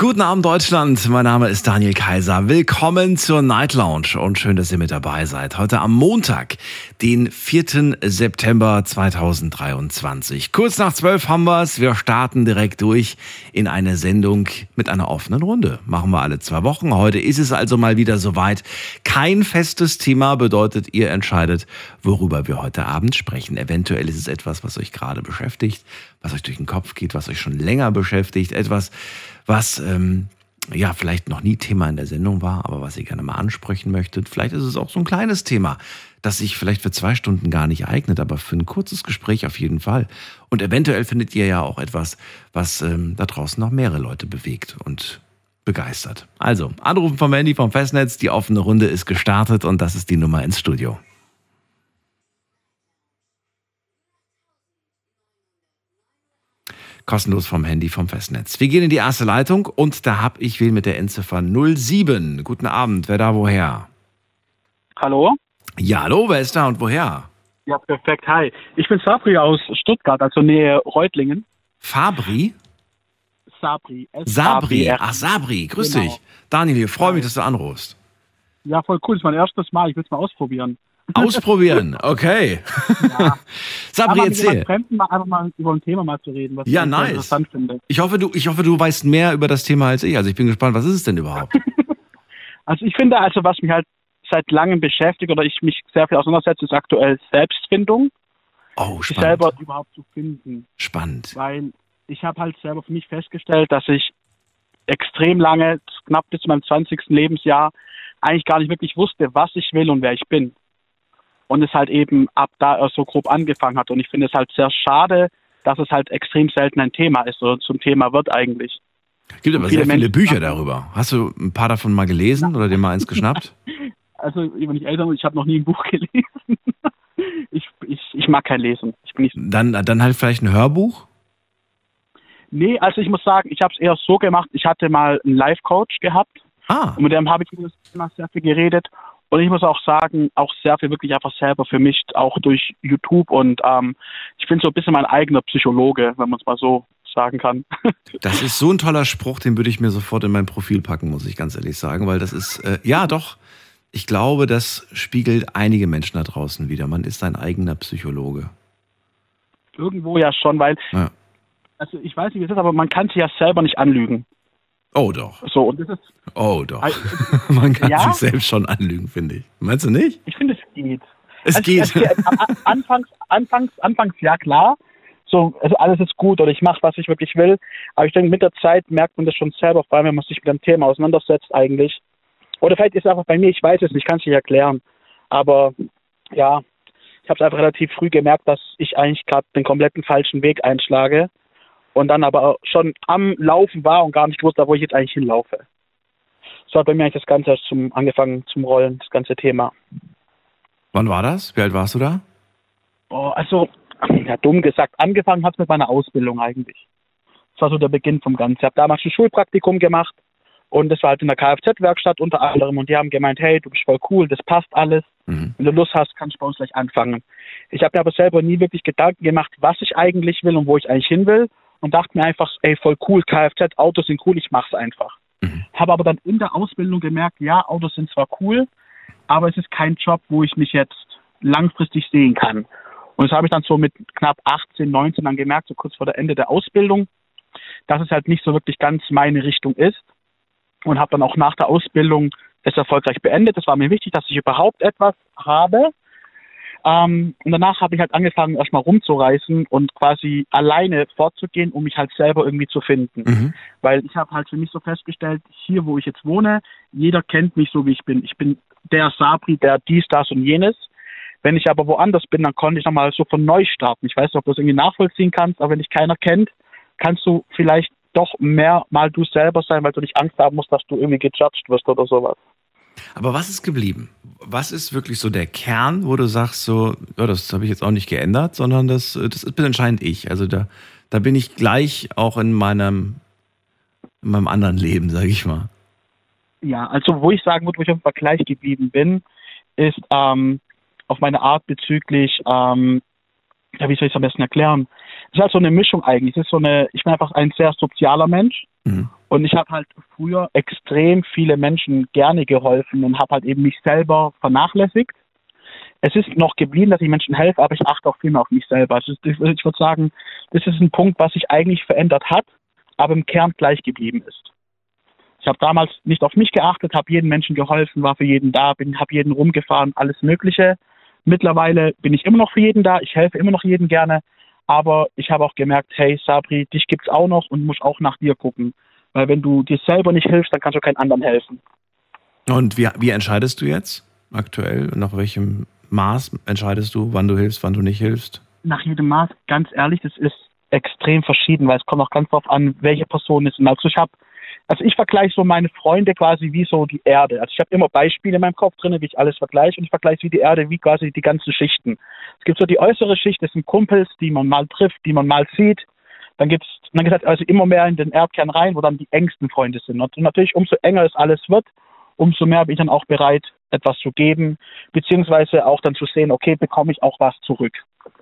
Guten Abend Deutschland, mein Name ist Daniel Kaiser. Willkommen zur Night Lounge und schön, dass ihr mit dabei seid. Heute am Montag, den 4. September 2023. Kurz nach 12 haben wir's. Wir starten direkt durch in eine Sendung mit einer offenen Runde. Machen wir alle zwei Wochen. Heute ist es also mal wieder soweit. Kein festes Thema bedeutet, ihr entscheidet, worüber wir heute Abend sprechen. Eventuell ist es etwas, was euch gerade beschäftigt, was euch durch den Kopf geht, was euch schon länger beschäftigt, etwas, was ähm, ja vielleicht noch nie Thema in der Sendung war, aber was ihr gerne mal ansprechen möchtet. Vielleicht ist es auch so ein kleines Thema, das sich vielleicht für zwei Stunden gar nicht eignet, aber für ein kurzes Gespräch auf jeden Fall. Und eventuell findet ihr ja auch etwas, was ähm, da draußen noch mehrere Leute bewegt und begeistert. Also, anrufen vom Handy vom Festnetz, die offene Runde ist gestartet und das ist die Nummer ins Studio. Kostenlos vom Handy vom Festnetz. Wir gehen in die erste Leitung und da habe ich wen mit der Endziffer 07. Guten Abend, wer da woher? Hallo? Ja, hallo, wer ist da und woher? Ja, perfekt. Hi. Ich bin Sabri aus Stuttgart, also Nähe Reutlingen. Fabri? Sabri. Sabri. Ach, Sabri, grüß Genau. dich. Daniel, ich freue mich, dass du anrufst. Ja, voll cool. Das ist mein erstes Mal. Ich will es mal ausprobieren. Ausprobieren, okay. Ja. Sabri, erzähl. Fremden mal einfach mal über ein Thema mal zu reden, was Ja, ich nice. interessant finde. Ich hoffe, du, ich hoffe, du weißt mehr über das Thema als ich. Also ich bin gespannt, was ist es denn überhaupt? Also ich finde, also was mich halt seit langem beschäftigt oder ich mich sehr viel auseinandersetze, ist aktuell Selbstfindung, Oh, sich spannend. selber überhaupt zu finden. Spannend. Weil ich habe halt selber für mich festgestellt, dass ich extrem lange, knapp bis zu meinem 20. Lebensjahr, eigentlich gar nicht wirklich wusste, was ich will und wer ich bin. Und es halt eben ab da erst so grob angefangen hat. Und ich finde es halt sehr schade, dass es halt extrem selten ein Thema ist oder zum Thema wird eigentlich. Gibt aber viele sehr viele Menschen Bücher darüber. Hast du ein paar davon mal gelesen oder dir mal eins geschnappt? Also, wenn ich älter bin, ich habe noch nie ein Buch gelesen. ich, ich, ich mag kein Lesen. Ich bin nicht Dann, dann halt vielleicht ein Hörbuch? Nee, also ich muss sagen, ich habe es eher so gemacht, ich hatte mal einen Life-Coach gehabt Ah, und mit dem habe ich über das Thema sehr viel geredet. Und ich muss auch sagen, auch sehr viel wirklich einfach selber für mich, auch durch YouTube. Und ähm, ich bin so ein bisschen mein eigener Psychologe, wenn man es mal so sagen kann. das ist so ein toller Spruch, den würde ich mir sofort in mein Profil packen, muss ich ganz ehrlich sagen, weil das ist, äh, ja doch, ich glaube, das spiegelt einige Menschen da draußen wieder. Man ist ein eigener Psychologe. Irgendwo ja schon, weil, Ja. also ich weiß nicht, wie es ist, aber man kann sich ja selber nicht anlügen. Oh doch, So, und das ist, oh doch. Also, Man kann Ja? sich selbst schon anlügen, finde ich. Meinst du nicht? ich finde, es geht. Es Also, geht. Am- anfangs, anfangs, anfangs ja klar. So, also alles ist gut oder ich mache, was ich wirklich will. Aber ich denke, mit der Zeit merkt man das schon selber, vor allem wenn man sich mit dem Thema auseinandersetzt eigentlich. Oder vielleicht ist es einfach bei mir, ich weiß es nicht, kann es nicht erklären. Aber ja, ich habe es einfach relativ früh gemerkt, dass ich eigentlich gerade den kompletten falschen Weg einschlage. Und dann aber schon am Laufen war und gar nicht gewusst, wo ich jetzt eigentlich hinlaufe. So hat bei mir eigentlich das Ganze erst zum, angefangen zum Rollen, das ganze Thema. Wann war das? Wie alt warst du da? Oh, also, ja, dumm gesagt, angefangen hat es mit meiner Ausbildung eigentlich. Das war so der Beginn vom Ganzen. Ich habe damals ein Schulpraktikum gemacht und das war halt in der Kfz-Werkstatt unter anderem und die haben gemeint, hey, du bist voll cool, das passt alles. Mhm. Wenn du Lust hast, kannst du bei uns gleich anfangen. Ich habe mir aber selber nie wirklich Gedanken gemacht, was ich eigentlich will und wo ich eigentlich hin will und dachte mir einfach, ey, voll cool, Kfz, Autos sind cool, ich mach's einfach. Mhm. Habe aber dann in der Ausbildung gemerkt, ja, Autos sind zwar cool, aber es ist kein Job, wo ich mich jetzt langfristig sehen kann. Und das habe ich dann so mit knapp 18, 19 dann gemerkt, so kurz vor der Ende der Ausbildung, dass es halt nicht so wirklich ganz meine Richtung ist. Und habe dann auch nach der Ausbildung es erfolgreich beendet. Es war mir wichtig, dass ich überhaupt etwas habe. Ähm, und danach habe ich halt angefangen, erstmal rumzureisen und quasi alleine fortzugehen, um mich halt selber irgendwie zu finden. Mhm. Weil ich habe halt für mich so festgestellt, hier wo ich jetzt wohne, jeder kennt mich so, wie ich bin. Ich bin der Sabri, der dies, das und jenes. Wenn ich aber woanders bin, dann konnte ich nochmal so von neu starten. Ich weiß nicht, ob du das irgendwie nachvollziehen kannst, aber wenn dich keiner kennt, kannst du vielleicht doch mehr mal du selber sein, weil du nicht Angst haben musst, dass du irgendwie gejudged wirst oder sowas. Aber was ist geblieben? Was ist wirklich so der Kern, wo du sagst, so, ja, das habe ich jetzt auch nicht geändert, sondern das, das bin anscheinend ich. Also da, da bin ich gleich auch in meinem, in meinem anderen Leben, sage ich mal. Ja, also wo ich sagen würde, wo ich auf dem Vergleich geblieben bin, ist ähm, auf meine Art bezüglich, ähm, ja, wie soll ich es am besten erklären? Es ist halt so eine Mischung eigentlich. Es ist so eine, ich bin einfach ein sehr sozialer Mensch mhm. Und ich habe halt früher extrem viele Menschen gerne geholfen und habe halt eben mich selber vernachlässigt. Es ist noch geblieben, dass ich Menschen helfe, aber ich achte auch viel mehr auf mich selber. Also ich würde sagen, das ist ein Punkt, was sich eigentlich verändert hat, aber im Kern gleich geblieben ist. Ich habe damals nicht auf mich geachtet, habe jedem Menschen geholfen, war für jeden da, bin, habe jeden rumgefahren, alles Mögliche. Mittlerweile bin ich immer noch für jeden da, ich helfe immer noch jedem gerne, aber ich habe auch gemerkt, hey Sabri, dich gibt's auch noch und muss auch nach dir gucken. Weil wenn du dir selber nicht hilfst, dann kannst du keinen anderen helfen. Und wie, wie entscheidest du jetzt aktuell? Nach welchem Maß entscheidest du, wann du hilfst, wann du nicht hilfst? Nach jedem Maß, ganz ehrlich, das ist extrem verschieden, weil es kommt auch ganz darauf an, welche Person es ist. Also ich habe also ich vergleiche so meine Freunde quasi wie so die Erde. Also ich habe immer Beispiele in meinem Kopf drin, wie ich alles vergleiche und ich vergleiche wie die Erde, wie quasi die ganzen Schichten. Es gibt so die äußere Schicht, das sind Kumpels, die man mal trifft, die man mal sieht. Dann gibt es, dann gesagt, also immer mehr in den Erdkern rein, wo dann die engsten Freunde sind. Und natürlich, umso enger es alles wird, umso mehr bin ich dann auch bereit, etwas zu geben, beziehungsweise auch dann zu sehen, okay, bekomme ich auch was zurück.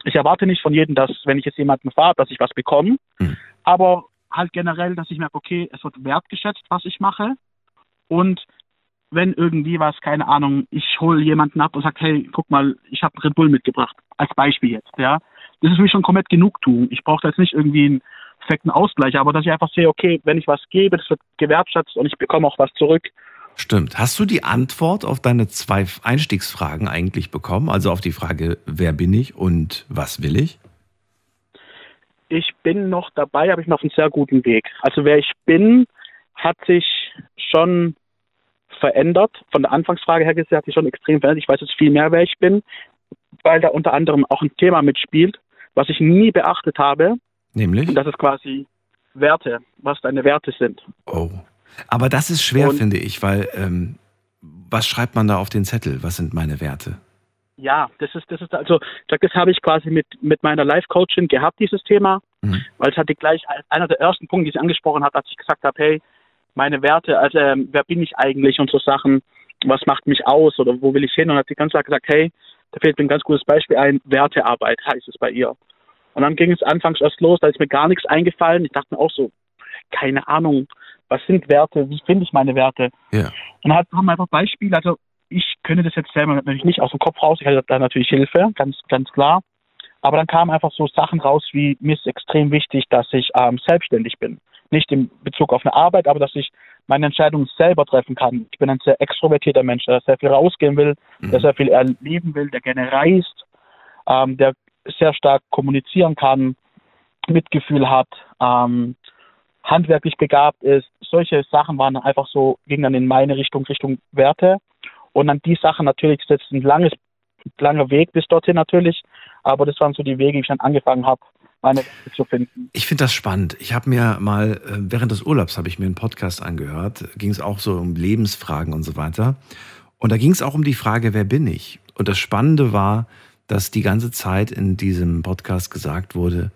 Ich erwarte nicht von jedem, dass, wenn ich jetzt jemanden fahre, dass ich was bekomme, mhm. aber halt generell, dass ich merke, okay, es wird wertgeschätzt, was ich mache. Und wenn irgendwie was, keine Ahnung, ich hole jemanden ab und sage, hey, guck mal, ich habe Red Bull mitgebracht, als Beispiel jetzt, ja. Das ist für mich schon komplett Genugtuung. Ich brauche jetzt nicht irgendwie einen perfekten Ausgleich, aber dass ich einfach sehe, okay, wenn ich was gebe, das wird gewertschätzt und ich bekomme auch was zurück. Stimmt. Hast du die Antwort auf deine zwei Einstiegsfragen eigentlich bekommen? Also auf die Frage, wer bin ich und was will ich? ich bin noch dabei, aber ich bin auf einem sehr guten Weg. Also wer ich bin, hat sich schon verändert. Von der Anfangsfrage her gesehen hat sich schon extrem verändert. Ich weiß jetzt viel mehr, wer ich bin, weil da unter anderem auch ein Thema mitspielt, was ich nie beachtet habe. Nämlich? Und das ist quasi Werte, was deine Werte sind. Oh. Aber das ist schwer, Und, finde ich, weil ähm, was schreibt man da auf den Zettel? Was sind meine Werte? Ja, das ist, das ist also, das habe ich quasi mit, mit meiner Life-Coaching gehabt, dieses Thema, mhm. weil es hatte gleich einer der ersten Punkte, die sie angesprochen hat, als ich gesagt habe, hey, meine Werte, also ähm, wer bin ich eigentlich und so Sachen, was macht mich aus oder wo will ich hin? Und hat sie ganz klar gesagt, hey, da fehlt mir ein ganz gutes Beispiel ein, Wertearbeit heißt es bei ihr. Und dann ging es anfangs erst los, da ist mir gar nichts eingefallen. Ich dachte mir auch so, keine Ahnung, was sind Werte, wie finde ich meine Werte? Ja. Und dann haben einfach Beispiele, also ich könnte das jetzt selber natürlich nicht aus dem Kopf raus. Ich hatte da natürlich Hilfe, ganz, ganz klar. Aber dann kamen einfach so Sachen raus wie, mir ist extrem wichtig, dass ich ähm, selbstständig bin. Nicht in Bezug auf eine Arbeit, aber dass ich meine Entscheidungen selber treffen kann. Ich bin ein sehr extrovertierter Mensch, der sehr viel rausgehen will, mhm. der sehr viel erleben will, der gerne reist, ähm, der sehr stark kommunizieren kann, Mitgefühl hat, ähm, handwerklich begabt ist. Solche Sachen waren einfach so, gingen dann in meine Richtung, Richtung Werte. Und an die Sachen natürlich ist jetzt ein langes, langer Weg bis dorthin natürlich, aber das waren so die Wege, die ich dann angefangen habe, meine Wege zu finden. Ich finde das spannend. Ich habe mir mal, äh, während des Urlaubs habe ich mir einen Podcast angehört, ging es auch so um Lebensfragen und so weiter. Und da ging es auch um die Frage, wer bin ich? Und das Spannende war, dass die ganze Zeit in diesem Podcast gesagt wurde,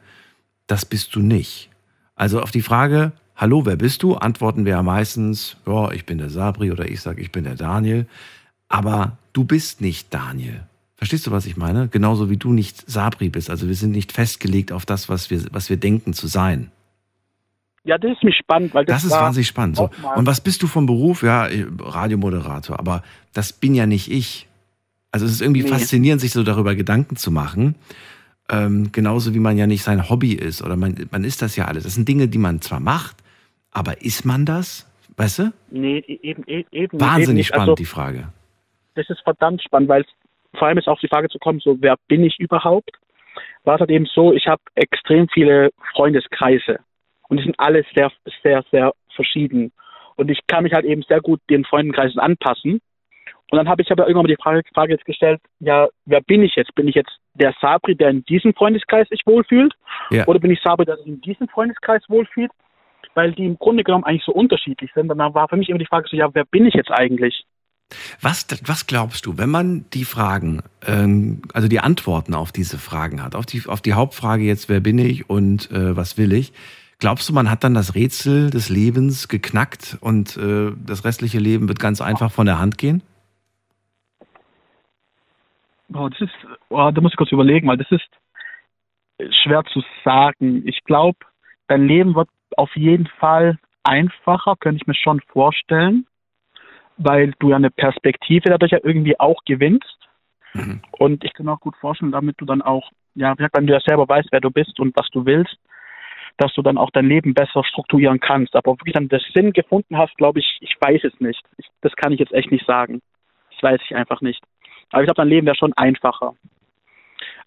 das bist du nicht. Also auf die Frage, hallo, wer bist du? Antworten wir ja meistens, ja, ich bin der Sabri oder ich sage, ich bin der Daniel. Aber du bist nicht Daniel. Verstehst du, was ich meine? Genauso wie du nicht Sabri bist. Also wir sind nicht festgelegt auf das, was wir, was wir denken zu sein. Ja, das ist mich spannend, weil das, das ist wahnsinnig spannend. So. Und was bist du vom Beruf? Ja, Radiomoderator. Aber das bin ja nicht ich. Also es ist irgendwie nee. faszinierend, sich so darüber Gedanken zu machen. Ähm, genauso wie man ja nicht sein Hobby ist oder man, man ist das ja alles. Das sind Dinge, die man zwar macht, aber ist man das? Weißt du? Nee, e-, eben, e-, eben. Wahnsinnig eben spannend, also, die Frage das ist verdammt spannend, weil vor allem ist auch die Frage zu kommen, so wer bin ich überhaupt? War es halt eben so, ich habe extrem viele Freundeskreise und die sind alle sehr, sehr, sehr verschieden. Und ich kann mich halt eben sehr gut den Freundenkreisen anpassen. Und dann habe ich aber irgendwann mal die Frage, Frage jetzt gestellt, ja, wer bin ich jetzt? Bin ich jetzt der Sabri, der in diesem Freundeskreis sich wohlfühlt? Ja. Oder bin ich Sabri, der sich in diesem Freundeskreis wohlfühlt? Weil die im Grunde genommen eigentlich so unterschiedlich sind. Und dann war für mich immer die Frage so, ja, wer bin ich jetzt eigentlich? Was, was glaubst du, wenn man die Fragen, ähm, also die Antworten auf diese Fragen hat, auf die, auf die Hauptfrage jetzt, wer bin ich und äh, was will ich, Glaubst du, man hat dann das Rätsel des Lebens geknackt und äh, das restliche Leben wird ganz einfach von der Hand gehen? Oh, das ist, oh, da muss ich kurz überlegen, weil das ist schwer zu sagen. Ich glaube, dein Leben wird auf jeden Fall einfacher, könnte ich mir schon vorstellen, weil du ja eine Perspektive dadurch ja irgendwie auch gewinnst. Mhm. Und ich kann mir auch gut vorstellen, damit du dann auch, ja, wenn du ja selber weißt, wer du bist und was du willst, dass du dann auch dein Leben besser strukturieren kannst. Aber ob du wirklich dann den Sinn gefunden hast, glaube ich, ich weiß es nicht. Ich, das kann ich jetzt echt nicht sagen. Das weiß ich einfach nicht. Aber ich glaube, dein Leben wäre schon einfacher.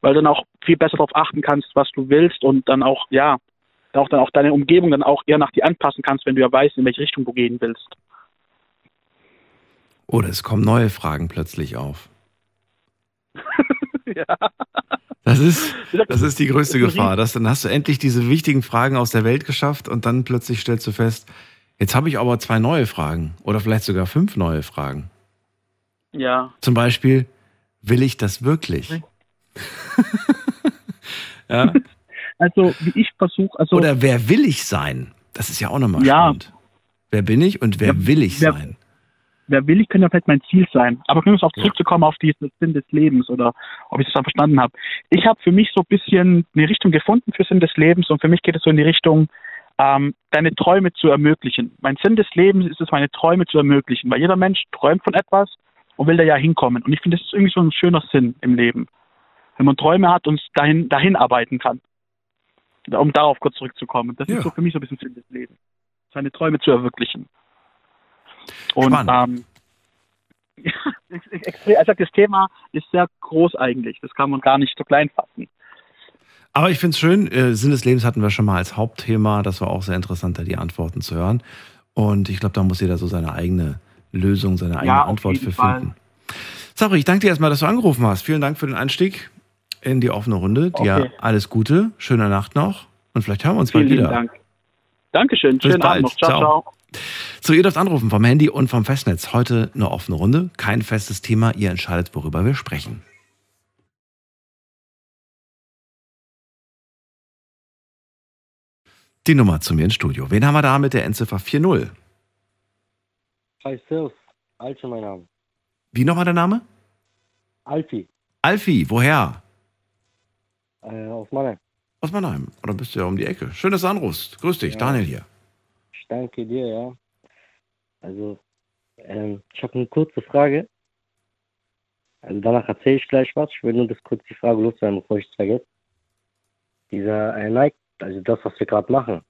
Weil du dann auch viel besser darauf achten kannst, was du willst und dann auch, ja, auch dann auch deine Umgebung dann auch eher nach dir anpassen kannst, wenn du ja weißt, in welche Richtung du gehen willst. Oder es kommen neue Fragen plötzlich auf. ja. Das ist, das ist die größte Gefahr. Dass, dann hast du endlich diese wichtigen Fragen aus der Welt geschafft und dann plötzlich stellst du fest, jetzt habe ich aber zwei neue Fragen oder vielleicht sogar fünf neue Fragen. Ja. Zum Beispiel, will ich das wirklich? ja. Also, wie ich versuche, also. Oder wer will ich sein? Das ist ja auch nochmal Ja. spannend. Wer bin ich und wer Ja, will ich wer- sein? Wer will ich, könnte ja vielleicht mein Ziel sein. Aber wir auch zurückzukommen auf diesen Sinn des Lebens oder ob ich das dann verstanden habe. Ich habe für mich so ein bisschen eine Richtung gefunden für Sinn des Lebens und für mich geht es so in die Richtung, ähm, deine Träume zu ermöglichen. Mein Sinn des Lebens ist es, meine Träume zu ermöglichen, weil jeder Mensch träumt von etwas und will da ja hinkommen. Und ich finde, das ist irgendwie so ein schöner Sinn im Leben. Wenn man Träume hat und dahin, dahin arbeiten kann. Um darauf kurz zurückzukommen. Das Ja. ist so für mich so ein bisschen Sinn des Lebens. Seine Träume zu verwirklichen. Und Spannend. ähm, ja, also das Thema ist sehr groß eigentlich. Das kann man gar nicht so klein fassen. Aber ich finde es schön, äh, Sinn des Lebens hatten wir schon mal als Hauptthema. Das war auch sehr interessant, da die Antworten zu hören. Und ich glaube, da muss jeder so seine eigene Lösung, seine eigene Ja, Antwort für Fall. finden. Sari, ich danke dir erstmal, dass du angerufen hast. Vielen Dank für den Einstieg in die offene Runde. Dir Okay. alles Gute, schöne Nacht noch und vielleicht hören wir uns Vielen bald wieder. Dank. Dankeschön. Bis Schönen bald. Abend noch. Ciao, Ciao. ciao. So, ihr dürft anrufen vom Handy und vom Festnetz. Heute eine offene Runde, kein festes Thema. Ihr entscheidet, worüber wir sprechen. Die Nummer zu mir ins Studio. Wen haben wir da mit der Endziffer 40? Hi, Servus. Alfi, mein Name. Wie nochmal der Name? Alfi, Alfie, woher? äh, aus Mannheim. Aus Mannheim. Oder bist du ja um die Ecke? Schön, dass du anrufst. Grüß dich, Ja. Daniel hier. Ich danke dir, ja. Also, ähm, ich habe eine kurze Frage. Also danach erzähle ich gleich was. Ich will nur das kurz die Frage loswerden, bevor ich es vergesse. Dieser äh, Nike, also das, was wir gerade machen.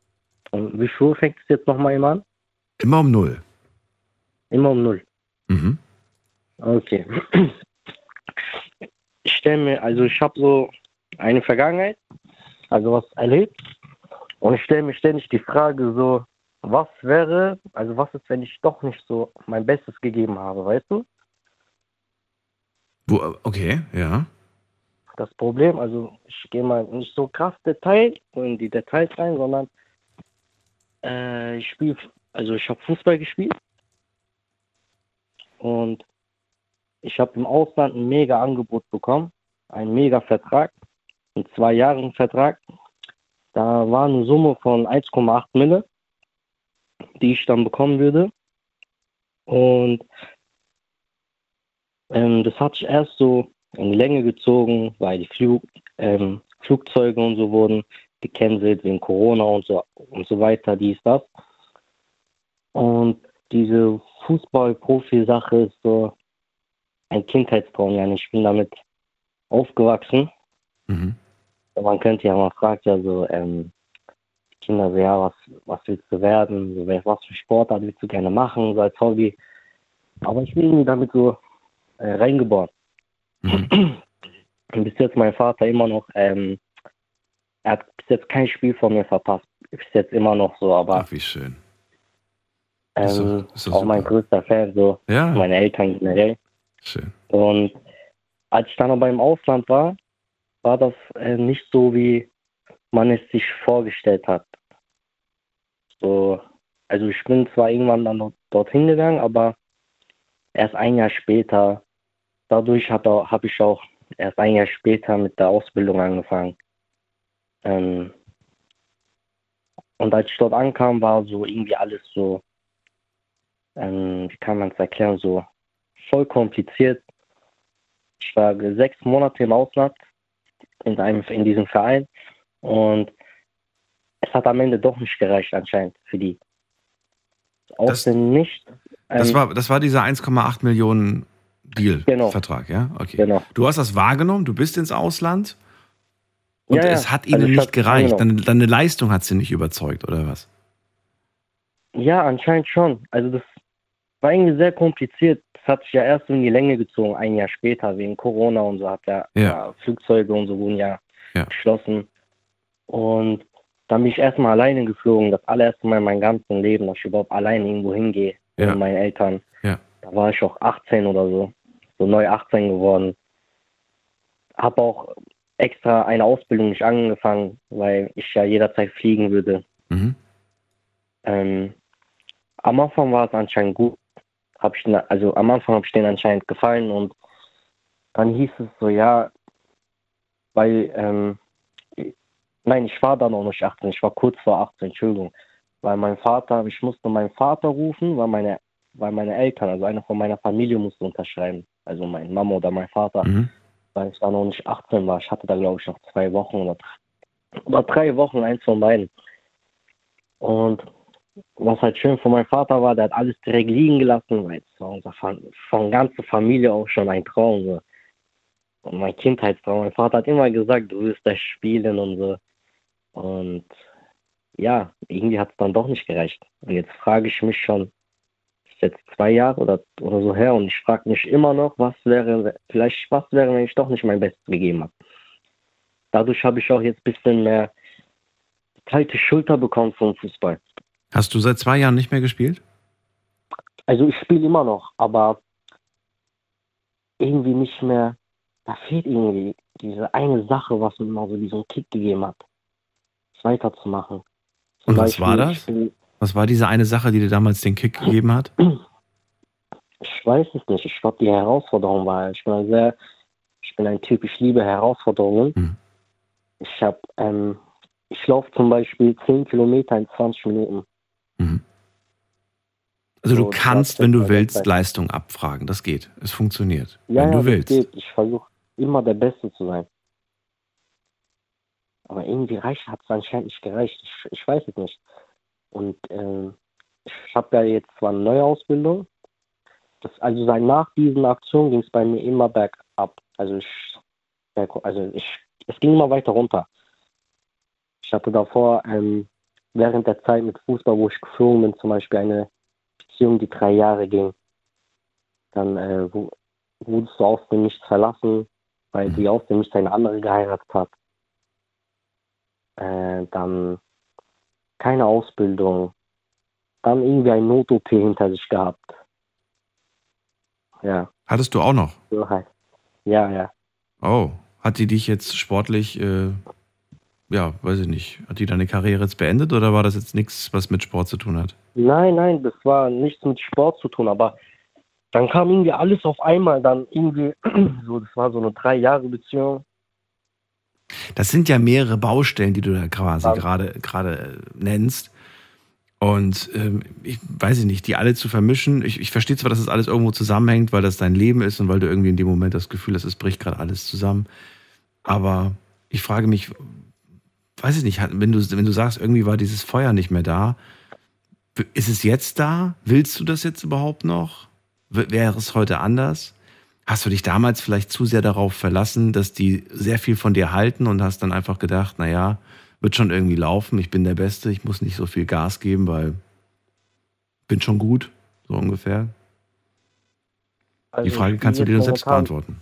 Und wie viel Uhr fängt es jetzt nochmal immer an? Immer um null. Immer um null. Mhm. Okay. Ich stelle mir, also ich habe so eine Vergangenheit, also was erlebt. Und ich stelle mir ständig die Frage so, was wäre, also was ist, wenn ich doch nicht so mein Bestes gegeben habe, weißt du? Wo, okay, ja. Das Problem, also ich gehe mal nicht so krass Detail, in die Details rein, sondern äh, ich spiele, also ich habe Fußball gespielt und ich habe im Ausland ein mega Angebot bekommen, einen mega Vertrag, einen zwei Jahren Vertrag. Da war eine Summe von 1,8 Mille, die ich dann bekommen würde. Und ähm, das hat sich erst so in die Länge gezogen, weil die Flug, ähm, Flugzeuge und so wurden gecancelt wegen Corona und so und so weiter, dies, das. Und diese Fußball-Profi-Sache ist so ein Kindheitstraum, ja. Ich bin damit aufgewachsen. Mhm. Man könnte ja mal fragen, ja so, ähm, Kinder so, ja, was, was willst du werden? So, was für Sportart willst du gerne machen, so als Hobby? Aber ich bin irgendwie damit so äh, reingeboren. Mhm. Und bis jetzt mein Vater immer noch, ähm, er hat bis jetzt kein Spiel von mir verpasst. Bis jetzt immer noch so, aber Ach, wie schön. ähm, ist doch- ist doch auch mein super. größter Fan, so Ja, meine Eltern generell. schön. Und als ich dann aber im Ausland war, war das äh, nicht so, wie man es sich vorgestellt hat. So, also ich bin zwar irgendwann dann dort- dorthin gegangen, aber erst ein Jahr später, dadurch habe hab ich auch erst ein Jahr später mit der Ausbildung angefangen. Ähm, Und als ich dort ankam, war so irgendwie alles so, ähm, wie kann man es erklären, so voll kompliziert. Ich war sechs Monate im Ausland in, einem, in diesem Verein und hat am Ende doch nicht gereicht anscheinend für die. Das- Aussehen nicht. Das Ähm, war, das war dieser 1,8 Millionen Genau. Deal-Vertrag, ja? Okay. Genau. Du hast das wahrgenommen, du bist ins Ausland und Ja, es hat ihnen Also ich nicht gereicht. wahrgenommen. Deine, deine Leistung hat sie nicht überzeugt, oder was? Ja, anscheinend schon. Also das war irgendwie sehr kompliziert. Das hat sich ja erst in die Länge gezogen, ein Jahr später, wegen Corona und so hat ja, Ja. ja Flugzeuge und so wurden ja, Ja. geschlossen. Und dann bin ich erstmal alleine geflogen, das allererste Mal in meinem ganzen Leben, dass ich überhaupt alleine irgendwo hingehe Ja. mit meinen Eltern. Ja. Da war ich auch 18 oder so, so neu 18 geworden. Hab auch extra eine Ausbildung nicht angefangen, weil ich ja jederzeit fliegen würde. Mhm. Ähm, am Anfang war es anscheinend gut. Hab ich, den- also am Anfang habe ich denen anscheinend gefallen und dann hieß es so, ja, weil, ähm, nein, ich war dann noch nicht 18, ich war kurz vor 18, Entschuldigung. Weil mein Vater, ich musste meinen Vater rufen, weil meine, weil meine Eltern, also einer von meiner Familie musste unterschreiben. Also meine Mama oder mein Vater Mhm. weil ich da noch nicht 18 war. Ich hatte da, glaube ich, noch zwei Wochen oder, oder drei Wochen, eins von beiden. Und was halt schön von meinem Vater war, der hat alles direkt liegen gelassen, weil es war unser von ganzer Familie auch schon ein Traum. So. Und mein Kindheitstraum. Mein Vater hat immer gesagt, du wirst das spielen und so. Und ja, irgendwie hat es dann doch nicht gereicht. Und jetzt frage ich mich schon, ist jetzt zwei Jahre oder, oder so her und ich frage mich immer noch, was wäre, vielleicht was wäre, wenn ich doch nicht mein Bestes gegeben habe. Dadurch habe ich auch jetzt ein bisschen mehr kalte Schulter bekommen vom Fußball. Hast du seit zwei Jahren nicht mehr gespielt? Also ich spiele immer noch, aber irgendwie nicht mehr, da fehlt irgendwie diese eine Sache, was mir mal so diesen Kick gegeben hat, weiterzumachen. Zum Und was war das? Spiel- Was war diese eine Sache, die dir damals den Kick gegeben hat? ich weiß es nicht. Ich glaube, die Herausforderung war, ich bin ein sehr, ich bin ein Typ, ich liebe Herausforderungen. Mhm. Ich habe, ähm, ich laufe zum Beispiel 10 Kilometer in 20 Minuten. Mhm. Also So, du kannst, wenn du willst, Zeit. Leistung abfragen. Das geht. Es funktioniert. Ja, wenn ja, du das willst. geht. Ich versuche immer der Beste zu sein. Aber irgendwie reicht, hat es anscheinend nicht gereicht. Ich, ich weiß es nicht. Und ähm, ich habe ja jetzt zwar eine neue Ausbildung. Das, also seit nach diesen Aktionen ging es bei mir immer bergab. Also ich, also ich, es ging immer weiter runter. Ich hatte davor ähm, während der Zeit mit Fußball, wo ich geflogen bin, zum Beispiel eine Beziehung, die drei Jahre ging. Dann äh, wurdest du aus dem Nichts verlassen, weil die aus dem Nichts eine andere geheiratet hat. Äh, dann keine Ausbildung. Dann irgendwie ein Not-OP hinter sich gehabt. Ja, Hattest du auch noch? halt. Ja, ja. Oh, hat die dich jetzt sportlich, äh, ja, weiß ich nicht, hat die deine Karriere jetzt beendet oder war das jetzt nichts, was mit Sport zu tun hat? Nein, nein, das war nichts mit Sport zu tun, aber dann kam irgendwie alles auf einmal, dann irgendwie, so, das war so eine drei Jahre Beziehung. Das sind ja mehrere Baustellen, die du da quasi Ja. gerade gerade äh, nennst. Und ähm, ich weiß ich nicht, die alle zu vermischen. Ich, ich verstehe zwar, dass das alles irgendwo zusammenhängt, weil das dein Leben ist und weil du irgendwie in dem Moment das Gefühl hast, es bricht gerade alles zusammen. Aber ich frage mich, weiß ich nicht, wenn du, wenn du sagst, irgendwie war dieses Feuer nicht mehr da, ist es jetzt da? Willst du das jetzt überhaupt noch? W- Wäre es heute anders? Hast du dich damals vielleicht zu sehr darauf verlassen, dass die sehr viel von dir halten und hast dann einfach gedacht, naja, wird schon irgendwie laufen, ich bin der Beste, ich muss nicht so viel Gas geben, weil bin schon gut, so ungefähr. Also Die Frage ich kannst du dir selbst momentan- beantworten.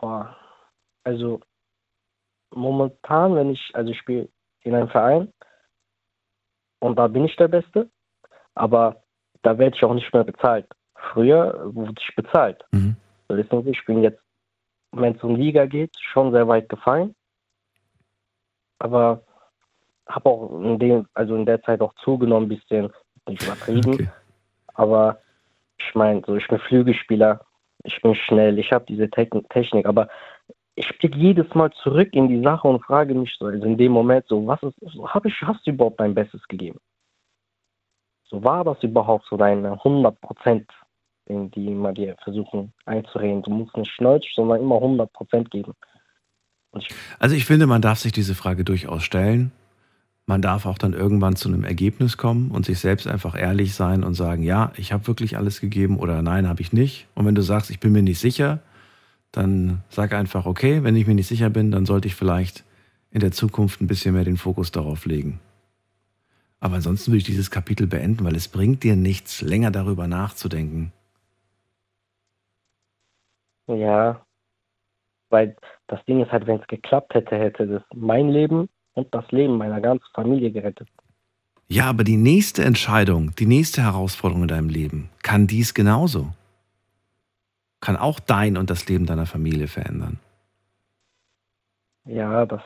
Boah. Also momentan, wenn ich, also ich spiele in einem Verein und da bin ich der Beste, aber da werde ich auch nicht mehr bezahlt. Früher wurde ich bezahlt. Mhm. Wissen Sie, ich bin jetzt, wenn es um Liga geht, schon sehr weit gefallen, aber habe auch in dem, also in der Zeit auch zugenommen, ein bisschen nicht übertrieben. Okay. Aber ich meine, so ich bin Flügelspieler, ich bin schnell, ich habe diese Techn- Technik, aber ich blicke jedes Mal zurück in die Sache und frage mich so, also in dem Moment so, was ist, so, hab ich, hast du überhaupt dein Bestes gegeben? So war das überhaupt so deine 100 Prozent, die immer dir versuchen einzureden. Du musst nicht 90, sondern immer 100 Prozent geben. Ich also ich finde, man darf sich diese Frage durchaus stellen. Man darf auch dann irgendwann zu einem Ergebnis kommen und sich selbst einfach ehrlich sein und sagen, ja, ich habe wirklich alles gegeben oder nein, habe ich nicht. Und wenn du sagst, ich bin mir nicht sicher, dann sag einfach, okay, wenn ich mir nicht sicher bin, dann sollte ich vielleicht in der Zukunft ein bisschen mehr den Fokus darauf legen. Aber ansonsten würde ich dieses Kapitel beenden, weil es bringt dir nichts, länger darüber nachzudenken. Ja, weil das Ding ist halt, wenn es geklappt hätte, hätte das mein Leben und das Leben meiner ganzen Familie gerettet. Ja, aber die nächste Entscheidung, die nächste Herausforderung in deinem Leben kann dies genauso kann auch dein und das Leben deiner Familie verändern. Ja, das,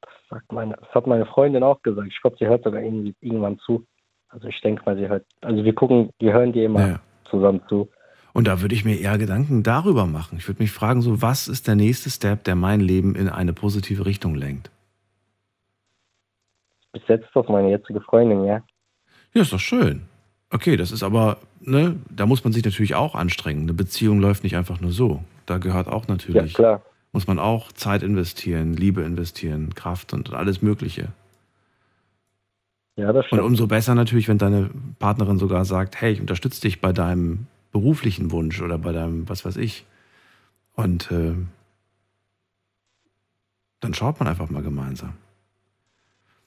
das, sagt meine, das hat meine Freundin auch gesagt. Ich glaube, sie hört sogar irgendwie irgendwann zu. Also ich denke mal, sie hört. Also wir gucken, wir hören die immer ja. zusammen zu. Und da würde ich mir eher Gedanken darüber machen. Ich würde mich fragen, so was ist der nächste Step, der mein Leben in eine positive Richtung lenkt? Bis jetzt ist das meine jetzige Freundin, ja. Ja, ist doch schön. Okay, das ist aber, ne, da muss man sich natürlich auch anstrengen. Eine Beziehung läuft nicht einfach nur so. Da gehört auch natürlich, ja, klar. muss man auch Zeit investieren, Liebe investieren, Kraft und alles Mögliche. Ja, das stimmt. Und umso besser natürlich, wenn deine Partnerin sogar sagt, hey, ich unterstütze dich bei deinem beruflichen Wunsch oder bei deinem, was weiß ich. Und äh, dann schaut man einfach mal gemeinsam.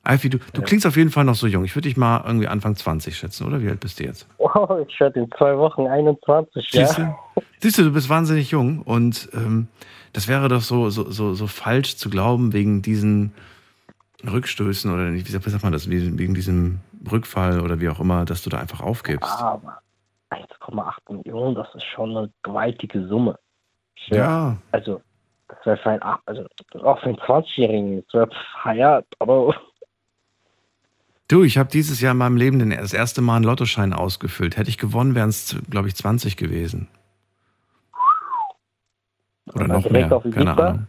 Alfie, du, du klingst auf jeden Fall noch so jung. Ich würde dich mal irgendwie Anfang 20 schätzen, oder? Wie alt bist du jetzt? Oh, ich werde in zwei Wochen 21, Siehst ja. Du? Siehst du, du bist wahnsinnig jung und ähm, das wäre doch so, so, so, so falsch zu glauben wegen diesen Rückstößen oder nicht, wie sagt man das, wegen diesem Rückfall oder wie auch immer, dass du da einfach aufgibst. Aber 1,8 Millionen, das ist schon eine gewaltige Summe. Ja. ja. Also, das wäre für ein, also auch für einen 20-Jährigen, das wäre feiert, aber Du, ich habe dieses Jahr in meinem Leben das erste Mal einen Lottoschein ausgefüllt. Hätte ich gewonnen, wären es, glaube ich, 20 gewesen. Oder noch mehr, keine Ahnung.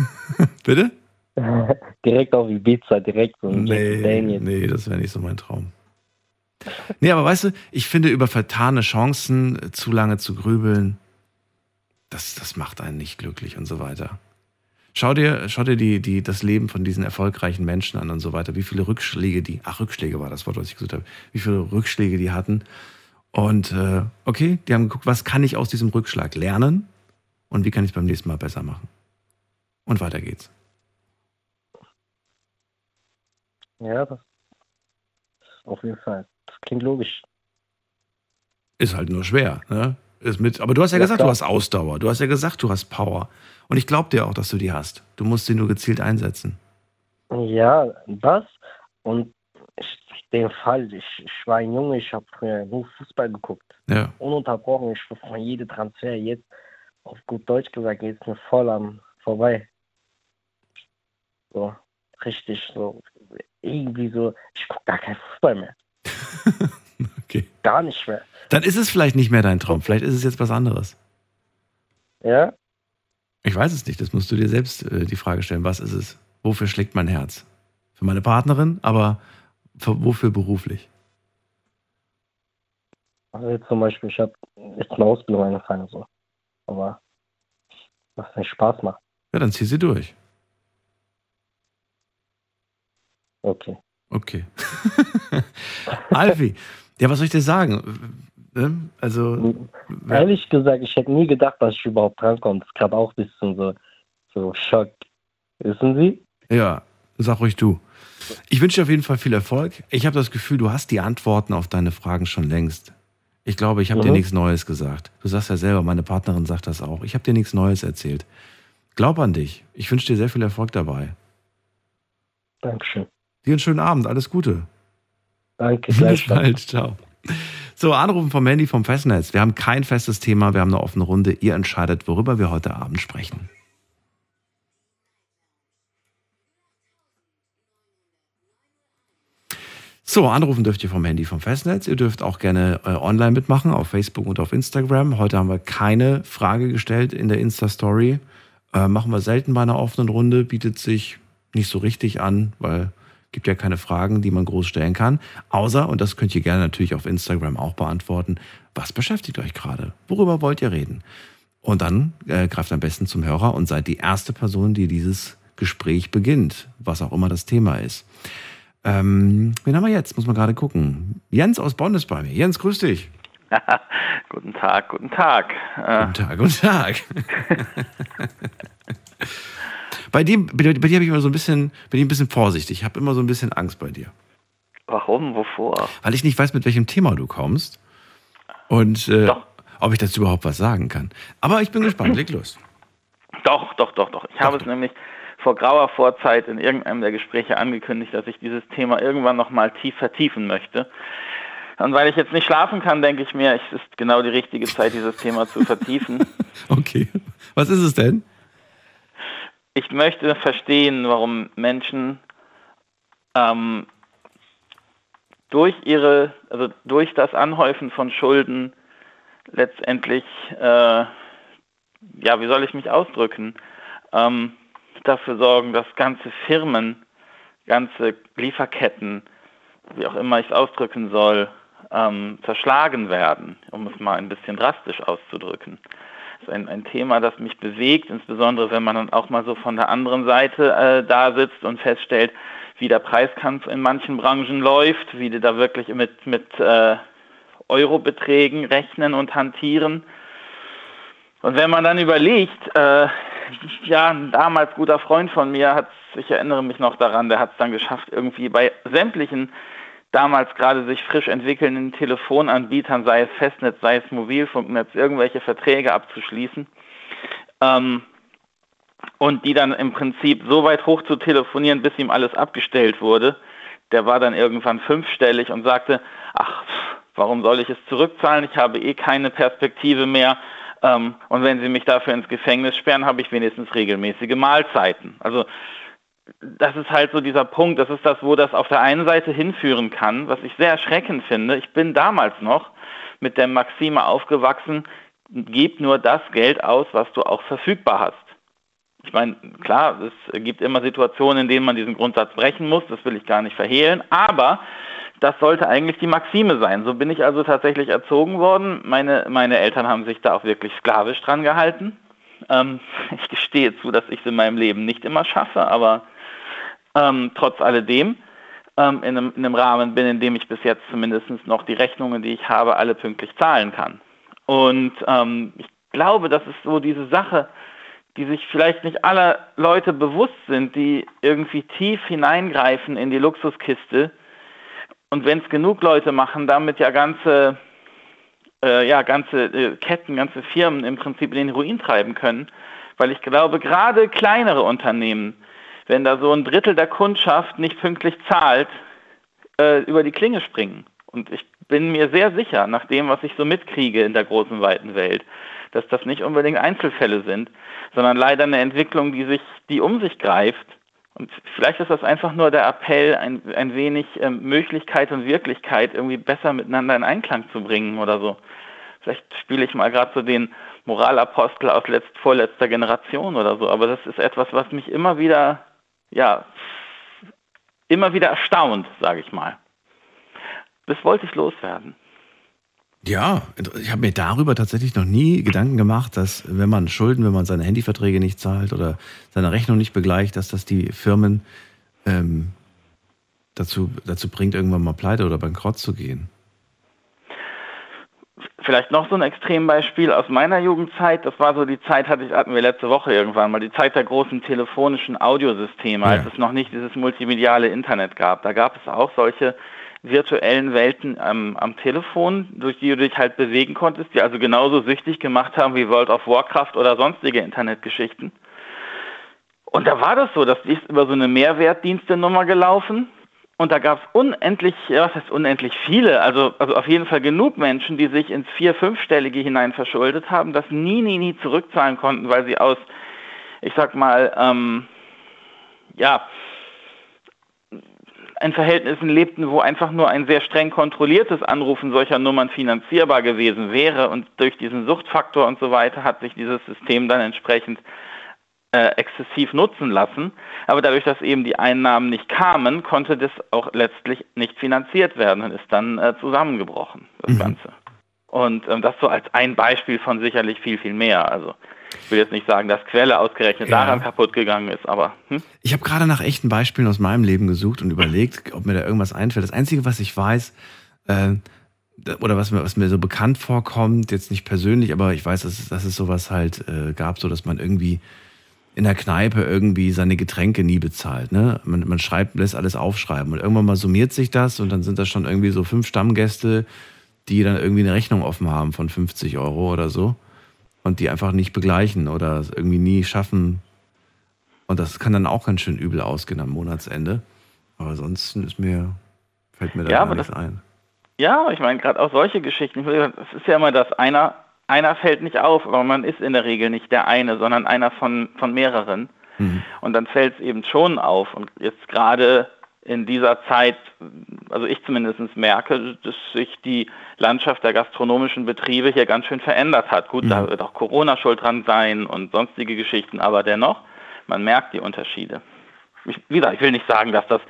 Bitte? direkt auf Ibiza, direkt so nee, nee, das wäre nicht so mein Traum. Nee, aber weißt du, ich finde, über vertane Chancen zu lange zu grübeln, das, das macht einen nicht glücklich und so weiter. Schau dir, schau dir die, die, das Leben von diesen erfolgreichen Menschen an und so weiter, wie viele Rückschläge die, ach, Rückschläge war das Wort, was ich gesagt habe, wie viele Rückschläge die hatten. Und äh, okay, die haben geguckt, was kann ich aus diesem Rückschlag lernen und wie kann ich es beim nächsten Mal besser machen. Und weiter geht's. Ja, das auf jeden Fall. Das klingt logisch. Ist halt nur schwer, ne? Ist mit, aber du hast ja, ja gesagt, klar. du hast Ausdauer. Du hast ja gesagt, du hast Power. Und ich glaube dir auch, dass du die hast. Du musst sie nur gezielt einsetzen. Ja, das. Und den Fall, ich, ich war ein Junge, ich habe früher nur Fußball geguckt. Ja. Ununterbrochen, ich von jedem Transfer. Jetzt, auf gut Deutsch gesagt, es mir voll am vorbei. So, richtig so. Irgendwie so, ich gucke gar keinen Fußball mehr. okay. Gar nicht mehr. Dann ist es vielleicht nicht mehr dein Traum. Vielleicht ist es jetzt was anderes. Ja, ich weiß es nicht, das musst du dir selbst äh, die Frage stellen. Was ist es? Wofür schlägt mein Herz? Für meine Partnerin, aber für, wofür beruflich? Also jetzt zum Beispiel, ich habe jetzt eine Ausbildung angefangen, so. aber was nicht Spaß macht. Ja, dann zieh sie durch. Okay. Okay. Alfie, ja, was soll ich dir sagen? Ne? Also. Ehrlich gesagt, ich hätte nie gedacht, dass ich überhaupt drankomme. Das gerade auch ein bisschen so, so Schock. Wissen Sie? Ja, sag ruhig du. Ich wünsche dir auf jeden Fall viel Erfolg. Ich habe das Gefühl, du hast die Antworten auf deine Fragen schon längst. Ich glaube, ich habe mhm. dir nichts Neues gesagt. Du sagst ja selber, meine Partnerin sagt das auch. Ich habe dir nichts Neues erzählt. Glaub an dich. Ich wünsche dir sehr viel Erfolg dabei. Dankeschön. Dir einen schönen Abend. Alles Gute. Danke. Bis bald. Ciao. So, Anrufen vom Handy vom Festnetz. Wir haben kein festes Thema, wir haben eine offene Runde. Ihr entscheidet, worüber wir heute Abend sprechen. So, anrufen dürft ihr vom Handy vom Festnetz. Ihr dürft auch gerne äh, online mitmachen auf Facebook und auf Instagram. Heute haben wir keine Frage gestellt in der Insta-Story. Äh, machen wir selten bei einer offenen Runde, bietet sich nicht so richtig an, weil gibt ja keine Fragen, die man groß stellen kann. Außer, und das könnt ihr gerne natürlich auf Instagram auch beantworten, was beschäftigt euch gerade? Worüber wollt ihr reden? Und dann äh, greift am besten zum Hörer und seid die erste Person, die dieses Gespräch beginnt, was auch immer das Thema ist. Ähm, wen haben wir jetzt? Muss man gerade gucken. Jens aus Bonn ist bei mir. Jens, grüß dich. guten Tag, guten Tag. Äh. Guten Tag, guten Tag. bei dir, bei bei dir habe ich immer so ein bisschen, bin ich ein bisschen vorsichtig. Ich habe immer so ein bisschen Angst bei dir. Warum? Wovor? Weil ich nicht weiß, mit welchem Thema du kommst. Und äh, ob ich dazu überhaupt was sagen kann. Aber ich bin gespannt. Leg los. Doch, doch, doch, doch. Ich doch, habe es nämlich vor grauer Vorzeit in irgendeinem der Gespräche angekündigt, dass ich dieses Thema irgendwann nochmal tief vertiefen möchte. Und weil ich jetzt nicht schlafen kann, denke ich mir, es ist genau die richtige Zeit, dieses Thema zu vertiefen. okay. Was ist es denn? Ich möchte verstehen, warum Menschen ähm, durch ihre, also durch das Anhäufen von Schulden letztendlich, äh, ja, wie soll ich mich ausdrücken, ähm, dafür sorgen, dass ganze Firmen, ganze Lieferketten, wie auch immer ich es ausdrücken soll, ähm, zerschlagen werden, um es mal ein bisschen drastisch auszudrücken. Ist ein, ein, Thema, das mich bewegt, insbesondere wenn man dann auch mal so von der anderen Seite äh, da sitzt und feststellt, wie der Preiskampf in manchen Branchen läuft, wie die da wirklich mit, mit äh, Eurobeträgen rechnen und hantieren. Und wenn man dann überlegt, äh, ja, ein damals guter Freund von mir hat, ich erinnere mich noch daran, der hat es dann geschafft, irgendwie bei sämtlichen damals gerade sich frisch entwickelnden Telefonanbietern, sei es Festnetz, sei es Mobilfunknetz, irgendwelche Verträge abzuschließen. Ähm, und die dann im Prinzip so weit hoch zu telefonieren, bis ihm alles abgestellt wurde. Der war dann irgendwann fünfstellig und sagte, ach, warum soll ich es zurückzahlen? Ich habe eh keine Perspektive mehr. Ähm, und wenn Sie mich dafür ins Gefängnis sperren, habe ich wenigstens regelmäßige Mahlzeiten. Also das ist halt so dieser Punkt, das ist das, wo das auf der einen Seite hinführen kann, was ich sehr erschreckend finde. Ich bin damals noch mit der Maxime aufgewachsen, gib nur das Geld aus, was du auch verfügbar hast. Ich meine, klar, es gibt immer Situationen, in denen man diesen Grundsatz brechen muss, das will ich gar nicht verhehlen, aber das sollte eigentlich die Maxime sein. So bin ich also tatsächlich erzogen worden. Meine, meine Eltern haben sich da auch wirklich sklavisch dran gehalten. Ähm, ich gestehe zu, dass ich es in meinem Leben nicht immer schaffe, aber ähm, trotz alledem ähm, in, einem, in, einem, Rahmen bin, in dem ich bis jetzt zumindest noch die Rechnungen, die ich habe, alle pünktlich zahlen kann. Und ähm, ich glaube, das ist so diese Sache, die sich vielleicht nicht alle Leute bewusst sind, die irgendwie tief hineingreifen in die Luxuskiste. Und wenn es genug Leute machen, damit ja ganze, äh, ja, ganze äh, Ketten, ganze Firmen im Prinzip in den Ruin treiben können. Weil ich glaube, gerade kleinere Unternehmen, wenn da so ein Drittel der Kundschaft nicht pünktlich zahlt, äh, über die Klinge springen. Und ich bin mir sehr sicher, nach dem, was ich so mitkriege in der großen, weiten Welt, dass das nicht unbedingt Einzelfälle sind, sondern leider eine Entwicklung, die sich, die um sich greift. Und vielleicht ist das einfach nur der Appell, ein, ein wenig ähm, Möglichkeit und Wirklichkeit irgendwie besser miteinander in Einklang zu bringen oder so. Vielleicht spiele ich mal gerade so den Moralapostel aus letzt, vorletzter Generation oder so, aber das ist etwas, was mich immer wieder ja, immer wieder erstaunt, sage ich mal. Das wollte ich loswerden. Ja, ich habe mir darüber tatsächlich noch nie Gedanken gemacht, dass wenn man Schulden, wenn man seine Handyverträge nicht zahlt oder seine Rechnung nicht begleicht, dass das die Firmen ähm, dazu, dazu bringt, irgendwann mal pleite oder bankrott zu gehen. Vielleicht noch so ein Extrembeispiel aus meiner Jugendzeit. Das war so die Zeit, hatte ich, hatten wir letzte Woche irgendwann mal, die Zeit der großen telefonischen Audiosysteme, als es noch nicht dieses multimediale Internet gab. Da gab es auch solche virtuellen Welten ähm, am Telefon, durch die du dich halt bewegen konntest, die also genauso süchtig gemacht haben wie World of Warcraft oder sonstige Internetgeschichten. Und da war das so, dass die ist über so eine Mehrwertdienstenummer gelaufen und da gab es unendlich, was heißt unendlich viele, also, also auf jeden Fall genug Menschen, die sich ins vier-, fünfstellige hinein verschuldet haben, das nie, nie, nie zurückzahlen konnten, weil sie aus, ich sag mal, ähm, ja, in Verhältnissen lebten, wo einfach nur ein sehr streng kontrolliertes Anrufen solcher Nummern finanzierbar gewesen wäre. Und durch diesen Suchtfaktor und so weiter hat sich dieses System dann entsprechend äh, exzessiv nutzen lassen. Aber dadurch, dass eben die Einnahmen nicht kamen, konnte das auch letztlich nicht finanziert werden und ist dann äh, zusammengebrochen, das mhm. Ganze. Und ähm, das so als ein Beispiel von sicherlich viel, viel mehr. Also ich will jetzt nicht sagen, dass Quelle ausgerechnet ja. daran kaputt gegangen ist, aber. Hm? Ich habe gerade nach echten Beispielen aus meinem Leben gesucht und überlegt, ob mir da irgendwas einfällt. Das Einzige, was ich weiß, äh, oder was mir, was mir so bekannt vorkommt, jetzt nicht persönlich, aber ich weiß, dass, es, dass es sowas halt äh, gab, so dass man irgendwie in der Kneipe irgendwie seine Getränke nie bezahlt. Ne? Man, man schreibt, lässt alles aufschreiben und irgendwann mal summiert sich das und dann sind das schon irgendwie so fünf Stammgäste, die dann irgendwie eine Rechnung offen haben von 50 Euro oder so und die einfach nicht begleichen oder es irgendwie nie schaffen. Und das kann dann auch ganz schön übel ausgehen am Monatsende. Aber sonst ist mir, fällt mir da ja, gar nichts ein. Ja, ich meine, gerade auch solche Geschichten. Es ist ja immer das, einer, einer fällt nicht auf, aber man ist in der Regel nicht der eine, sondern einer von, von mehreren. Mhm. Und dann fällt es eben schon auf. Und jetzt gerade in dieser Zeit, also ich zumindest merke, dass sich die Landschaft der gastronomischen Betriebe hier ganz schön verändert hat. Gut, mhm. da wird auch Corona schuld dran sein und sonstige Geschichten, aber dennoch, man merkt die Unterschiede. Ich, wie gesagt, ich will nicht sagen, dass das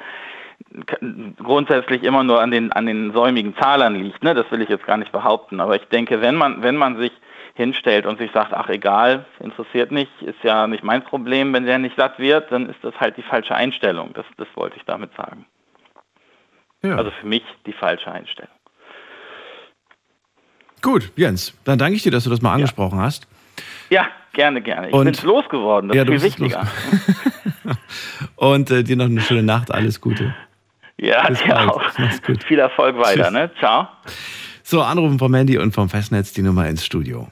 grundsätzlich immer nur an den, an den säumigen Zahlern liegt. Ne? Das will ich jetzt gar nicht behaupten. Aber ich denke, wenn man, wenn man sich hinstellt und sich sagt, ach egal, interessiert nicht, ist ja nicht mein Problem, wenn der nicht satt wird, dann ist das halt die falsche Einstellung. Das, das wollte ich damit sagen. Ja. Also für mich die falsche Einstellung. Gut, Jens, dann danke ich dir, dass du das mal angesprochen ja. hast. Ja, gerne, gerne. Ich bin losgeworden, das ja, ist viel wichtiger. und äh, dir noch eine schöne Nacht, alles Gute. Ja, Bis dir auch. Viel Erfolg weiter, Tschüss. ne? Ciao. So, anrufen vom Handy und vom Festnetz die Nummer ins Studio.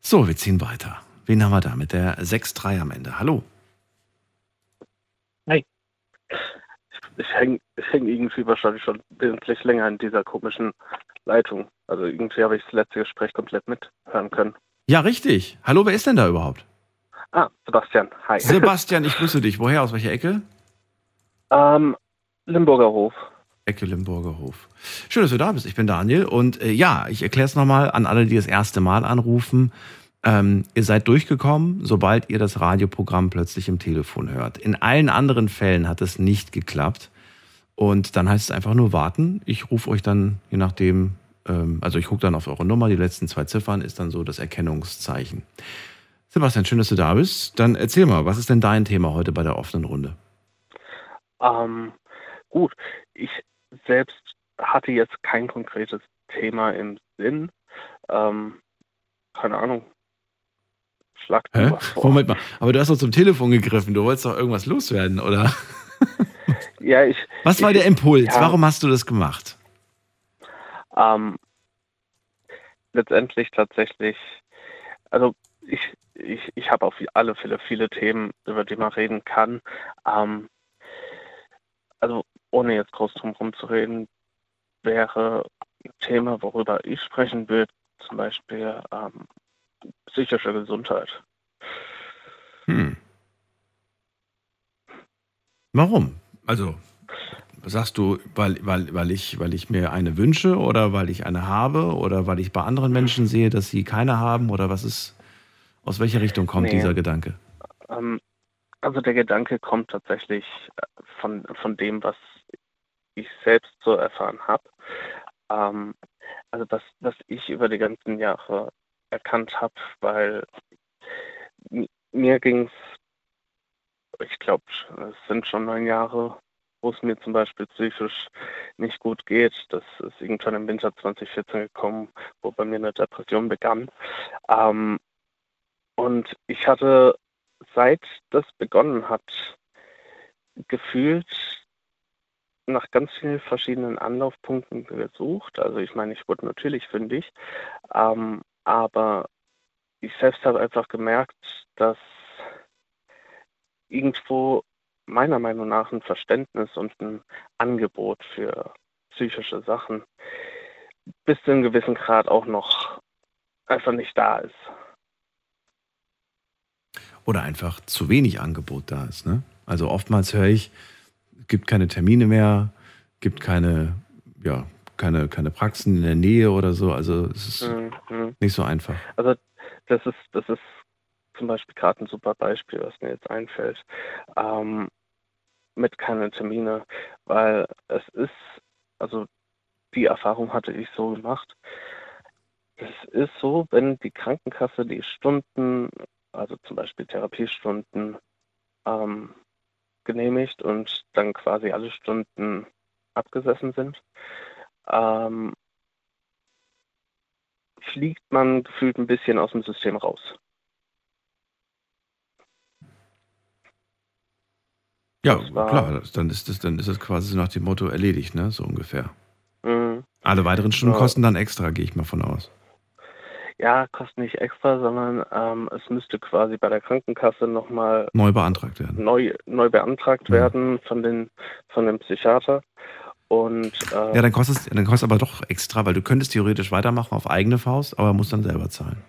So, wir ziehen weiter. Wen haben wir da mit der 6-3 am Ende? Hallo. Hey. Ich hänge häng irgendwie wahrscheinlich schon wesentlich länger in dieser komischen Leitung. Also irgendwie habe ich das letzte Gespräch komplett mithören können. Ja, richtig. Hallo, wer ist denn da überhaupt? Ah, Sebastian. Hi. Sebastian, ich grüße dich. Woher? Aus welcher Ecke? Ähm, Limburger Hof. Ecke Limburger Hof. Schön, dass du da bist. Ich bin Daniel und äh, ja, ich erkläre es nochmal an alle, die das erste Mal anrufen. Ähm, ihr seid durchgekommen, sobald ihr das Radioprogramm plötzlich im Telefon hört. In allen anderen Fällen hat es nicht geklappt. Und dann heißt es einfach nur warten. Ich rufe euch dann, je nachdem, ähm, also ich gucke dann auf eure Nummer, die letzten zwei Ziffern ist dann so das Erkennungszeichen. Sebastian, schön, dass du da bist. Dann erzähl mal, was ist denn dein Thema heute bei der offenen Runde? Ähm, gut, ich selbst hatte jetzt kein konkretes Thema im Sinn. Ähm, keine Ahnung. Schlag? Moment mal, aber du hast doch zum Telefon gegriffen. Du wolltest doch irgendwas loswerden, oder? ja, ich. Was war ich, der Impuls? Ja, Warum hast du das gemacht? Ähm, letztendlich tatsächlich, also ich ich, ich habe auf alle Fälle viele Themen, über die man reden kann. Ähm, also ohne jetzt groß drum herum zu reden, wäre ein Thema, worüber ich sprechen würde, zum Beispiel ähm, psychische Gesundheit. Hm. Warum? Also sagst du, weil, weil, weil, ich, weil ich mir eine wünsche oder weil ich eine habe oder weil ich bei anderen Menschen sehe, dass sie keine haben oder was ist? Aus welcher Richtung kommt nee. dieser Gedanke? Ähm, also der Gedanke kommt tatsächlich äh, von, von dem, was ich selbst so erfahren habe. Ähm, also das, was ich über die ganzen Jahre erkannt habe, weil mir ging es, ich glaube, es sind schon neun Jahre, wo es mir zum Beispiel psychisch nicht gut geht. Das ist irgendwann im Winter 2014 gekommen, wo bei mir eine Depression begann. Ähm, und ich hatte, seit das begonnen hat, gefühlt nach ganz vielen verschiedenen Anlaufpunkten gesucht. Also ich meine, ich wurde natürlich fündig, ähm, aber ich selbst habe einfach gemerkt, dass irgendwo meiner Meinung nach ein Verständnis und ein Angebot für psychische Sachen bis zu einem gewissen Grad auch noch einfach nicht da ist oder einfach zu wenig Angebot da ist. Ne? Also oftmals höre ich, es gibt keine Termine mehr, gibt keine, ja, keine, keine Praxen in der Nähe oder so. Also es ist Mhm. mhm. nicht so einfach. Also das ist, das ist zum Beispiel gerade ein super Beispiel, was mir jetzt einfällt, ähm, mit keinen Termine, weil es ist, also die Erfahrung hatte ich so gemacht. Es ist so, wenn die Krankenkasse die Stunden, also zum Beispiel Therapiestunden, ähm, genehmigt und dann quasi alle Stunden abgesessen sind, ähm, fliegt man gefühlt ein bisschen aus dem System raus. Ja, war- klar, das, dann ist das, dann ist das quasi so nach dem Motto erledigt, ne? So ungefähr. Mhm. Alle weiteren Stunden Ja. kosten dann extra, gehe ich mal von aus. Ja, kostet nicht extra, sondern ähm, es müsste quasi bei der Krankenkasse nochmal Neu beantragt werden. neu, neu beantragt Mhm. werden von, den, von dem Psychiater. Und äh, Ja, dann kostet es dann kostet aber doch extra, weil du könntest theoretisch weitermachen auf eigene Faust, aber musst dann selber zahlen.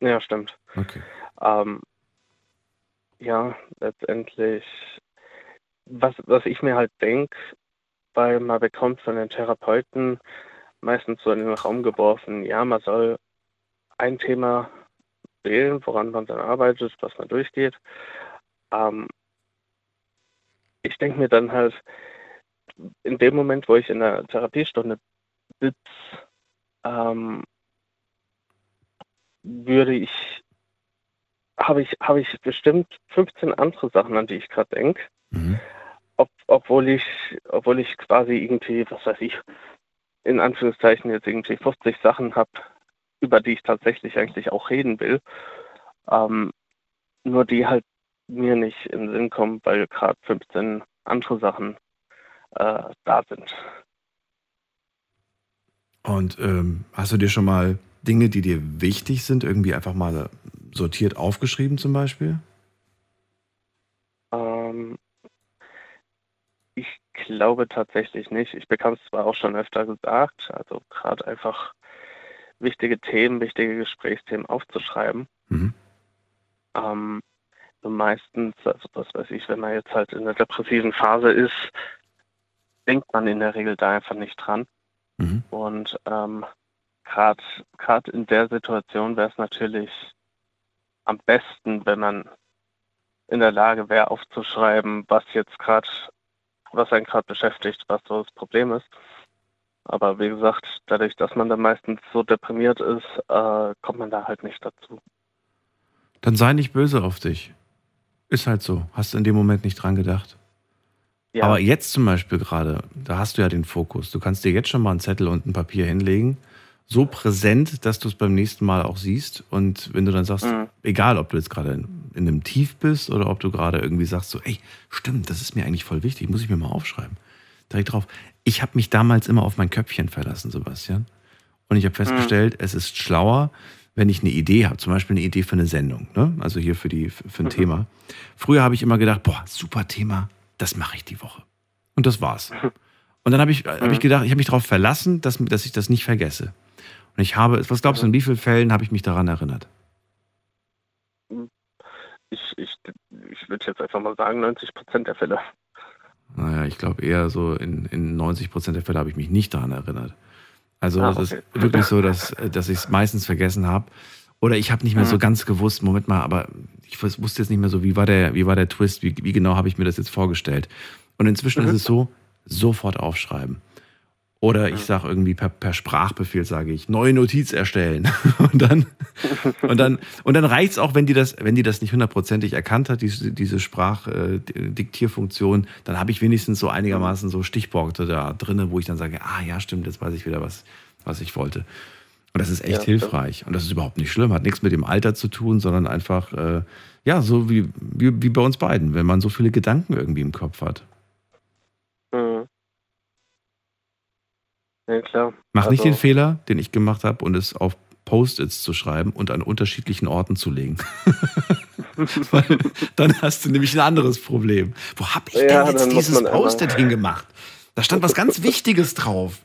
ja, stimmt. Okay. Ähm, ja, letztendlich, was, was ich mir halt denke, weil man bekommt von den Therapeuten meistens so in den Raum geworfen, ja, man soll ein Thema wählen, woran man dann arbeitet, was man durchgeht. Ähm, ich denke mir dann halt, in dem Moment, wo ich in der Therapiestunde sitze, ähm, würde ich habe ich, habe ich bestimmt 15 andere Sachen, an die ich gerade denke. Mhm. Ob, obwohl ich, obwohl ich quasi irgendwie, was weiß ich, in Anführungszeichen jetzt irgendwie 50 Sachen habe, über die ich tatsächlich eigentlich auch reden will. Ähm, nur die halt mir nicht in den Sinn kommen, weil gerade 15 andere Sachen äh, da sind. Und ähm, hast du dir schon mal Dinge, die dir wichtig sind, irgendwie einfach mal sortiert aufgeschrieben zum Beispiel? Ähm, glaube tatsächlich nicht. Ich bekam es zwar auch schon öfter gesagt, also gerade einfach wichtige Themen, wichtige Gesprächsthemen aufzuschreiben. Mhm. Ähm, meistens, also was weiß ich, wenn man jetzt halt in der depressiven Phase ist, denkt man in der Regel da einfach nicht dran. Mhm. Und ähm, gerade in der Situation wäre es natürlich am besten, wenn man in der Lage wäre, aufzuschreiben, was jetzt gerade, was einen gerade beschäftigt, was so das Problem ist. Aber wie gesagt, dadurch, dass man dann meistens so deprimiert ist, äh, kommt man da halt nicht dazu. Dann sei nicht böse auf dich. Ist halt so. Hast du in dem Moment nicht dran gedacht. Ja, Aber jetzt zum Beispiel gerade, da hast du ja den Fokus. Du kannst dir jetzt schon mal einen Zettel und ein Papier hinlegen. So präsent, dass du es beim nächsten Mal auch siehst. Und wenn du dann sagst, Mhm. egal ob du jetzt gerade in, in einem Tief bist oder ob du gerade irgendwie sagst, so, ey, stimmt, das ist mir eigentlich voll wichtig, muss ich mir mal aufschreiben. Direkt drauf. Ich habe mich damals immer auf mein Köpfchen verlassen, Sebastian. Und ich habe festgestellt, es ist schlauer, wenn ich eine Idee habe, zum Beispiel eine Idee für eine Sendung, ne? also hier für, die, für ein Thema. Früher habe ich immer gedacht, boah, super Thema, das mache ich die Woche. Und das war's. Und dann habe ich, hab ich gedacht, ich habe mich darauf verlassen, dass, dass ich das nicht vergesse. Und ich habe, was glaubst du, in wie vielen Fällen habe ich mich daran erinnert? Ich, ich, ich würde jetzt einfach mal sagen, 90 Prozent der Fälle. Naja, ich glaube eher so in, in 90 Prozent der Fälle habe ich mich nicht daran erinnert. Also Ah, es ist okay. wirklich so, dass, dass ich es meistens vergessen habe. Oder ich habe nicht mehr so Mhm. ganz gewusst, Moment mal, aber ich wus- wusste jetzt nicht mehr so, wie war der, wie war der Twist, wie, wie genau habe ich mir das jetzt vorgestellt. Und inzwischen Mhm. ist es so, sofort aufschreiben. Oder ich sage irgendwie per, per Sprachbefehl, sage ich, neue Notiz erstellen. Und dann, und dann, und dann reicht's auch, wenn die das, wenn die das nicht hundertprozentig erkannt hat, diese, diese Sprachdiktierfunktion, dann habe ich wenigstens so einigermaßen so Stichworte da drinne, wo ich dann sage, ah ja, stimmt, jetzt weiß ich wieder, was, was ich wollte. Und das ist echt Ja, hilfreich. Und das ist überhaupt nicht schlimm, hat nichts mit dem Alter zu tun, sondern einfach, äh, ja, so wie, wie, wie bei uns beiden, wenn man so viele Gedanken irgendwie im Kopf hat. Mhm. Ja, klar. Mach nicht Also- den Fehler, den ich gemacht habe, und es auf Post-its zu schreiben und an unterschiedlichen Orten zu legen. Weil dann hast du nämlich ein anderes Problem. Wo habe ich Ja, denn jetzt dieses Post-it hingemacht? Da stand was ganz Wichtiges drauf.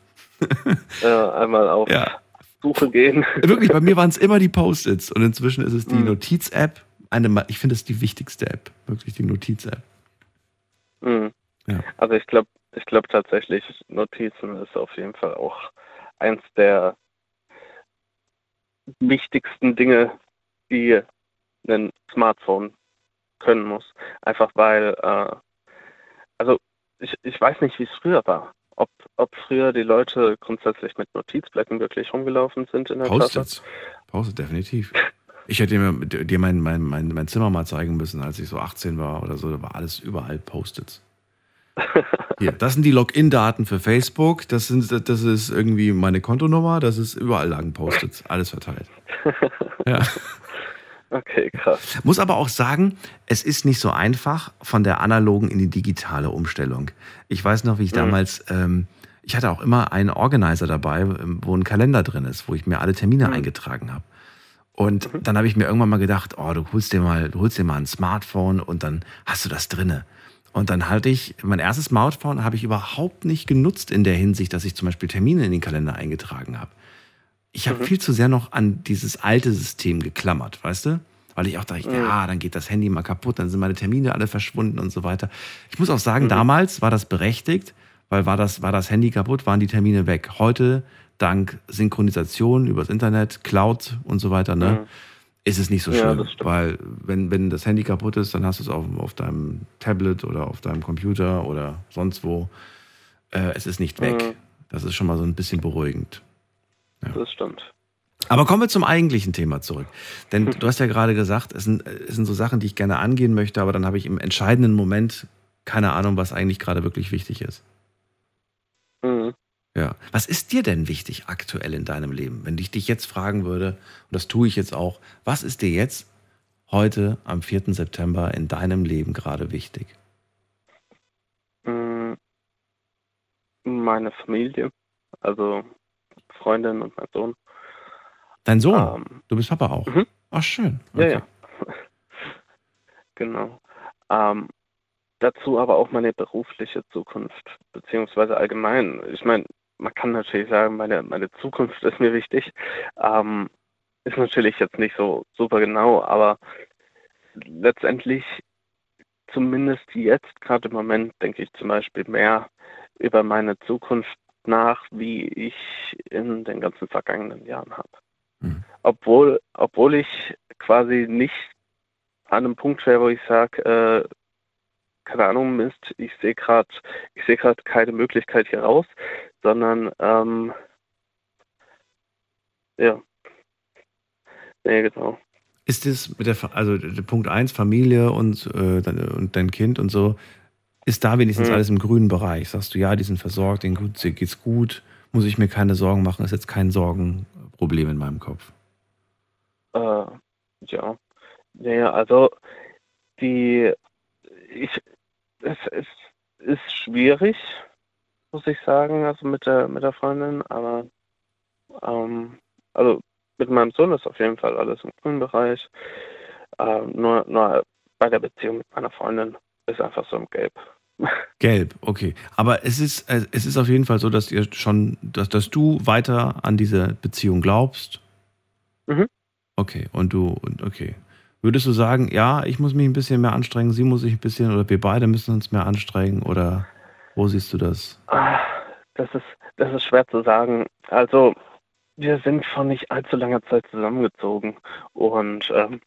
Ja, einmal auf Ja. Suche gehen. Wirklich, bei mir waren es immer die Post-its und inzwischen ist es die Mhm. Notiz-App. Eine, ich finde es die wichtigste App, wirklich die Notiz-App. Mhm. Ja. Also ich glaube, ich glaube tatsächlich, Notizen ist auf jeden Fall auch eins der wichtigsten Dinge, die ein Smartphone können muss. Einfach weil, äh, also ich, ich weiß nicht, wie es früher war. Ob, ob früher die Leute grundsätzlich mit Notizblöcken wirklich rumgelaufen sind in der Post-its. Post-it, definitiv. Ich hätte dir, dir mein, mein, mein, mein Zimmer mal zeigen müssen, als ich so 18 war oder so. Da war alles überall Post-its. Hier, das sind die Login-Daten für Facebook. Das, sind, das ist irgendwie meine Kontonummer. Das ist überall lagen Post-its. Alles verteilt. Ja. Okay, krass. Muss aber auch sagen, es ist nicht so einfach von der analogen in die digitale Umstellung. Ich weiß noch, wie ich mhm. damals, ähm, ich hatte auch immer einen Organizer dabei, ähm, wo ein Kalender drin ist, wo ich mir alle Termine mhm. eingetragen habe. Und mhm. dann habe ich mir irgendwann mal gedacht, oh, du holst dir mal, du holst dir mal ein Smartphone und dann hast du das drinne. Und dann hatte ich, mein erstes Smartphone habe ich überhaupt nicht genutzt in der Hinsicht, dass ich zum Beispiel Termine in den Kalender eingetragen habe ich habe mhm. viel zu sehr noch an dieses alte System geklammert, weißt du? Weil ich auch dachte, mhm. ja, dann geht das Handy mal kaputt, dann sind meine Termine alle verschwunden und so weiter. Ich muss auch sagen, mhm. damals war das berechtigt, weil war das, war das Handy kaputt, waren die Termine weg. Heute, dank Synchronisation übers Internet, Cloud und so weiter, ne, mhm. Ist es nicht so schlimm. Ja, weil wenn, wenn das Handy kaputt ist, dann hast du es auf, auf deinem Tablet oder auf deinem Computer oder sonst wo. Äh, es ist nicht weg. Mhm. Das ist schon mal so ein bisschen beruhigend. Ja. Das stimmt. Aber kommen wir zum eigentlichen Thema zurück. Denn du hast ja gerade gesagt, es sind, es sind so Sachen, die ich gerne angehen möchte, aber dann habe ich im entscheidenden Moment keine Ahnung, was eigentlich gerade wirklich wichtig ist. Ja. Was ist dir denn wichtig aktuell in deinem Leben? Wenn ich dich jetzt fragen würde, und das tue ich jetzt auch, was ist dir jetzt heute am 4. September in deinem Leben gerade wichtig? Mhm. Meine Familie. Also Freundin und mein Sohn. Dein Sohn? Ähm, du bist Papa auch? Mhm. Ach, schön. Okay. Ja, ja. genau. Ähm, dazu aber auch meine berufliche Zukunft, beziehungsweise allgemein. Ich meine, man kann natürlich sagen, meine, meine Zukunft ist mir wichtig. Ähm, ist natürlich jetzt nicht so super genau, aber letztendlich, zumindest jetzt gerade im Moment, denke ich zum Beispiel mehr über meine Zukunft nach, wie ich in den ganzen vergangenen Jahren habe. Mhm. Obwohl, obwohl ich quasi nicht an einem Punkt wäre, wo ich sage, äh, keine Ahnung, Mist, ich sehe gerade, ich sehe gerade keine Möglichkeit hier raus, sondern ähm, ja. Nee, genau. Ist das mit der, also Punkt 1, Familie und, äh, und dein Kind und so, ist da wenigstens mhm. alles im grünen Bereich? Sagst du, ja, die sind versorgt, denen gut, geht's gut, muss ich mir keine Sorgen machen, ist jetzt kein Sorgenproblem in meinem Kopf. Äh, ja. Naja, also die ich es, es ist schwierig, muss ich sagen, also mit der mit der Freundin, aber ähm, also mit meinem Sohn ist auf jeden Fall alles im grünen Bereich. Äh, nur, nur bei der Beziehung mit meiner Freundin ist einfach so im Gelb. Gelb, okay. Aber es ist, äh, es ist auf jeden Fall so, dass ihr schon, dass, dass du weiter an diese Beziehung glaubst. Mhm. Okay, und du, okay. Würdest du sagen, ja, ich muss mich ein bisschen mehr anstrengen, sie muss sich ein bisschen, oder wir beide müssen uns mehr anstrengen, oder wo siehst du das? Ah, das ist, das ist schwer zu sagen. Also, wir sind vor nicht allzu langer Zeit zusammengezogen und ähm,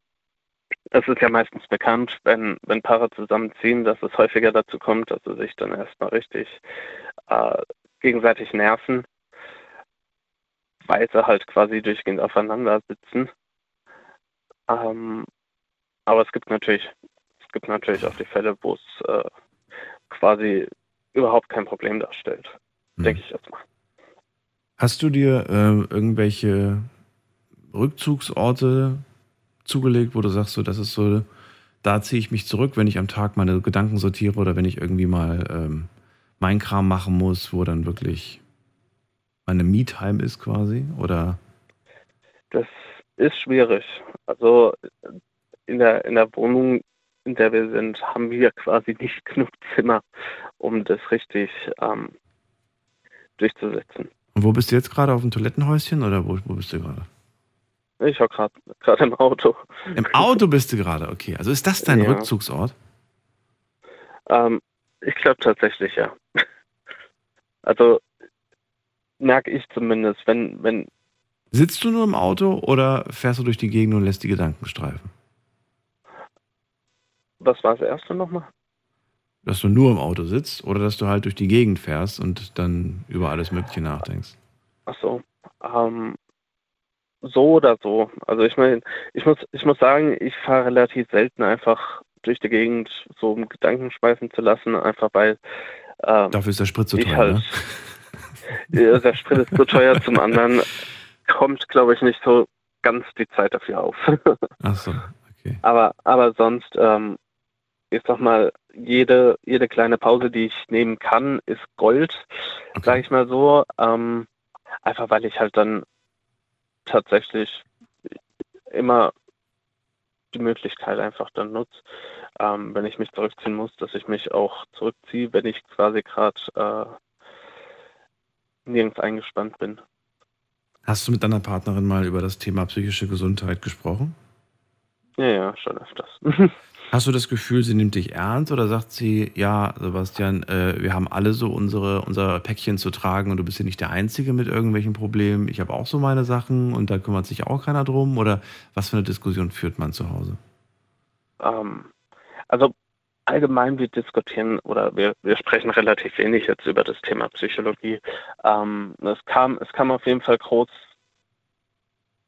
es ist ja meistens bekannt, wenn, wenn Paare zusammenziehen, dass es häufiger dazu kommt, dass sie sich dann erstmal richtig äh, gegenseitig nerven, weil sie halt quasi durchgehend aufeinander sitzen. Ähm, aber es gibt natürlich, es gibt natürlich auch die Fälle, wo es äh, quasi überhaupt kein Problem darstellt, hm. denke ich jetzt mal. Hast du dir äh, irgendwelche Rückzugsorte zugelegt, wo du sagst, so, das ist so, da ziehe ich mich zurück, wenn ich am Tag meine Gedanken sortiere oder wenn ich irgendwie mal ähm, mein Kram machen muss, wo dann wirklich meine Me-Time ist quasi? Oder? Das ist schwierig. Also in der, in der Wohnung, in der wir sind, haben wir quasi nicht genug Zimmer, um das richtig ähm, durchzusetzen. Und wo bist du jetzt gerade? Auf dem Toilettenhäuschen oder wo, wo bist du gerade? Ich war gerade im Auto. Im Auto bist du gerade, okay. Also ist das dein ja. Rückzugsort? Ähm, ich glaube tatsächlich, ja. Also merke ich zumindest, wenn, wenn. Sitzt du nur im Auto oder fährst du durch die Gegend und lässt die Gedanken streifen? Was war das erste nochmal? Dass du nur im Auto sitzt oder dass du halt durch die Gegend fährst und dann über alles Mögliche nachdenkst? Ach so. Ähm, so oder so. Also ich meine, ich muss, ich muss sagen, ich fahre relativ selten einfach durch die Gegend, so um Gedanken schweifen zu lassen, einfach weil ähm, Dafür ist der Sprit zu teuer, halt, ne? Der Sprit ist zu teuer. Zum anderen kommt, glaube ich, nicht so ganz die Zeit dafür auf. Ach so, okay. aber, aber sonst, ähm, ich sag mal, jede, jede kleine Pause, die ich nehmen kann, ist Gold, okay. sage ich mal so. Ähm, einfach weil ich halt dann tatsächlich immer die Möglichkeit einfach dann nutze, ähm, wenn ich mich zurückziehen muss, dass ich mich auch zurückziehe, wenn ich quasi gerade äh, nirgends eingespannt bin. Hast du mit deiner Partnerin mal über das Thema psychische Gesundheit gesprochen? Ja, ja, schon öfters. Hast du das Gefühl, sie nimmt dich ernst oder sagt sie, ja, Sebastian, äh, wir haben alle so unsere, unser Päckchen zu tragen und du bist ja nicht der Einzige mit irgendwelchen Problemen. Ich habe auch so meine Sachen und da kümmert sich auch keiner drum? Oder was für eine Diskussion führt man zu Hause? Ähm, also allgemein wir diskutieren oder wir, wir sprechen relativ wenig jetzt über das Thema Psychologie. Ähm, es, kam, es kam auf jeden Fall groß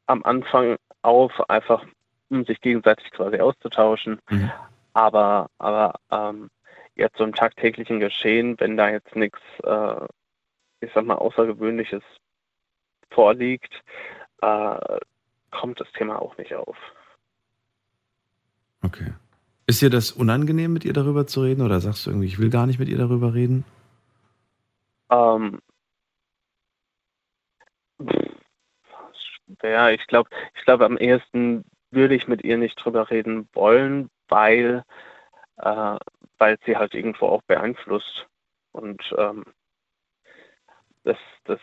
am Anfang auf, einfach um sich gegenseitig quasi auszutauschen. Mhm. Aber, aber ähm, jetzt so im tagtäglichen Geschehen, wenn da jetzt nichts, äh, ich sag mal, Außergewöhnliches vorliegt, äh, kommt das Thema auch nicht auf. Okay. Ist dir das unangenehm, mit ihr darüber zu reden oder sagst du irgendwie, ich will gar nicht mit ihr darüber reden? Ähm, schwer. Ich glaube, ich glaube, am ehesten würde ich mit ihr nicht drüber reden wollen, weil, äh, weil sie halt irgendwo auch beeinflusst. Und ähm, das, das.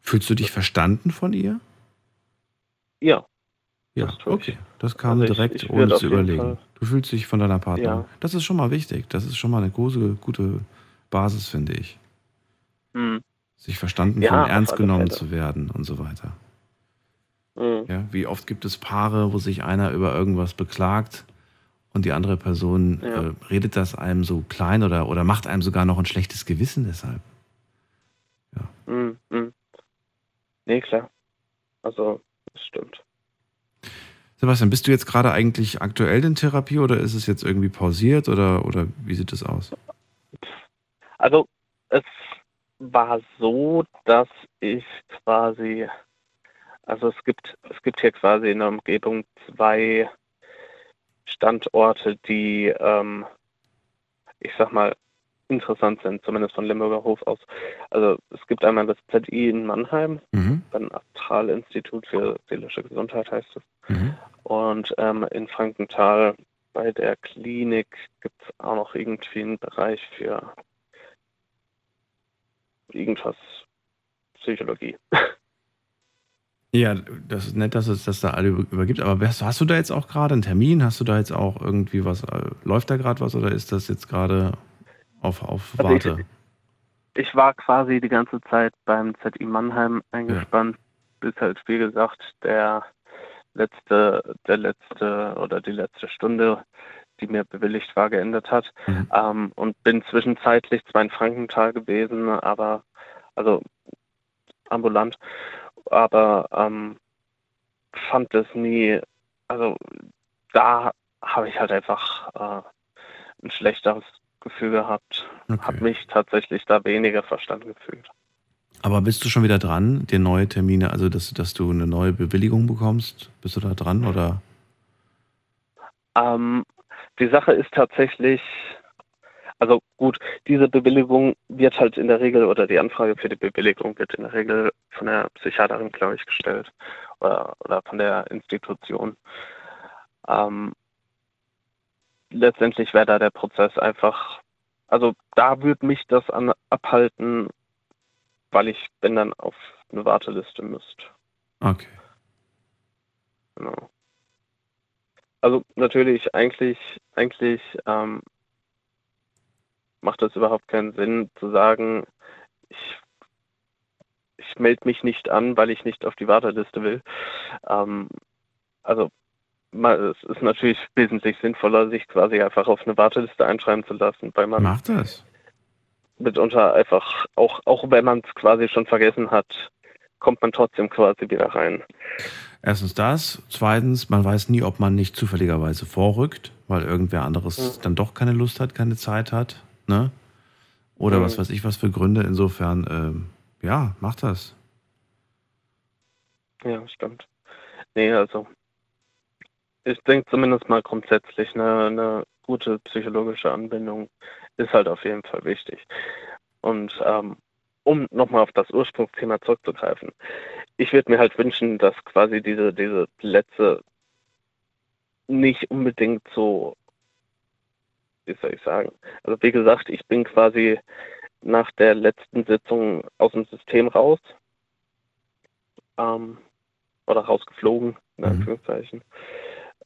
Fühlst du dich verstanden von ihr? Ja. Ja, Das ich. okay. Das kam Also ich- direkt, ich ohne würde zu überlegen. Fall- Du fühlst dich von deiner Partnerin. Ja. Das ist schon mal wichtig. Das ist schon mal eine große, gute Basis, finde ich. Hm, Sich verstanden Ja, auf ernst genommen Fälle. zu werden und so weiter. Hm, Ja, wie oft gibt es Paare, wo sich einer über irgendwas beklagt und die andere Person Ja. äh, redet das einem so klein oder, oder macht einem sogar noch ein schlechtes Gewissen deshalb. hm, hm. Nee, klar. Also, das stimmt. Sebastian, bist du jetzt gerade eigentlich aktuell in Therapie oder ist es jetzt irgendwie pausiert oder, oder wie sieht das aus? Also es war so, dass ich quasi, also es gibt, es gibt hier quasi in der Umgebung zwei Standorte, die, ähm, ich sag mal, interessant sind, zumindest von Limburger Hof aus. Also es gibt einmal das ZI in Mannheim, Mhm. ein Astralinstitut für seelische Gesundheit heißt es. Mhm. Und ähm, in Frankenthal bei der Klinik gibt es auch noch irgendwie einen Bereich für irgendwas Psychologie. Ja, das ist nett, dass es das da alle über- übergibt. Aber hast, hast du da jetzt auch gerade einen Termin? Hast du da jetzt auch irgendwie was? Äh, läuft da gerade was oder ist das jetzt gerade auf, auf Also ich- Warte? Ich war quasi die ganze Zeit beim ZI Mannheim eingespannt, bis halt, wie gesagt, der letzte, der letzte oder die letzte Stunde, die mir bewilligt war, geendet hat. Mhm. Ähm, und bin zwischenzeitlich zwar in Frankenthal gewesen, aber also ambulant, aber ähm, fand es nie, also da habe ich halt einfach äh, ein schlechteres Gefühl gehabt, habe Okay. mich tatsächlich da weniger verstanden gefühlt. Aber bist du schon wieder dran, dir neue Termine, also dass, dass du eine neue Bewilligung bekommst? Bist du da dran oder? Ähm, die Sache ist tatsächlich, also gut, diese Bewilligung wird halt in der Regel, oder die Anfrage für die Bewilligung wird in der Regel von der Psychiaterin, glaube ich, gestellt oder, oder von der Institution. Ähm, letztendlich wäre da der Prozess einfach, also da würde mich das an, abhalten, weil ich, wenn dann, auf eine Warteliste müsste. Okay. Genau. Also natürlich, eigentlich, eigentlich ähm, macht es überhaupt keinen Sinn zu sagen, ich ich melde mich nicht an, weil ich nicht auf die Warteliste will. Ähm, also es ist natürlich wesentlich sinnvoller, sich quasi einfach auf eine Warteliste einschreiben zu lassen, weil man Macht das. mitunter einfach, auch, auch wenn man es quasi schon vergessen hat, kommt man trotzdem quasi wieder rein. Erstens das. Zweitens, man weiß nie, ob man nicht zufälligerweise vorrückt, weil irgendwer anderes Mhm. dann doch keine Lust hat, keine Zeit hat. Ne? Oder Mhm. was weiß ich, was für Gründe. Insofern, ähm, ja, macht das. Ja, stimmt. Nee, also ich denke zumindest mal grundsätzlich eine, eine gute psychologische Anbindung ist halt auf jeden Fall wichtig. Und ähm, um nochmal auf das Ursprungsthema zurückzugreifen, ich würde mir halt wünschen, dass quasi diese, diese Plätze nicht unbedingt so, wie soll ich sagen, also wie gesagt, ich bin quasi nach der letzten Sitzung aus dem System raus. Ähm, oder rausgeflogen, in Mhm. Anführungszeichen.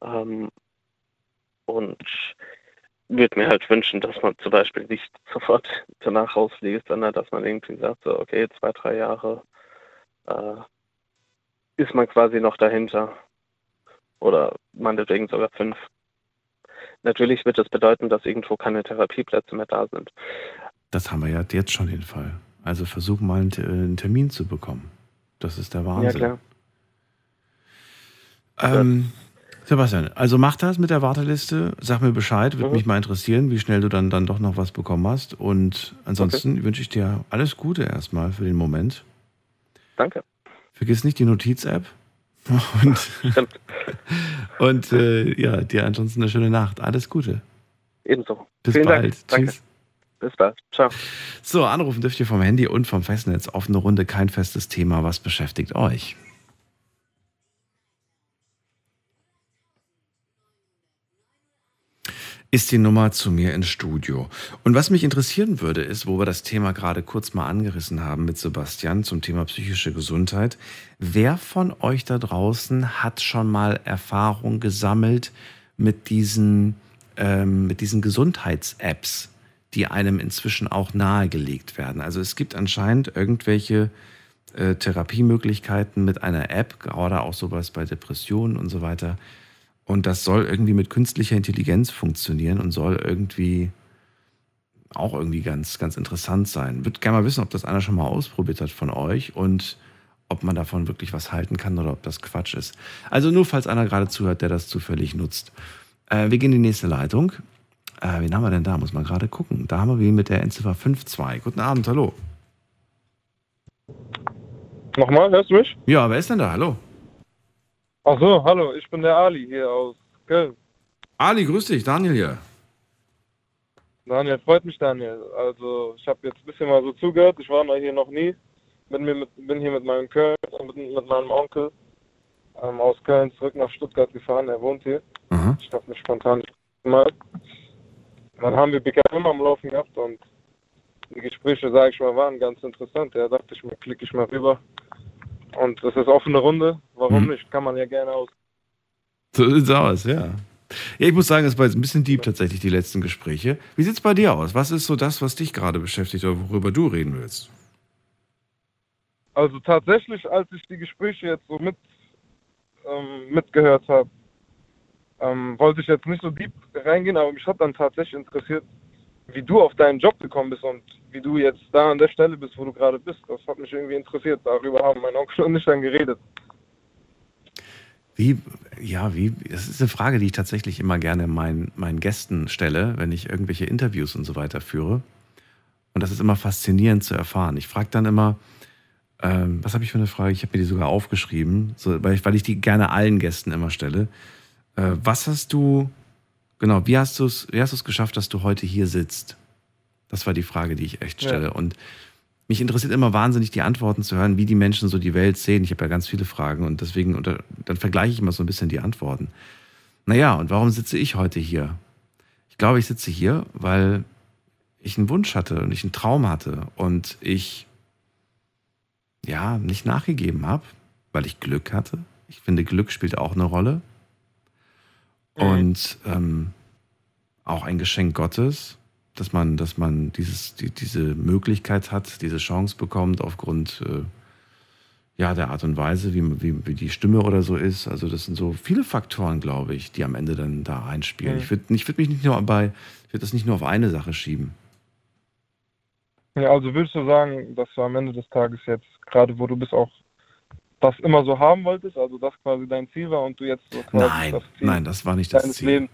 Ähm, und würde mir halt wünschen, dass man zum Beispiel nicht sofort danach rausfliegt, sondern dass man irgendwie sagt, so, okay, zwei, drei Jahre äh, ist man quasi noch dahinter. Oder meinetwegen sogar fünf. Natürlich wird das bedeuten, dass irgendwo keine Therapieplätze mehr da sind. Das haben wir ja jetzt schon den Fall. Also versuch mal einen, Te- einen Termin zu bekommen. Das ist der Wahnsinn. Ja, klar. Ähm, Sebastian, also mach das mit der Warteliste, sag mir Bescheid, würde Mhm. mich mal interessieren, wie schnell du dann, dann doch noch was bekommen hast. Und ansonsten wünsche ich dir alles Gute erstmal für den Moment. Danke. Vergiss nicht die Notiz-App. Und, und äh, ja, dir ansonsten eine schöne Nacht. Alles Gute. Ebenso. Bis Vielen bald. Dank. Danke. Tschüss. Bis bald. Ciao. So, anrufen dürft ihr vom Handy und vom Festnetz. Offene Runde, kein festes Thema. Was beschäftigt euch? Ist die Nummer zu mir ins Studio. Und was mich interessieren würde, ist, wo wir das Thema gerade kurz mal angerissen haben mit Sebastian zum Thema psychische Gesundheit. Wer von euch da draußen hat schon mal Erfahrung gesammelt mit diesen, ähm, mit diesen Gesundheits-Apps? die einem inzwischen auch nahegelegt werden. Also es gibt anscheinend irgendwelche äh, Therapiemöglichkeiten mit einer App, gerade auch sowas bei Depressionen und so weiter. Und das soll irgendwie mit künstlicher Intelligenz funktionieren und soll irgendwie auch irgendwie ganz, ganz interessant sein. Würde gerne mal wissen, ob das einer schon mal ausprobiert hat von euch und ob man davon wirklich was halten kann oder ob das Quatsch ist. Also nur falls einer gerade zuhört, der das zufällig nutzt. Äh, wir gehen in die nächste Leitung. Äh, wen haben wir denn da? Muss man gerade gucken. Da haben wir wen mit der Endziffer 52. Guten Abend, hallo. Nochmal, hörst du mich? Ja, wer ist denn da? Hallo. Ach so, hallo, ich bin der Ali hier aus Köln. Ali, grüß dich, Daniel hier. Daniel, freut mich, Daniel. Also, ich habe jetzt ein bisschen mal so zugehört. Ich war noch hier noch nie. Bin, mir mit, bin hier mit meinem Köln mit, mit meinem Onkel ähm, aus Köln zurück nach Stuttgart gefahren. Er wohnt hier. Aha. Ich habe mich spontan mal. Dann haben wir BKM am Laufen gehabt und die Gespräche, sage ich mal, waren ganz interessant. Da dachte ich mir, klicke ich mal rüber. Und das ist offene Runde. Warum Mhm. nicht? Kann man ja gerne aus. So sieht's aus, ja. Ja, ich muss sagen, es war jetzt ein bisschen deep tatsächlich, die letzten Gespräche. Wie sieht's bei dir aus? Was ist so das, was dich gerade beschäftigt oder worüber du reden willst? Also tatsächlich, als ich die Gespräche jetzt so mit ähm, mitgehört habe, ähm, wollte ich jetzt nicht so deep reingehen, aber mich hat dann tatsächlich interessiert, wie du auf deinen Job gekommen bist und wie du jetzt da an der Stelle bist, wo du gerade bist. Das hat mich irgendwie interessiert. Darüber haben mein Onkel und ich dann geredet. Wie, ja, wie, das ist eine Frage, die ich tatsächlich immer gerne meinen, meinen Gästen stelle, wenn ich irgendwelche Interviews und so weiter führe. Und das ist immer faszinierend zu erfahren. Ich frage dann immer, ähm, was habe ich für eine Frage? Ich habe mir die sogar aufgeschrieben, so, weil, ich, weil ich die gerne allen Gästen immer stelle. Äh, was hast du, genau, wie hast du es wie hast du es geschafft, dass du heute hier sitzt? Das war die Frage, die ich echt Ja. stelle. Und mich interessiert immer wahnsinnig die Antworten zu hören, wie die Menschen so die Welt sehen. Ich habe ja ganz viele Fragen und deswegen, unter, dann vergleiche ich immer so ein bisschen die Antworten. Naja, und warum sitze ich heute hier? Ich glaube, ich sitze hier, weil ich einen Wunsch hatte und ich einen Traum hatte und ich ja nicht nachgegeben habe, weil ich Glück hatte. Ich finde, Glück spielt auch eine Rolle. Und ähm, auch ein Geschenk Gottes, dass man, dass man dieses, die, diese Möglichkeit hat, diese Chance bekommt aufgrund äh, ja, der Art und Weise, wie, wie, wie die Stimme oder so ist. Also das sind so viele Faktoren, glaube ich, die am Ende dann da reinspielen. Mhm. Ich würde ich würd mich nicht nur bei, ich würde das nicht nur auf eine Sache schieben. Ja, also würdest du sagen, dass du am Ende des Tages jetzt, gerade wo du bist, auch das immer so haben wolltest, also das quasi dein Ziel war und du jetzt so quasi Nein, das Ziel nein, das war nicht das Ziel. Lebens.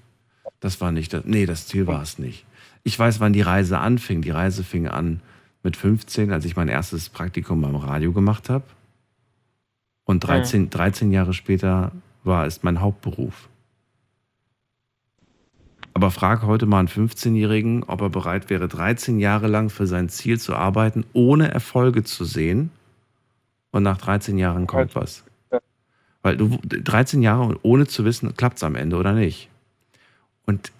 Das war nicht das, nee, das Ziel war es nicht. Ich weiß, wann die Reise anfing. Die Reise fing an mit 15, als ich mein erstes Praktikum beim Radio gemacht habe. Und 13, 13 Jahre später war es mein Hauptberuf. Aber frag heute mal einen 15-Jährigen, ob er bereit wäre, 13 Jahre lang für sein Ziel zu arbeiten, ohne Erfolge zu sehen. Und nach 13 Jahren kommt was. Ja. Weil du 13 Jahre und ohne zu wissen, klappt es am Ende oder nicht. Und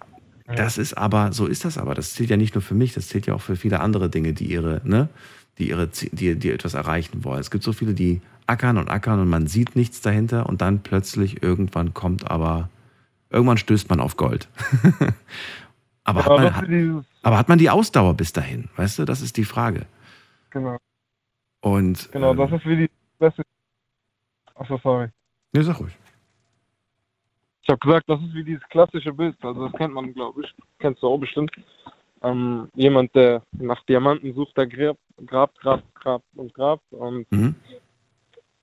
das ist aber, so ist das aber. Das zählt ja nicht nur für mich, das zählt ja auch für viele andere Dinge, die ihre, ne, die ihre, die, die etwas erreichen wollen. Es gibt so viele, die ackern und ackern und man sieht nichts dahinter und dann plötzlich irgendwann kommt aber, irgendwann stößt man auf Gold. aber, hat Aber man, dieses, aber hat man die Ausdauer bis dahin? Weißt du, das ist die Frage. genau, Und, genau, ähm, das ist wie die beste. Achso, sorry. nee, sag ruhig. Ich habe gesagt, das ist wie dieses klassische Bild, also das kennt man, glaube ich, kennst du auch bestimmt. Ähm, jemand, der nach Diamanten sucht, der grabt, grabt, grabt, grabt und grabt und Mhm.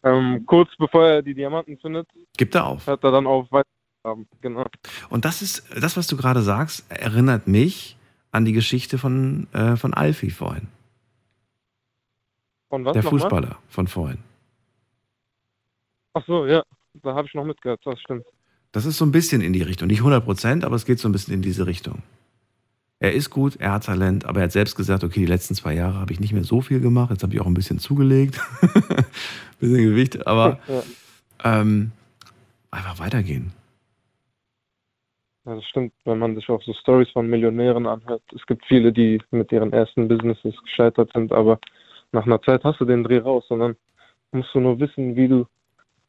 ähm, kurz bevor er die Diamanten findet, Gibt er auf. hört er dann auf weitergraben. Genau. Und das ist, das, was du gerade sagst, erinnert mich an die Geschichte von, äh, von Alfie vorhin. Und was der? Fußballer von vorhin. Ach so, ja, da habe ich noch mitgehört, das stimmt. Das ist so ein bisschen in die Richtung. Nicht 100 Prozent, aber es geht so ein bisschen in diese Richtung. Er ist gut, er hat Talent, aber er hat selbst gesagt, okay, die letzten zwei Jahre habe ich nicht mehr so viel gemacht. Jetzt habe ich auch ein bisschen zugelegt. bisschen Gewicht, aber ähm, einfach weitergehen. ja, das stimmt, wenn man sich auch so Stories von Millionären anhört. Es gibt viele, die mit ihren ersten Businesses gescheitert sind, aber nach einer Zeit hast du den Dreh raus und dann musst du nur wissen, wie du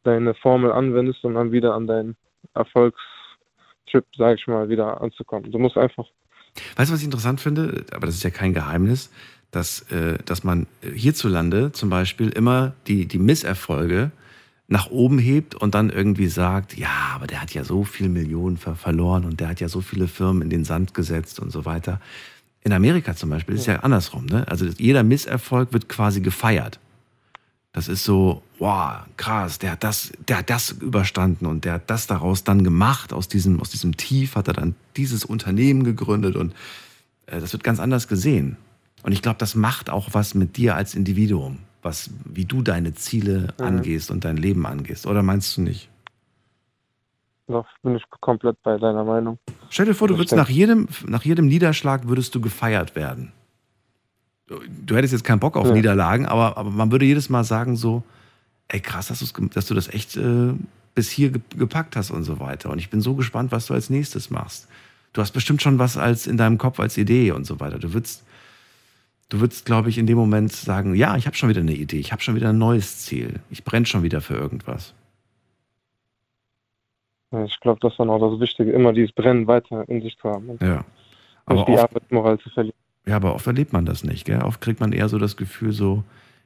deine Formel anwendest, um dann wieder an deinen Erfolgstrip, sag ich mal, wieder anzukommen. Du musst einfach Weißt du, was ich interessant finde? Aber das ist ja kein Geheimnis, dass, äh, dass man hierzulande zum Beispiel immer die, die Misserfolge nach oben hebt und dann irgendwie sagt, ja, aber der hat ja so viele Millionen ver verloren und der hat ja so viele Firmen in den Sand gesetzt und so weiter. In Amerika zum Beispiel ist es ja andersrum. Ne? Also jeder Misserfolg wird quasi gefeiert. Das ist so, wow, krass, der hat das, der hat das überstanden und der hat das daraus dann gemacht. Aus diesem, aus diesem Tief hat er dann dieses Unternehmen gegründet und äh, das wird ganz anders gesehen. Und ich glaube, das macht auch was mit dir als Individuum, was, wie du deine Ziele Mhm. angehst und dein Leben angehst. Oder meinst du nicht? Da bin ich komplett bei deiner Meinung. Stell dir vor, du Das würdest nach jedem, nach jedem Niederschlag würdest du gefeiert werden. Du hättest jetzt keinen Bock auf Ja. Niederlagen, aber, aber man würde jedes Mal sagen so, ey krass, dass, dass du das echt äh, bis hier ge gepackt hast und so weiter. Und ich bin so gespannt, was du als nächstes machst. Du hast bestimmt schon was als in deinem Kopf als Idee und so weiter. Du würdest, du würdest, glaube ich, in dem Moment sagen, ja, ich habe schon wieder eine Idee, ich habe schon wieder ein neues Ziel, ich brenne schon wieder für irgendwas. Ich glaube, das ist dann auch das Wichtige, immer dieses Brennen weiter in sich zu haben Ja. Aber nicht die Arbeitsmoral zu verlieren. Ja, aber oft erlebt man das nicht. Gell? Oft kriegt man eher so das Gefühl so,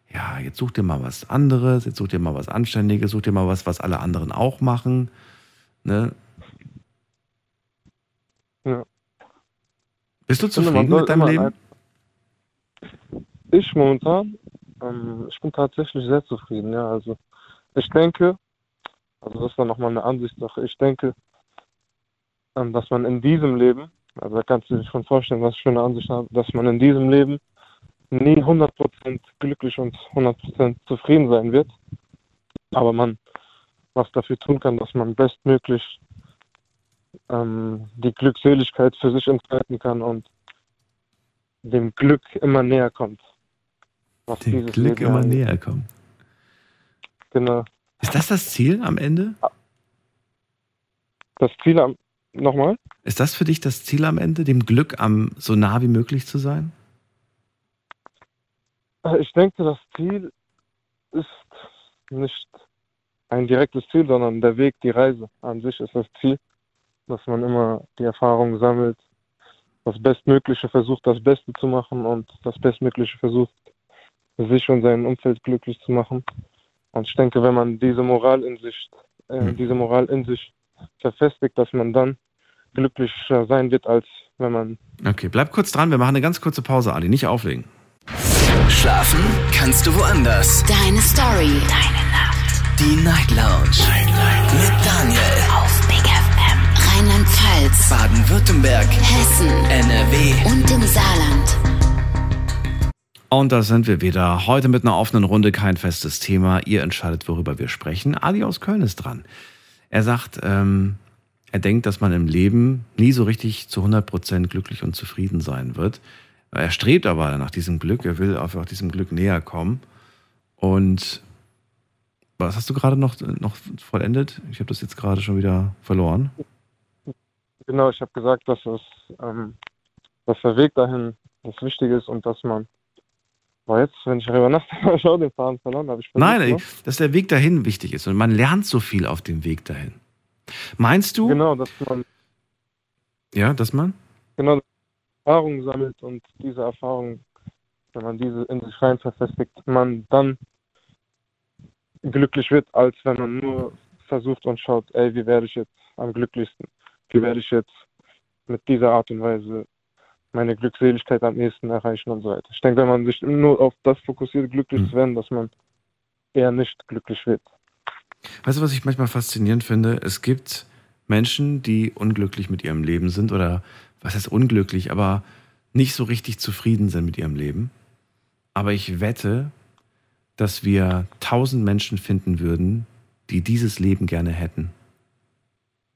ja, jetzt such dir mal was anderes, jetzt such dir mal was Anständiges, such dir mal was, was alle anderen auch machen. Ne? Ja. Bist du finde, zufrieden soll mit deinem Leben? Ich momentan, ähm, ich bin tatsächlich sehr zufrieden, ja. Also ich denke, also das war nochmal eine Ansichtssache, ich denke, ähm, dass man in diesem Leben, also da kannst du dir schon vorstellen, was ich für eine Ansicht habe, dass man in diesem Leben nie 100% glücklich und 100% zufrieden sein wird, aber man was dafür tun kann, dass man bestmöglich ähm, die Glückseligkeit für sich entfalten kann und dem Glück immer näher kommt. Was Dem Glück Leben immer angeht. näher kommen. Genau. Ist das das Ziel am Ende? Das Ziel am, nochmal? Ist das für dich das Ziel am Ende, dem Glück am so nah wie möglich zu sein? Äh, Ich denke, das Ziel ist nicht ein direktes Ziel, sondern der Weg, die Reise an sich ist das Ziel, dass man immer die Erfahrung sammelt, das Bestmögliche versucht, das Beste zu machen und das Bestmögliche versucht, sich und sein Umfeld glücklich zu machen. Und ich denke, wenn man diese Moral in sich, äh, Hm. diese Moral in sich verfestigt, dass man dann glücklicher sein wird, als wenn man Okay, bleib kurz dran. Wir machen eine ganz kurze Pause, Ali. Nicht auflegen. Schlafen kannst du woanders. Deine Story. Deine Nacht. Die Night Lounge. Mit Daniel. Auf Big FM. Rheinland-Pfalz. Baden-Württemberg. Hessen. NRW. Und im Saarland. Und da sind wir wieder. Heute mit einer offenen Runde, kein festes Thema. Ihr entscheidet, worüber wir sprechen. Ali aus Köln ist dran. Er sagt, ähm, er denkt, dass man im Leben nie so richtig zu 100% glücklich und zufrieden sein wird. Er strebt aber nach diesem Glück. Er will einfach diesem Glück näher kommen. Und was hast du gerade noch, noch vollendet? Ich habe das jetzt gerade schon wieder verloren. Genau, ich habe gesagt, dass es, ähm, dass der Weg dahin das Wichtige ist und dass man, aber jetzt, wenn ich darüber nachdenke, auch den Faden verloren, habe ich Nein, versucht, ey, dass der Weg dahin wichtig ist und man lernt so viel auf dem Weg dahin. Meinst du? Genau, dass man ja, dass man? genau Erfahrungen sammelt und diese Erfahrungen, wenn man diese in sich rein verfestigt, man dann glücklich wird, als wenn man nur versucht und schaut, ey, wie werde ich jetzt am glücklichsten? Wie werde ich jetzt mit dieser Art und Weise meine Glückseligkeit am ehesten erreichen und so weiter. Ich denke, wenn man sich nur auf das fokussiert, glücklich Hm. zu werden, dass man eher nicht glücklich wird. Weißt du, was ich manchmal faszinierend finde? Es gibt Menschen, die unglücklich mit ihrem Leben sind oder was heißt unglücklich, aber nicht so richtig zufrieden sind mit ihrem Leben. Aber ich wette, dass wir tausend Menschen finden würden, die dieses Leben gerne hätten.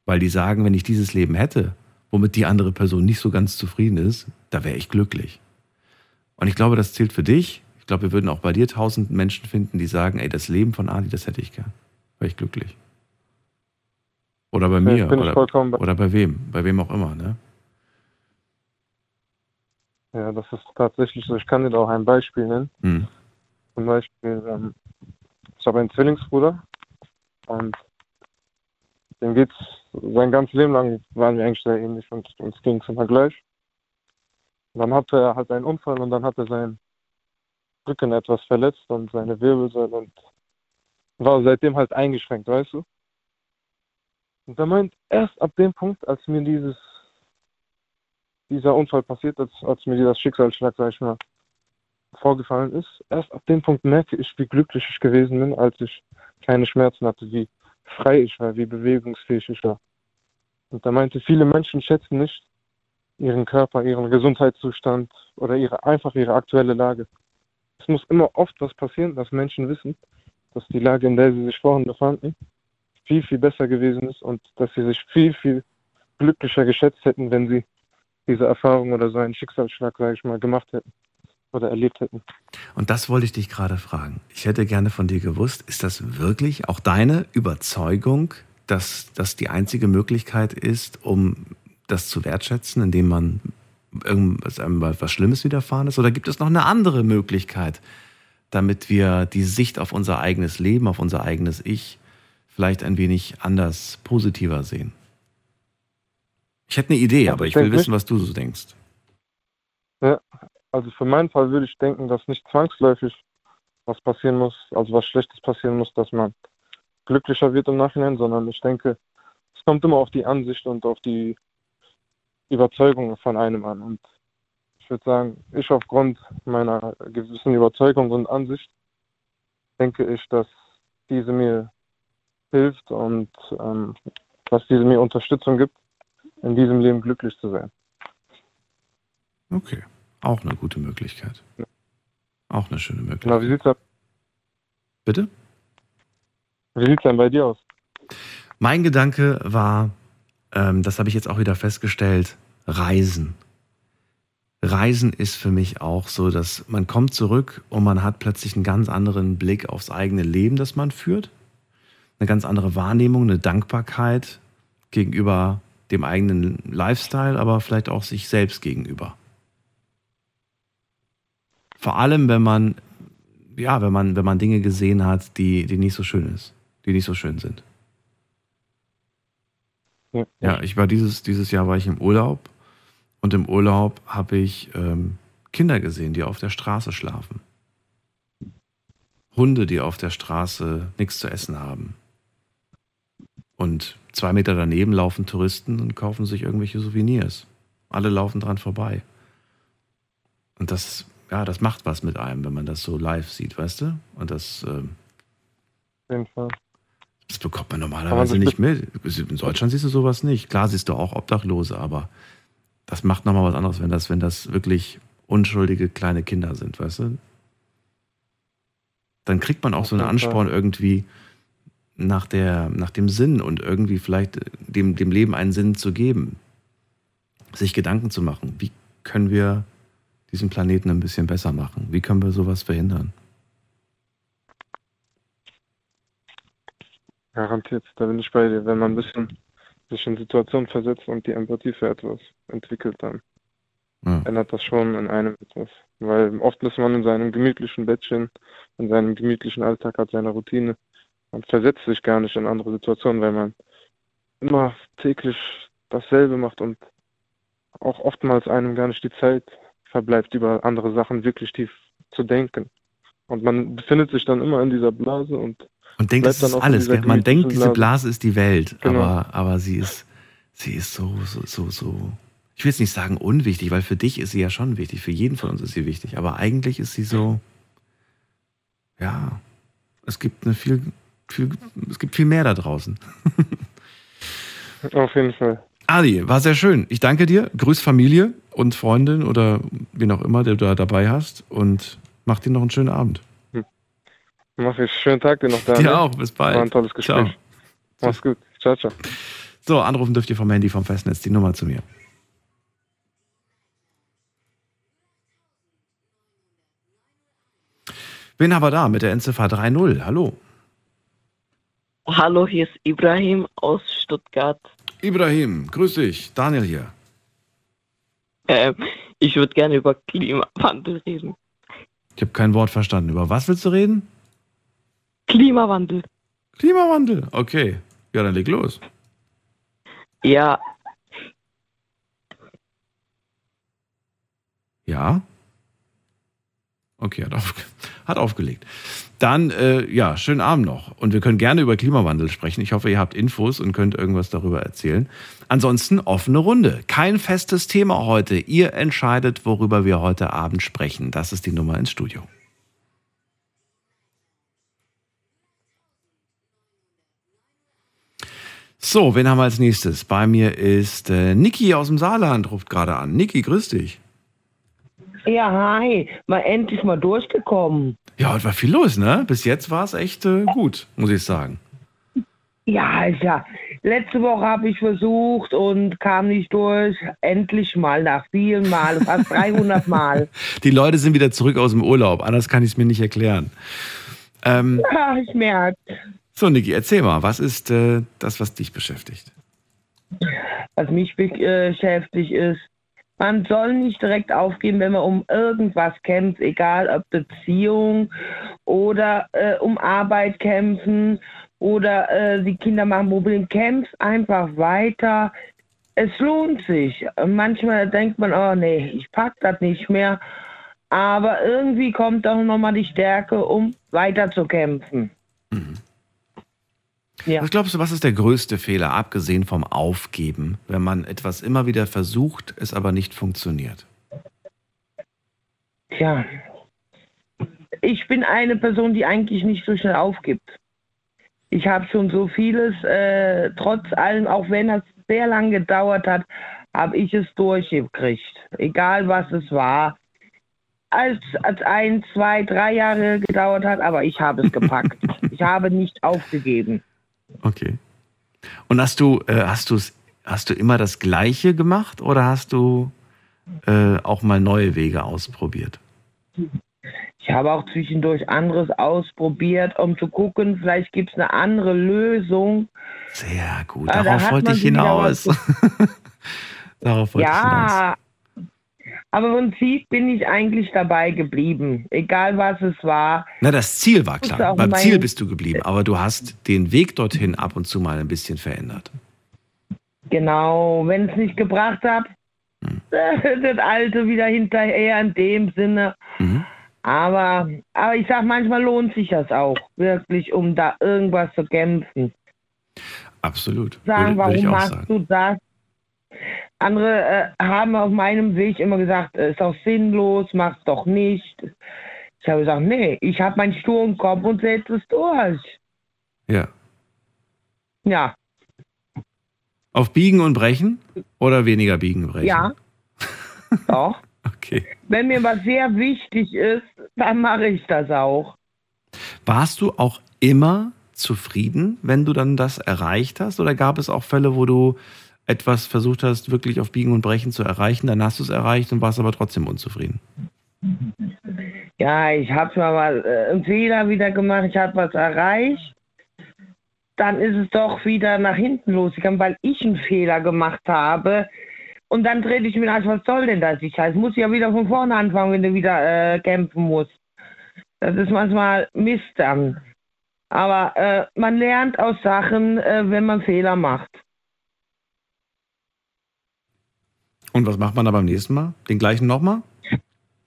Weil die sagen, wenn ich dieses Leben hätte, womit die andere Person nicht so ganz zufrieden ist, da wäre ich glücklich. Und ich glaube, das zählt für dich. Ich glaube, wir würden auch bei dir tausend Menschen finden, die sagen, ey, das Leben von Ali, das hätte ich gern. Wäre ich glücklich. Oder bei mir. Oder, oder bei wem. Bei wem auch immer, ne? Ja, das ist tatsächlich so. Ich kann dir auch ein Beispiel nennen. Hm. Zum Beispiel, ähm, ich habe einen Zwillingsbruder und dem geht's sein ganzes Leben lang waren wir eigentlich sehr ähnlich und uns ging es immer gleich. Und dann hatte er halt einen Unfall und dann hat er seinen Rücken etwas verletzt und seine Wirbelsäule und war seitdem halt eingeschränkt, weißt du? Und er meint, erst ab dem Punkt, als mir dieses dieser Unfall passiert ist, als mir dieser Schicksalsschlag, sag ich mal, vorgefallen ist, erst ab dem Punkt merke ich, wie glücklich ich gewesen bin, als ich keine Schmerzen hatte, wie frei ich war, wie bewegungsfähig ich war. Und er meinte, viele Menschen schätzen nicht ihren Körper, ihren Gesundheitszustand oder ihre, einfach ihre aktuelle Lage. Es muss immer oft was passieren, dass Menschen wissen, dass die Lage, in der sie sich vorhin befanden, viel, viel besser gewesen ist und dass sie sich viel, viel glücklicher geschätzt hätten, wenn sie diese Erfahrung oder so einen Schicksalsschlag, sage ich mal, gemacht hätten oder erlebt hätten. Und das wollte ich dich gerade fragen. Ich hätte gerne von dir gewusst, ist das wirklich auch deine Überzeugung, dass das die einzige Möglichkeit ist, um das zu wertschätzen, indem man irgendwas einem was Schlimmes widerfahren ist? Oder gibt es noch eine andere Möglichkeit, damit wir die Sicht auf unser eigenes Leben, auf unser eigenes Ich vielleicht ein wenig anders, positiver sehen? Ich hätte eine Idee, aber ich ich will wissen, was du so denkst. Also für meinen Fall würde ich denken, dass nicht zwangsläufig was passieren muss, also was Schlechtes passieren muss, dass man glücklicher wird im Nachhinein, sondern ich denke, es kommt immer auf die Ansicht und auf die Überzeugung von einem an. Und würde sagen, ich aufgrund meiner gewissen Überzeugung und Ansicht denke ich, dass diese mir hilft und ähm, dass diese mir Unterstützung gibt, in diesem Leben glücklich zu sein. Okay, auch eine gute Möglichkeit. Auch eine schöne Möglichkeit. Genau, wie sieht's da- Bitte? wie sieht's denn bei dir aus? Mein Gedanke war, ähm, das habe ich jetzt auch wieder festgestellt, Reisen. Reisen ist für mich auch so, dass man kommt zurück und man hat plötzlich einen ganz anderen Blick aufs eigene Leben, das man führt. Eine ganz andere Wahrnehmung, eine Dankbarkeit gegenüber dem eigenen Lifestyle, aber vielleicht auch sich selbst gegenüber. Vor allem, wenn man, ja, wenn man, wenn man Dinge gesehen hat, die, die nicht so schön ist, die nicht so schön sind. Ja, Ja, ich war dieses, dieses Jahr war ich im Urlaub und im Urlaub habe ich ähm, Kinder gesehen, die auf der Straße schlafen. Hunde, die auf der Straße nichts zu essen haben. Und zwei Meter daneben laufen Touristen und kaufen sich irgendwelche Souvenirs. Alle laufen dran vorbei. Und das, ja, das macht was mit einem, wenn man das so live sieht, weißt du? Und das, ähm, Auf jeden Fall. das bekommt man normalerweise nicht mit. In Deutschland siehst du sowas nicht. Klar siehst du auch Obdachlose, aber das macht nochmal was anderes, wenn das, wenn das wirklich unschuldige kleine Kinder sind, weißt du? Dann kriegt man auch so einen. Ansporn irgendwie nach, der, nach dem Sinn und irgendwie vielleicht dem, dem Leben einen Sinn zu geben. Sich Gedanken zu machen, wie können wir diesen Planeten ein bisschen besser machen? Wie können wir sowas verhindern? Garantiert, da bin ich bei dir. Wenn man ein bisschen sich in Situationen versetzt und die Empathie für etwas entwickelt, dann Ja. ändert das schon in einem etwas. Weil oft ist man in seinem gemütlichen Bettchen, in seinem gemütlichen Alltag, hat seine Routine. Man versetzt sich gar nicht in andere Situationen, weil man immer täglich dasselbe macht und auch oftmals einem gar nicht die Zeit verbleibt, über andere Sachen wirklich tief zu denken. Und man befindet sich dann immer in dieser Blase und Und denkt, das ist alles. Man denkt, diese Blase ist die Welt, Genau. aber, aber sie ist, sie ist so, so, so, so. Ich will jetzt nicht sagen unwichtig, weil für dich ist sie ja schon wichtig. Für jeden von uns ist sie wichtig. Aber eigentlich ist sie so, ja, es gibt eine viel, viel, es gibt viel mehr da draußen. Auf jeden Fall. Ali, war sehr schön. Ich danke dir. Grüß Familie und Freundin oder wen auch immer, der du da dabei hast. Und mach dir noch einen schönen Abend. Mach ich. Schönen Tag dir noch, Dir Daniel. auch. Bis bald. War ein tolles Gespräch. Ciao. Mach's gut. Ciao, ciao. So, anrufen dürft ihr vom Handy vom Festnetz die Nummer zu mir. Wen haben wir da mit der Endziffer 3.0? Hallo. Hallo, hier ist Ibrahim aus Stuttgart. Ibrahim, grüß dich. Daniel hier. Ähm, ich würde gerne über Klimawandel reden. Ich habe kein Wort verstanden. Über was willst du reden? Klimawandel. Klimawandel. Okay. Ja, dann leg los. Ja, Ja? Okay, hat, auf, hat aufgelegt. Dann, äh, ja, schönen Abend noch. Und wir können gerne über Klimawandel sprechen. Ich hoffe, ihr habt Infos und könnt irgendwas darüber erzählen. Ansonsten offene Runde. Kein festes Thema heute. Ihr entscheidet, worüber wir heute Abend sprechen. Das ist die Nummer ins Studio. So, wen haben wir als nächstes? Bei mir ist äh, Niki aus dem Saarland, ruft gerade an. Niki, grüß dich. Ja, hi. Mal endlich mal durchgekommen. Ja, heute war viel los, ne? Bis jetzt war es echt äh, gut, muss ich sagen. Ja, ja. Letzte Woche habe ich versucht und kam nicht durch. Endlich mal nach vielen Mal, fast 300 Mal. Die Leute sind wieder zurück aus dem Urlaub, anders kann ich es mir nicht erklären. Ähm, Ja, ich merke. So, Niki, erzähl mal, was ist äh, das, was dich beschäftigt? Was mich beschäftigt ist, man soll nicht direkt aufgeben, wenn man um irgendwas kämpft, egal ob Beziehung oder äh, um Arbeit kämpfen oder äh, die Kinder machen Probleme. Kämpf einfach weiter. Es lohnt sich. Manchmal denkt man, oh nee, ich pack das nicht mehr. Aber irgendwie kommt auch nochmal die Stärke, um weiter zu kämpfen. Ja. Was glaubst du, was ist der größte Fehler, abgesehen vom Aufgeben, wenn man etwas immer wieder versucht, es aber nicht funktioniert? Tja, ich bin eine Person, die eigentlich nicht so schnell aufgibt. Ich habe schon so vieles, äh, trotz allem, auch wenn es sehr lange gedauert hat, habe ich es durchgekriegt. Egal was es war. Als, als ein, zwei, drei Jahre gedauert hat, aber ich habe es gepackt. ich habe nicht aufgegeben. Okay. Und hast du, äh, hast du hast du immer das Gleiche gemacht oder hast du äh, auch mal neue Wege ausprobiert? Ich habe auch zwischendurch anderes ausprobiert, um zu gucken, vielleicht gibt es eine andere Lösung. Sehr gut, Ah, da darauf wollte ich hinaus. darauf wollte ich hinaus. Aber im Prinzip bin ich eigentlich dabei geblieben, egal was es war. Na, das Ziel war klar. Beim Ziel bist du geblieben, aber du hast den Weg dorthin ab und zu mal ein bisschen verändert. Genau, wenn es nicht gebracht hat, Hm. das Alte wieder hinterher in dem Sinne. Mhm. Aber, aber ich sag, manchmal lohnt sich das auch, wirklich, um da irgendwas zu kämpfen. Absolut. Sagen, Würde- würde ich warum auch machst sagen. du das? Andere äh, haben auf meinem Weg immer gesagt, äh, ist doch sinnlos, mach's doch nicht. Ich habe gesagt, nee, ich habe meinen sturen Kopf und setze es durch. Ja. Ja, Auf Biegen und Brechen oder weniger Biegen und Brechen? ja. doch. Okay. Wenn mir was sehr wichtig ist, dann mache ich das auch. Warst du auch immer zufrieden, wenn du dann das erreicht hast? Oder gab es auch Fälle, wo du etwas versucht hast, wirklich auf Biegen und Brechen zu erreichen, dann hast du es erreicht und warst aber trotzdem unzufrieden? Ja, ich habe mal äh, einen Fehler wieder gemacht, ich habe was erreicht. Dann ist es doch wieder nach hinten losgegangen, weil ich einen Fehler gemacht habe. Und dann trete ich mir ein, was soll denn das? Ich heißt, muss ja wieder von vorne anfangen, wenn du wieder äh, kämpfen musst. Das ist manchmal Mist dann. Aber äh, man lernt aus Sachen, äh, wenn man Fehler macht. Und was macht man da beim nächsten Mal? Den gleichen nochmal?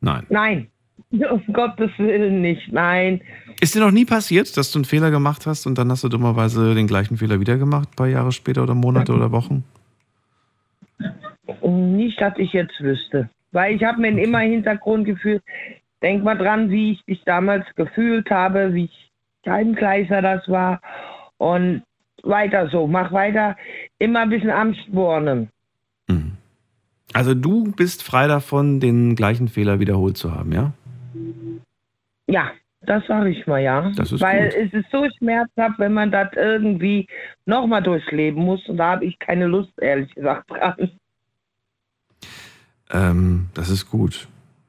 Nein. Nein, um Gottes Willen nicht, nein. Ist dir noch nie passiert, dass du einen Fehler gemacht hast und dann hast du dummerweise den gleichen Fehler wieder gemacht, ein paar Jahre später oder Monate oder Wochen? Nicht, dass ich jetzt wüsste. Weil ich habe mir immer im Hintergrund gefühlt, denk mal dran, wie ich mich damals gefühlt habe, wie ich Scheibenkleister das war. Und weiter so, mach weiter, immer ein bisschen Amtsbornen. Also du bist frei davon, den gleichen Fehler wiederholt zu haben, ja? Ja, das sage ich mal, ja. Das ist Weil gut. es ist so schmerzhaft, wenn man das irgendwie nochmal durchleben muss. Und da habe ich keine Lust, ehrlich gesagt, dran. Ähm, das ist gut.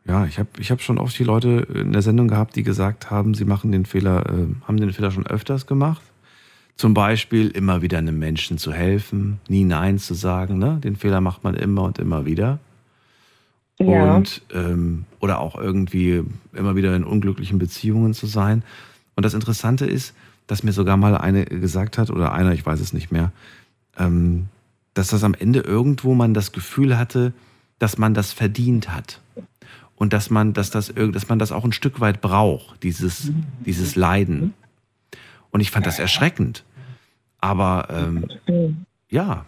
Ja, ich habe ich hab schon oft die Leute in der Sendung gehabt, die gesagt haben, sie machen den Fehler, äh, haben den Fehler schon öfters gemacht. Zum Beispiel immer wieder einem Menschen zu helfen, nie Nein zu sagen. Ne? Den Fehler macht man immer und immer wieder. Ja. Und ähm, oder auch irgendwie immer wieder in unglücklichen Beziehungen zu sein. Und das Interessante ist, dass mir sogar mal eine gesagt hat, oder einer, ich weiß es nicht mehr, ähm, dass das am Ende irgendwo man das Gefühl hatte, dass man das verdient hat. Und dass man, dass das, dass man das auch ein Stück weit braucht, dieses, dieses Leiden. Und ich fand das erschreckend. Aber ähm, ja,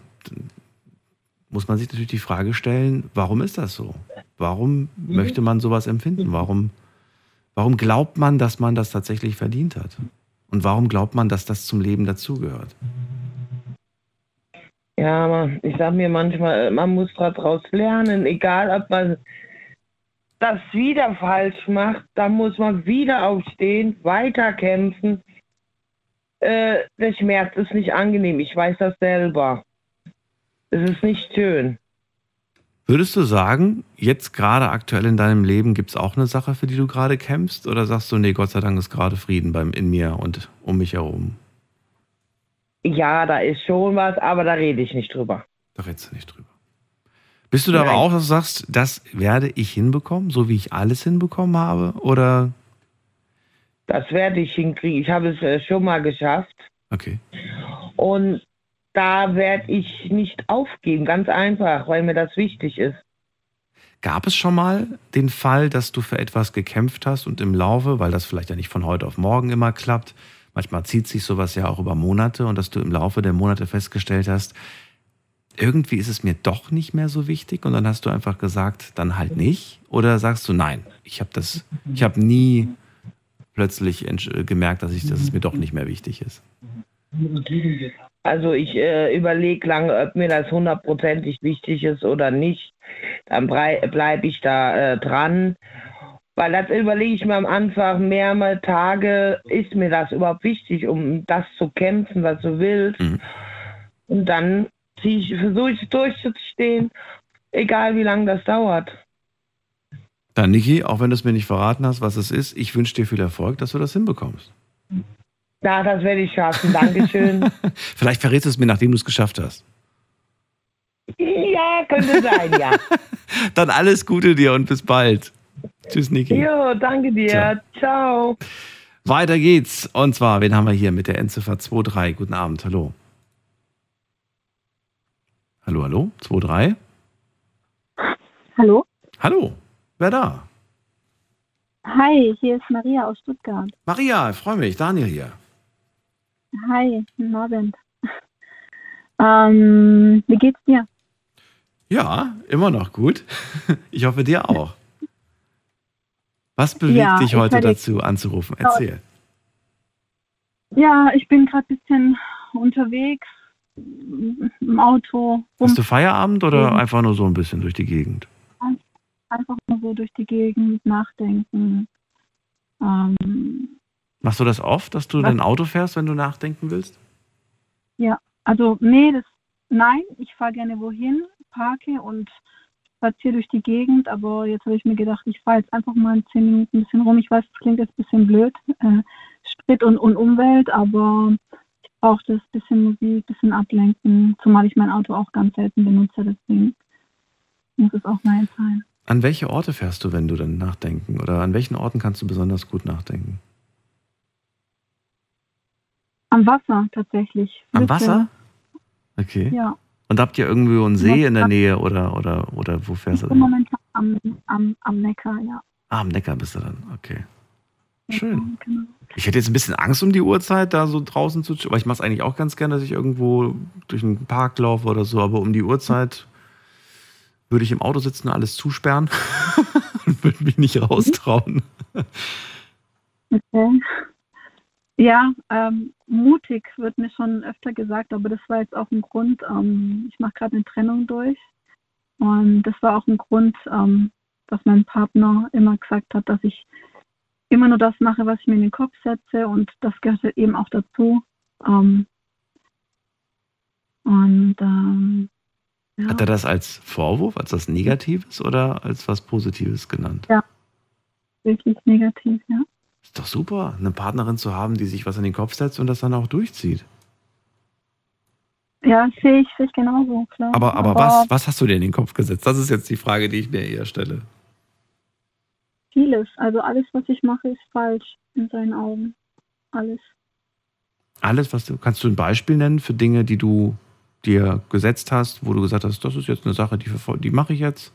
muss man sich natürlich die Frage stellen, warum ist das so? Warum möchte man sowas empfinden? Warum, warum glaubt man, dass man das tatsächlich verdient hat? Und warum glaubt man, dass das zum Leben dazugehört? Ja, aber ich sag mir manchmal, man muss daraus lernen, egal ob man das wieder falsch macht, dann muss man wieder aufstehen, weiterkämpfen. Äh, der Schmerz ist nicht angenehm, ich weiß das selber. Es ist nicht schön. Würdest du sagen, jetzt gerade aktuell in deinem Leben gibt es auch eine Sache, für die du gerade kämpfst? Oder sagst du, nee, Gott sei Dank ist gerade Frieden beim, in mir und um mich herum? Ja, da ist schon was, aber da rede ich nicht drüber. Da redest du nicht drüber. Bist du da aber auch, dass du sagst, das werde ich hinbekommen, so wie ich alles hinbekommen habe? Oder? Das werde ich hinkriegen. Ich habe es äh, schon mal geschafft. Okay. Und da werde ich nicht aufgeben, ganz einfach, weil mir das wichtig ist. Gab es schon mal den Fall, dass du für etwas gekämpft hast und im Laufe, weil das vielleicht ja nicht von heute auf morgen immer klappt, manchmal zieht sich sowas ja auch über Monate und dass du im Laufe der Monate festgestellt hast, irgendwie ist es mir doch nicht mehr so wichtig und dann hast du einfach gesagt, dann halt nicht? Oder sagst du, nein, ich habe das, ich habe nie plötzlich gemerkt, dass, ich, dass es mir doch nicht mehr wichtig ist? Also ich äh, überlege lange, ob mir das hundertprozentig wichtig ist oder nicht. Dann bleibe ich da äh, dran. Weil das überlege ich mir am Anfang mehrmals Tage, ist mir das überhaupt wichtig, um das zu kämpfen, was du willst. Und dann versuche ich es durchzustehen, egal wie lange das dauert. Dann, Niki, auch wenn du es mir nicht verraten hast, was es ist, ich wünsche dir viel Erfolg, dass du das hinbekommst. Ja, das werde ich schaffen. Dankeschön. Vielleicht verrätst du es mir, nachdem du es geschafft hast. ja, könnte sein, ja. Dann alles Gute dir und bis bald. Tschüss, Niki. Jo, danke dir. Ciao. Weiter geht's. Und zwar, wen haben wir hier mit der Endziffer 23? Guten Abend, hallo. Hallo, hallo, 23? Hallo? Hallo, wer da? Hi, hier ist Maria aus Stuttgart. Maria, ich freue mich. Daniel hier. Hi, guten Abend. Ähm, wie geht's dir? Ja, immer noch gut. Ich hoffe dir auch. Was bewegt Ja, dich ich heute dazu anzurufen? Erzähl. Ja, ich bin gerade ein bisschen unterwegs im Auto. Hast du Feierabend oder einfach nur so ein bisschen durch die Gegend? Einfach nur so durch die Gegend nachdenken. Ähm, Machst du das oft, dass du Was? dein Auto fährst, wenn du nachdenken willst? ja, also nee, das nein, ich fahre gerne wohin, parke und spaziere durch die Gegend, aber jetzt habe ich mir gedacht, ich fahre jetzt einfach mal in zehn Minuten ein bisschen rum. Ich weiß, das klingt jetzt ein bisschen blöd, äh, Sprit und, und Umwelt, aber ich brauche das bisschen Musik, ein bisschen ablenken, zumal ich mein Auto auch ganz selten benutze, deswegen muss es auch mal sein. An welche Orte fährst du, wenn du dann nachdenken? Oder an welchen Orten kannst du besonders gut nachdenken? Am Wasser tatsächlich. Am. Wasser? Okay. Ja. Und habt ihr irgendwo einen See in der. Nähe oder, oder, oder wo fährst du Ich bin denn? momentan am, am, am Neckar, ja. Ah, am Neckar bist du dann. Okay. Schön. Genau. Ich hätte jetzt ein bisschen Angst um die Uhrzeit, da so draußen zu. Aber ich mache es eigentlich auch ganz gerne, dass ich irgendwo durch einen Park laufe oder so. Aber um die Uhrzeit würde ich im Auto sitzen und alles zusperren und würde mich nicht raustrauen. Okay. Ja, ähm, mutig wird mir schon öfter gesagt, aber das war jetzt auch ein Grund. Ähm, ich mache gerade eine Trennung durch. Und das war auch ein Grund, ähm, dass mein Partner immer gesagt hat, dass ich immer nur das mache, was ich mir in den Kopf setze. Und das gehört eben auch dazu. Ähm, und ähm, ja, Hat er das als Vorwurf, als was Negatives oder als was Positives genannt? wirklich negativ, ja. Ist doch super, eine Partnerin zu haben, die sich was in den Kopf setzt und das dann auch durchzieht. Ja, sehe ich, sehe ich genauso, klar. Aber, aber was, was hast du dir in den Kopf gesetzt? Das ist jetzt die Frage, die ich mir eher stelle. Vieles. Also alles, was ich mache, ist falsch in seinen Augen. Alles. Alles, was du, kannst du ein Beispiel nennen für Dinge, die du dir gesetzt hast, wo du gesagt hast, das ist jetzt eine Sache, die, die mache ich jetzt,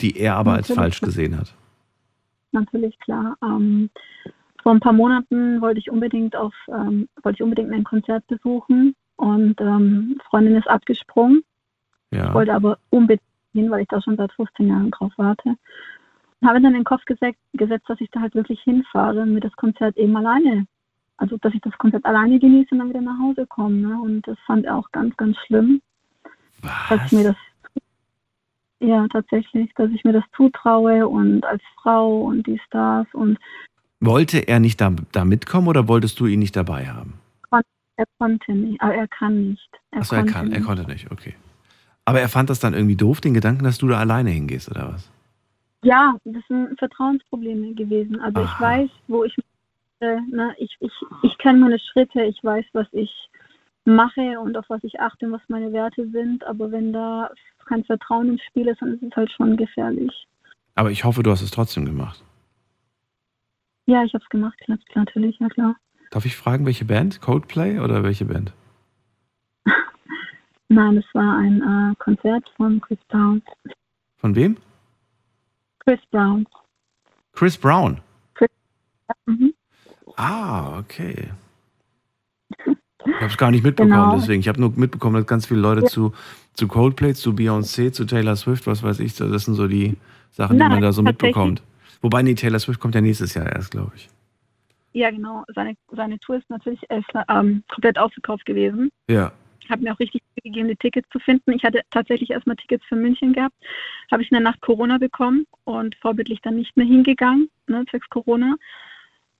die er aber als Natürlich. falsch gesehen hat. Natürlich, klar. Ähm, vor ein paar Monaten wollte ich unbedingt auf, ähm, wollte ich unbedingt ein Konzert besuchen und ähm, Freundin ist abgesprungen. Ja. Ich wollte aber unbedingt hin, weil ich da schon seit 15 Jahren drauf warte. Und habe dann in den Kopf gesetzt, gesetzt, dass ich da halt wirklich hinfahre und mir das Konzert eben alleine, also dass ich das Konzert alleine genieße und dann wieder nach Hause komme. Ne? Und das fand er auch ganz, ganz schlimm. Dass ich mir das ja tatsächlich, dass ich mir das zutraue und als Frau und dies, das und Wollte er nicht da, da mitkommen oder wolltest du ihn nicht dabei haben? er konnte nicht, aber er kann nicht. Er Achso, er konnte kann, er nicht. konnte nicht, okay. Aber er fand das dann irgendwie doof, den Gedanken, dass du da alleine hingehst, oder was? Ja, das sind Vertrauensprobleme gewesen. Also ich Aha. weiß, wo ich, äh, ne, ich, ich, ich kenne meine Schritte, ich weiß, was ich mache und auf was ich achte und was meine Werte sind. Aber wenn da kein Vertrauen im Spiel ist, dann ist es halt schon gefährlich. Aber ich hoffe, du hast es trotzdem gemacht. Ja, ich habe es gemacht, klar, natürlich, ja klar. Darf ich fragen, welche Band? Coldplay oder welche Band? Nein, es war ein äh, Konzert von Chris Brown. Von wem? Chris Brown. Chris Brown. Mhm. Ah, okay. Ich habe es gar nicht mitbekommen, Genau. deswegen. Ich habe nur mitbekommen, dass ganz viele Leute Ja. zu, zu Coldplay, zu Beyoncé, zu Taylor Swift, was weiß ich, das sind so die Sachen, die Nein, man da so mitbekommt. Wobei, nee, Taylor Swift kommt ja nächstes Jahr erst, glaube ich. Ja, genau. Seine, seine Tour ist natürlich äh, ähm, komplett ausverkauft gewesen. Ja. habe mir auch richtig gegeben, die Tickets zu finden. Ich hatte tatsächlich erstmal Tickets für München gehabt, habe ich in der Nacht Corona bekommen und vorbildlich dann nicht mehr hingegangen, ne, zwecks Corona.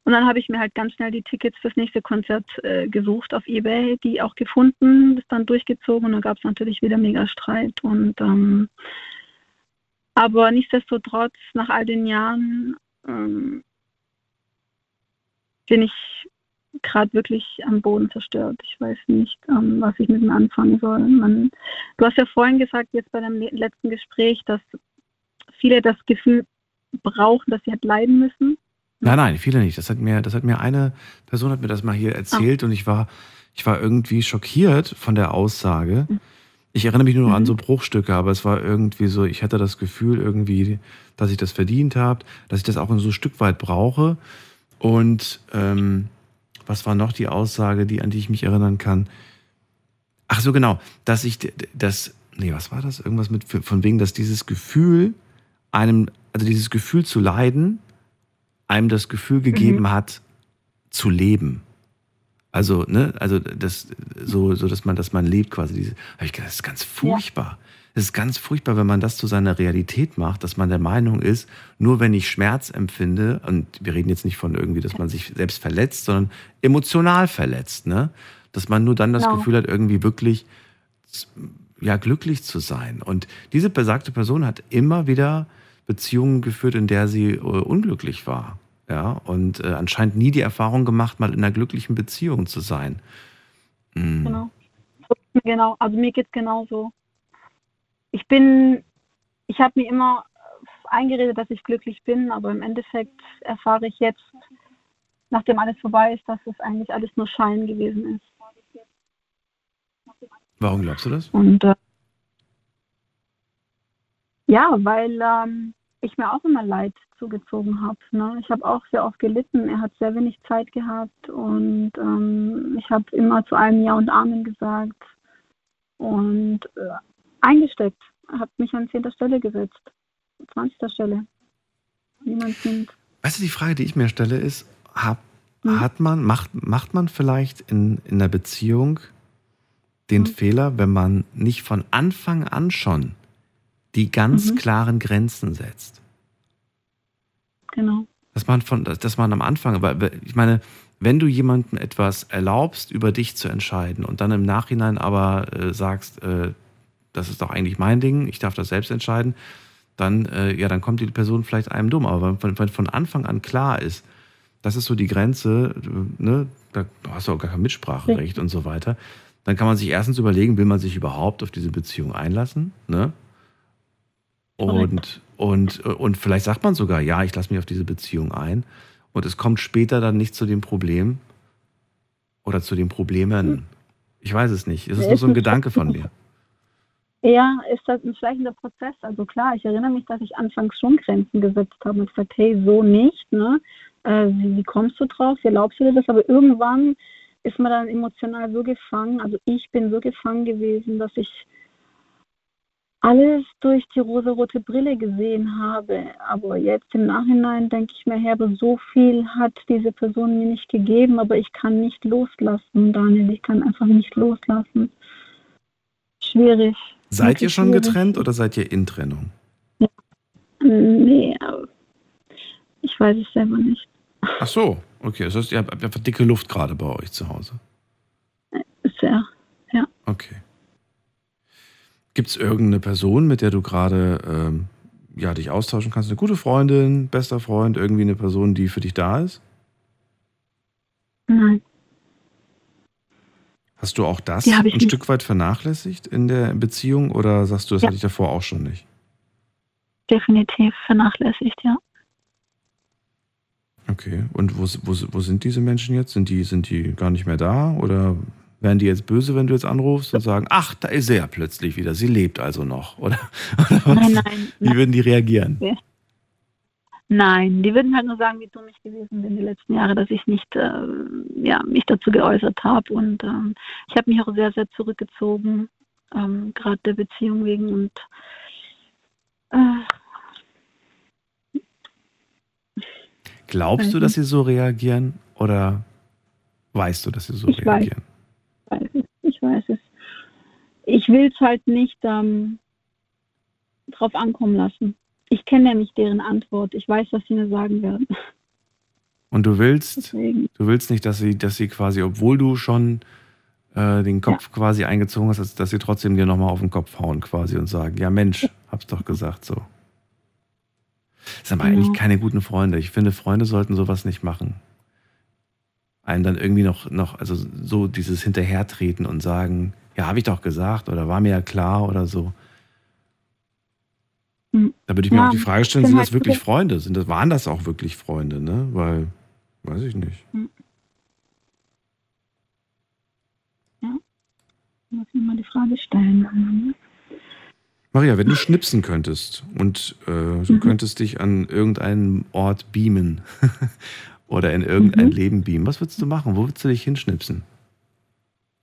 Und dann habe ich mir halt ganz schnell die Tickets fürs nächste Konzert äh, gesucht auf Ebay, die auch gefunden, das dann durchgezogen und dann gab es natürlich wieder mega Streit. Und ähm, aber nichtsdestotrotz, nach all den Jahren ähm, bin ich gerade wirklich am Boden zerstört. Ich weiß nicht, ähm, was ich mit mir anfangen soll. Man, du hast ja vorhin gesagt, jetzt bei deinem le- letzten Gespräch, dass viele das Gefühl brauchen, dass sie halt leiden müssen. Nein, nein, viele nicht. Das hat mir, das hat mir eine Person hat mir das mal hier erzählt und ich war, ich war irgendwie schockiert von der Aussage. Ich erinnere mich nur noch an Mhm. so Bruchstücke, aber es war irgendwie so, ich hatte das Gefühl irgendwie, dass ich das verdient habe, dass ich das auch so ein Stück weit brauche. Und ähm, was war noch die Aussage, die, an die ich mich erinnern kann? Ach so, genau, dass ich das, nee, was war das? Irgendwas mit, von wegen, dass dieses Gefühl einem, also dieses Gefühl zu leiden, einem das Gefühl gegeben Mhm. hat, zu leben. Also, ne, also das, so, so dass man, dass man lebt quasi. Diese, hab ich gedacht, das ist ganz furchtbar. Es ist ganz furchtbar, wenn man das zu seiner Realität macht, dass man der Meinung ist, nur wenn ich Schmerz empfinde, und wir reden jetzt nicht von irgendwie, dass man sich selbst verletzt, sondern emotional verletzt, ne? Dass man nur dann das Genau. Gefühl hat, irgendwie wirklich ja, glücklich zu sein. Und diese besagte Person hat immer wieder Beziehungen geführt, in der sie äh, unglücklich war. Ja, und äh, anscheinend nie die Erfahrung gemacht, mal in einer glücklichen Beziehung zu sein. Mm. Genau. Genau, also mir geht's genauso. Ich bin, ich habe mir immer eingeredet, dass ich glücklich bin, aber im Endeffekt erfahre ich jetzt, nachdem alles vorbei ist, dass es eigentlich alles nur Schein gewesen ist. Warum glaubst du das? Und äh, ja, weil ähm, ich mir auch immer Leid zugezogen habe. Ne? Ich habe auch sehr oft gelitten. Er hat sehr wenig Zeit gehabt und ähm, ich habe immer zu allem Ja und Amen gesagt und äh, eingesteckt. Habe mich an zehnter Stelle gesetzt, 20. Stelle. Niemand nimmt. Weißt du, die Frage, die ich mir stelle, ist, hat, hat man, macht, macht man vielleicht in, in einer Beziehung den Fehler, wenn man nicht von Anfang an schon die ganz Mhm. klaren Grenzen setzt? Genau. Dass man von, dass man am Anfang, aber ich meine, wenn du jemandem etwas erlaubst, über dich zu entscheiden und dann im Nachhinein aber äh, sagst, äh, das ist doch eigentlich mein Ding, ich darf das selbst entscheiden, dann, äh, ja, dann kommt die Person vielleicht einem dumm. Aber wenn von, wenn von Anfang an klar ist, das ist so die Grenze, ne, da hast du auch gar kein Mitspracherecht und so weiter, dann kann man sich erstens überlegen, will man sich überhaupt auf diese Beziehung einlassen, ne? Und, und, und vielleicht sagt man sogar, ja, ich lasse mich auf diese Beziehung ein. Und es kommt später dann nicht zu dem Problem oder zu den Problemen. Ich weiß es nicht. Es ist nur so ein ein Gedanke von mir. Ja, ist das ein schleichender Prozess. Also klar, ich erinnere mich, dass ich anfangs schon Grenzen gesetzt habe und gesagt, hey, so nicht, ne? Äh, wie, wie kommst du drauf? Wie erlaubst du dir das? Aber irgendwann ist man dann emotional so gefangen, also ich bin so gefangen gewesen, dass ich alles durch die rosarote Brille gesehen habe. Aber jetzt im Nachhinein denke ich mir, Herr, so viel hat diese Person mir nicht gegeben, aber ich kann nicht loslassen, Daniel. Ich kann einfach nicht loslassen. Schwierig. Seid ihr schon schwierig. getrennt oder seid ihr in Trennung? Nee, ich weiß es selber nicht. Ach so, okay. Das heißt, ihr habt einfach dicke Luft gerade bei euch zu Hause. Sehr, ja. Okay. Gibt es irgendeine Person, mit der du gerade ähm, ja, dich austauschen kannst? Eine gute Freundin, bester Freund, irgendwie eine Person, die für dich da ist? Nein. Hast du auch das ein ich nicht. Stück weit vernachlässigt in der Beziehung oder sagst du, das Ja. hatte ich davor auch schon nicht? Definitiv vernachlässigt, ja. Okay. Und wo, wo, wo sind diese Menschen jetzt? Sind die, sind die gar nicht mehr da? Oder wären die jetzt böse, wenn du jetzt anrufst und sagen, ach, da ist sie ja plötzlich wieder, sie lebt also noch? Oder, oder? Nein, nein, Wie würden die reagieren? Ja. Nein, die würden halt nur sagen, wie dumm ich gewesen bin die letzten Jahre, dass ich nicht äh, ja, mich dazu geäußert habe. Und ähm, ich habe mich auch sehr, sehr zurückgezogen, ähm, gerade der Beziehung wegen. Und äh, Glaubst du, dass sie so reagieren? Oder weißt du, dass sie so Ich reagieren? weiß es, ich weiß es. Ich will es halt nicht ähm, drauf ankommen lassen. Ich kenne nämlich deren Antwort. Ich weiß, was sie mir sagen werden. Und du willst, Deswegen. du willst nicht, dass sie, dass sie quasi, obwohl du schon äh, den Kopf quasi eingezogen hast, dass, dass sie trotzdem dir nochmal auf den Kopf hauen quasi und sagen, ja Mensch, hab's doch gesagt so. Das sind aber Genau. eigentlich keine guten Freunde. Ich finde, Freunde sollten sowas nicht machen. Einem dann irgendwie noch, noch, also so dieses Hinterhertreten und sagen, ja, habe ich doch gesagt oder war mir ja klar oder so. Hm. Da würde ich mir Ja, auch die Frage stellen, sind das wirklich Freunde? Sind das, waren das auch wirklich Freunde, ne? Weil, weiß ich nicht. Ja. Muss ich mal die Frage stellen. Maria, wenn du schnipsen könntest und äh, du Mhm. könntest dich an irgendeinen Ort beamen oder in irgendein Mhm. Leben beamen, was würdest du machen? Wo würdest du dich hinschnipsen?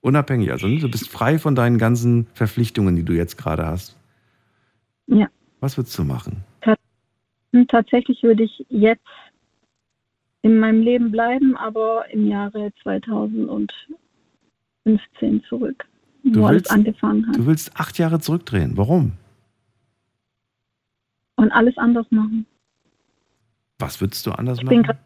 Unabhängig, also du bist frei von deinen ganzen Verpflichtungen, die du jetzt gerade hast. Ja. Was würdest du machen? Hm, Tatsächlich würde ich jetzt in meinem Leben bleiben, aber im Jahre 2015 zurück, Du wo alles willst- angefangen hat. Du willst acht Jahre zurückdrehen. Warum? Und alles anders machen. Was würdest du anders Ich machen?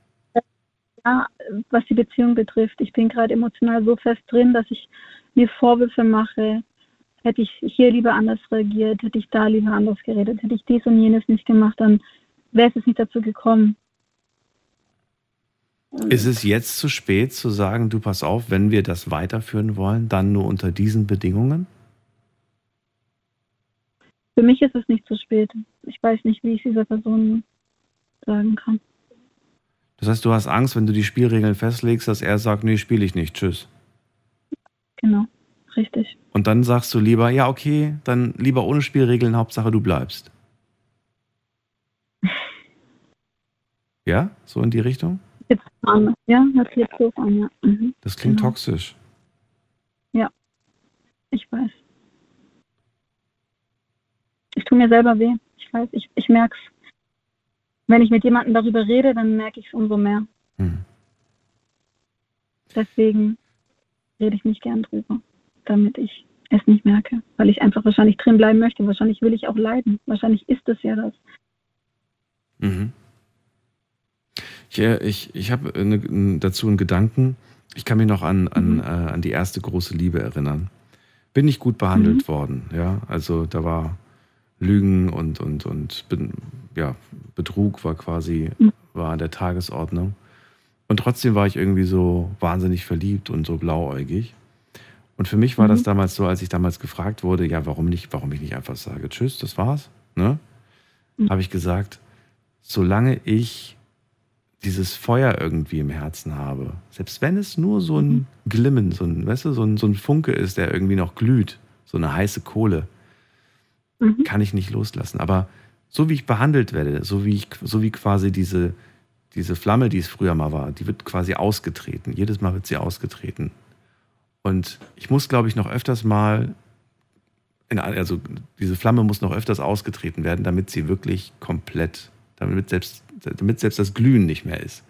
Ja, was die Beziehung betrifft, ich bin gerade emotional so fest drin, dass ich mir Vorwürfe mache. Hätte ich hier lieber anders reagiert, hätte ich da lieber anders geredet, hätte ich dies und jenes nicht gemacht, dann wäre es nicht dazu gekommen. Ist es jetzt zu spät zu sagen, du pass auf, wenn wir das weiterführen wollen, dann nur unter diesen Bedingungen? Für mich ist es nicht zu spät. Ich weiß nicht, wie ich dieser Person sagen kann. Das heißt, du hast Angst, wenn du die Spielregeln festlegst, dass er sagt, nee, spiele ich nicht, tschüss. Genau, richtig. Und dann sagst du lieber, ja, okay, dann lieber ohne Spielregeln, Hauptsache du bleibst. Ja, so in die Richtung? Ja, sich jetzt so an, ja. Mhm. Das klingt Genau. toxisch. Ja, ich weiß. Ich tue mir selber weh. Ich weiß, ich, ich merke es. Wenn ich mit jemandem darüber rede, dann merke ich es umso mehr. Hm. Deswegen rede ich nicht gern drüber, damit ich es nicht merke. Weil ich einfach wahrscheinlich drin bleiben möchte. Wahrscheinlich will ich auch leiden. Wahrscheinlich ist es ja das. Mhm. Ich, ich, ich habe äh, ne- dazu einen Gedanken. Ich kann mich noch an, an, äh, an die erste große Liebe erinnern. Bin nicht gut behandelt worden, ja. Also da war Lügen und, und, und ja, Betrug war quasi war an der Tagesordnung. Und trotzdem war ich irgendwie so wahnsinnig verliebt und so blauäugig. Und für mich war das damals so, als ich damals gefragt wurde, ja, warum nicht, warum ich nicht einfach sage, tschüss, das war's, ne? Habe ich gesagt, solange ich dieses Feuer irgendwie im Herzen habe, selbst wenn es nur so ein Glimmen, so ein, weißt du, so ein, so ein Funke ist, der irgendwie noch glüht, so eine heiße Kohle, kann ich nicht loslassen. Aber so wie ich behandelt werde, so wie ich, so wie quasi diese, diese Flamme, die es früher mal war, die wird quasi ausgetreten. Jedes Mal wird sie ausgetreten. Und ich muss, glaube ich, noch öfters mal, in, also diese Flamme muss noch öfters ausgetreten werden, damit sie wirklich komplett, damit selbst, damit selbst das Glühen nicht mehr ist.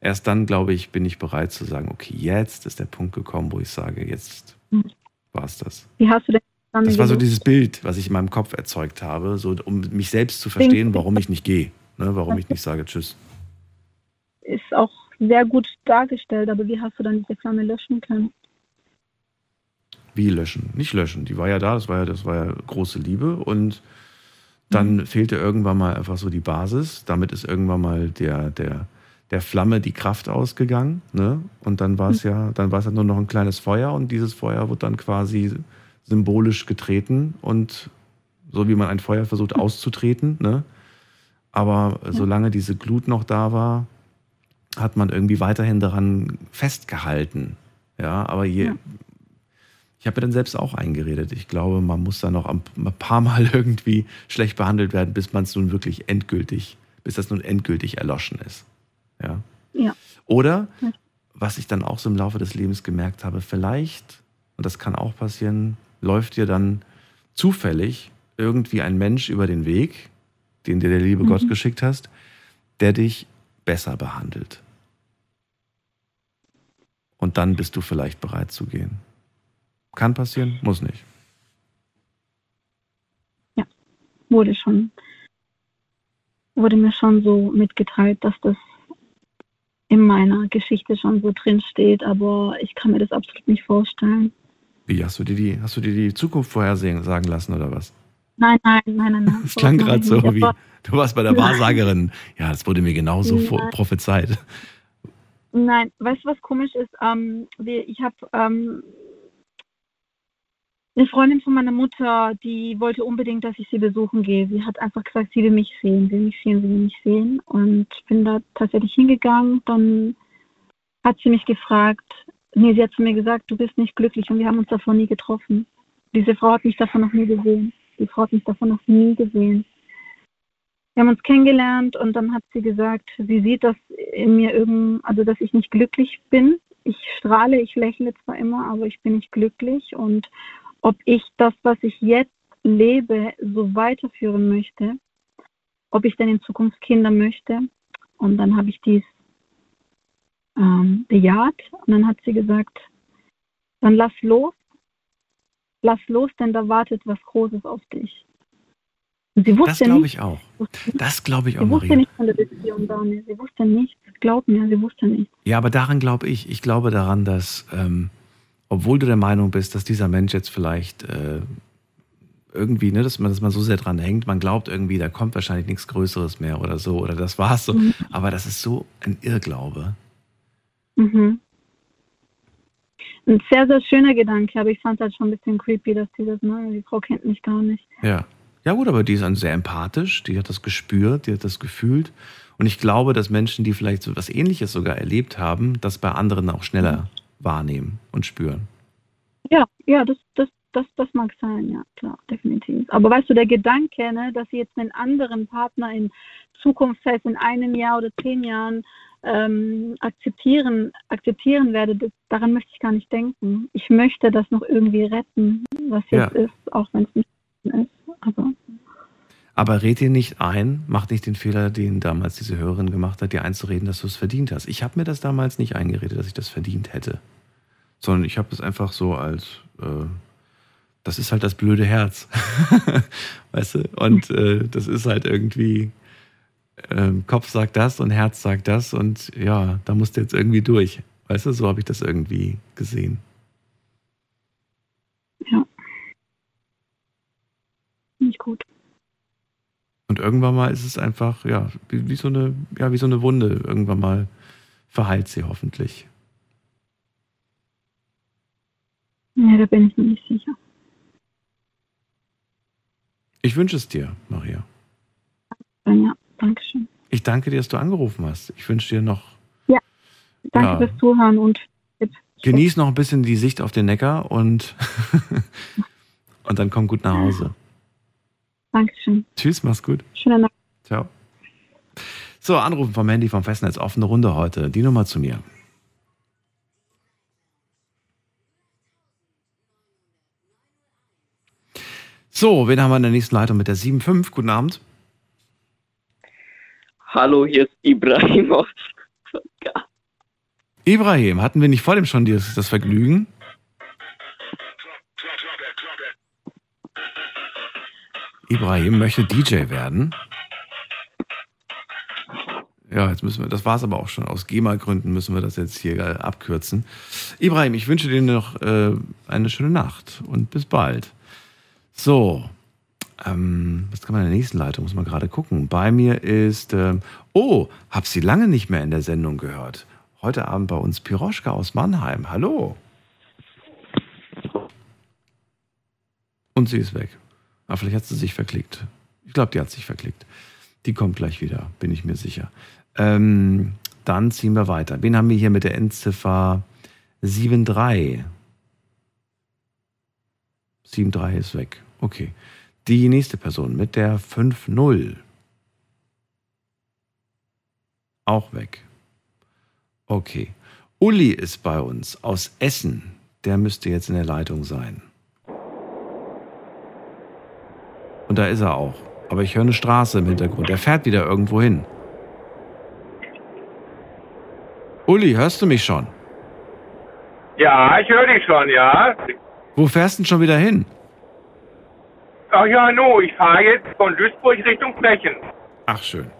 Erst dann, glaube ich, bin ich bereit zu sagen, okay, jetzt ist der Punkt gekommen, wo ich sage, jetzt Mhm. war es das. Wie hast du denn Das war so dieses Bild, was ich in meinem Kopf erzeugt habe, so um mich selbst zu verstehen, warum ich nicht gehe, ne, warum ich nicht sage Tschüss. Ist auch sehr gut dargestellt, aber wie hast du dann diese Flamme löschen können? Wie löschen? Nicht löschen. Die war ja da, das war ja, das war ja große Liebe und dann fehlte irgendwann mal einfach so die Basis. Damit ist irgendwann mal der, der, der Flamme die Kraft ausgegangen. Ne? Und dann war es ja, dann war es ja nur noch ein kleines Feuer und dieses Feuer wird dann quasi symbolisch getreten und so wie man ein Feuer versucht auszutreten. Ne? Aber solange diese Glut noch da war, hat man irgendwie weiterhin daran festgehalten. Ja, aber je, ich habe mir dann selbst auch eingeredet. Ich glaube, man muss da noch ein ein paar Mal irgendwie schlecht behandelt werden, bis man es nun wirklich endgültig, bis das nun endgültig erloschen ist. Ja. Ja. Oder, was ich dann auch so im Laufe des Lebens gemerkt habe, vielleicht, und das kann auch passieren, läuft dir dann zufällig irgendwie ein Mensch über den Weg, den dir der liebe Mhm. Gott geschickt hast, der dich besser behandelt. Und dann bist du vielleicht bereit zu gehen. Kann passieren, muss nicht. Wurde schon, wurde mir schon so mitgeteilt, dass das in meiner Geschichte schon so drin steht, aber ich kann mir das absolut nicht vorstellen. Wie, hast du dir die, hast du dir die Zukunft vorhersehen sagen lassen oder was? Nein, nein, nein, nein. nein. Das klang gerade ich so wie, du warst bei der. Wahrsagerin. Ja, das wurde mir genauso Nein. prophezeit. Nein, weißt du, was komisch ist? Ähm, ich habe ähm, eine Freundin von meiner Mutter, die wollte unbedingt, dass ich sie besuchen gehe. Sie hat einfach gesagt, sie will mich sehen, sie will mich sehen, sie will mich sehen. Und bin da tatsächlich hingegangen. Dann hat sie mich gefragt, nee, sie hat zu mir gesagt, du bist nicht glücklich und wir haben uns davor nie getroffen. diese Frau hat mich davon noch nie gesehen. Die Frau hat mich davon noch nie gesehen. Wir haben uns kennengelernt und dann hat sie gesagt, sie sieht das in mir irgend, also dass ich nicht glücklich bin. Ich strahle, ich lächle zwar immer, aber ich bin nicht glücklich und ob ich das, was ich jetzt lebe, so weiterführen möchte, ob ich denn in Zukunft Kinder möchte. Und dann habe ich dies bejaht und dann hat sie gesagt, dann lass los, lass los, denn da wartet was Großes auf dich. Und sie Das wusste glaube nicht, ich auch. Das glaube ich auch, sie wusste Maria. nicht von der Beziehung, Daniel. Sie wusste nichts. Glaub mir, sie wusste nichts. Ja, aber daran glaube ich. Ich glaube daran, dass, ähm, obwohl du der Meinung bist, dass dieser Mensch jetzt vielleicht äh, irgendwie, ne, dass man, dass man so sehr dran hängt, man glaubt irgendwie, da kommt wahrscheinlich nichts Größeres mehr oder so, oder das war's so. Mhm. Aber das ist so ein Irrglaube. Mhm. Ein sehr, sehr schöner Gedanke, aber ich fand es halt schon ein bisschen creepy, dass die das, ne, die Frau kennt mich gar nicht. Ja. Ja, gut, aber die ist dann sehr empathisch, die hat das gespürt, die hat das gefühlt. Und ich glaube, dass Menschen, die vielleicht so was Ähnliches sogar erlebt haben, das bei anderen auch schneller wahrnehmen und spüren. Ja, ja, das, das, das, das mag sein, ja, klar, definitiv. Aber weißt du, der Gedanke, ne, dass ich jetzt einen anderen Partner in Zukunft, heißt in einem Jahr oder zehn Jahren, ähm, akzeptieren, akzeptieren werde, das, daran möchte ich gar nicht denken. Ich möchte das noch irgendwie retten, was jetzt Ja. ist, auch wenn es nicht ist. Aber Aber red dir nicht ein, mach nicht den Fehler, den damals diese Hörerin gemacht hat, dir einzureden, dass du es verdient hast. Ich habe mir das damals nicht eingeredet, dass ich das verdient hätte. Sondern ich habe es einfach so als, äh, das ist halt das blöde Herz. weißt du? Und äh, das ist halt irgendwie, Kopf sagt das und Herz sagt das und ja, da musst du jetzt irgendwie durch. Weißt du, so habe ich das irgendwie gesehen. nicht gut. Und irgendwann mal ist es einfach, ja, wie, wie, so eine, ja, wie so eine Wunde. Irgendwann mal verheilt sie hoffentlich. Ja, da bin ich mir nicht sicher. Ich wünsche es dir, Maria. Ja, danke schön. Ich danke dir, dass du angerufen hast. Ich wünsche dir noch, Danke Ja. fürs Zuhören und genieß noch ein bisschen die Sicht auf den Neckar und, und dann komm gut nach Hause. Dankeschön. Tschüss, mach's gut. Schöne Nacht. Ciao. So, Anrufen vom Handy vom Festnetz. Offene Runde heute. Die Nummer zu mir. So, wen haben wir in der nächsten Leitung mit der 7.5? Guten Abend. Hallo, hier ist Ibrahim aus Ibrahim, hatten wir nicht vor dem schon das, das Vergnügen? Ibrahim möchte DJ werden. Ja, jetzt müssen wir, das war es aber auch schon. Aus GEMA-Gründen müssen wir das jetzt hier abkürzen. Ibrahim, ich wünsche dir noch äh, eine schöne Nacht und bis bald. So, ähm, was kann man in der nächsten Leitung? Muss man gerade gucken. Bei mir ist, ähm, oh, hab sie lange nicht mehr in der Sendung gehört. Heute Abend bei uns Piroschka aus Mannheim. Hallo. Und sie ist weg. Aber vielleicht hat sie sich verklickt. Ich glaube, die hat sich verklickt. Die kommt gleich wieder, bin ich mir sicher. Ähm, dann ziehen wir weiter. Wen haben wir hier mit der Endziffer 73? 73 ist weg. Okay. Die nächste Person mit der 5-0. Auch weg. Okay. Uli ist bei uns aus Essen. Der müsste jetzt in der Leitung sein. Und da ist er auch. Aber ich höre eine Straße im Hintergrund. Er fährt wieder irgendwo hin. Uli, hörst du mich schon? Ja, ich höre dich schon, ja. Wo fährst du denn schon wieder hin? Ach ja, no, ich fahre jetzt von Duisburg Richtung Flächen. Ach, schön.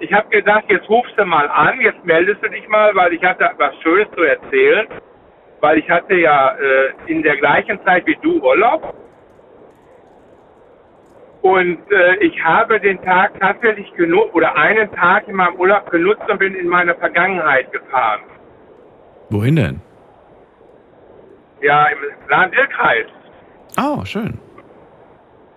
Ich habe gedacht, jetzt rufst du mal an, jetzt meldest du dich mal, weil ich hatte was Schönes zu erzählen. Weil ich hatte ja äh, in der gleichen Zeit wie du Urlaub. Und äh, ich habe den Tag tatsächlich genutzt, oder einen Tag in meinem Urlaub genutzt und bin in meine Vergangenheit gefahren. Wohin denn? Ja, im Lahn-Dill-Kreis. Oh, schön.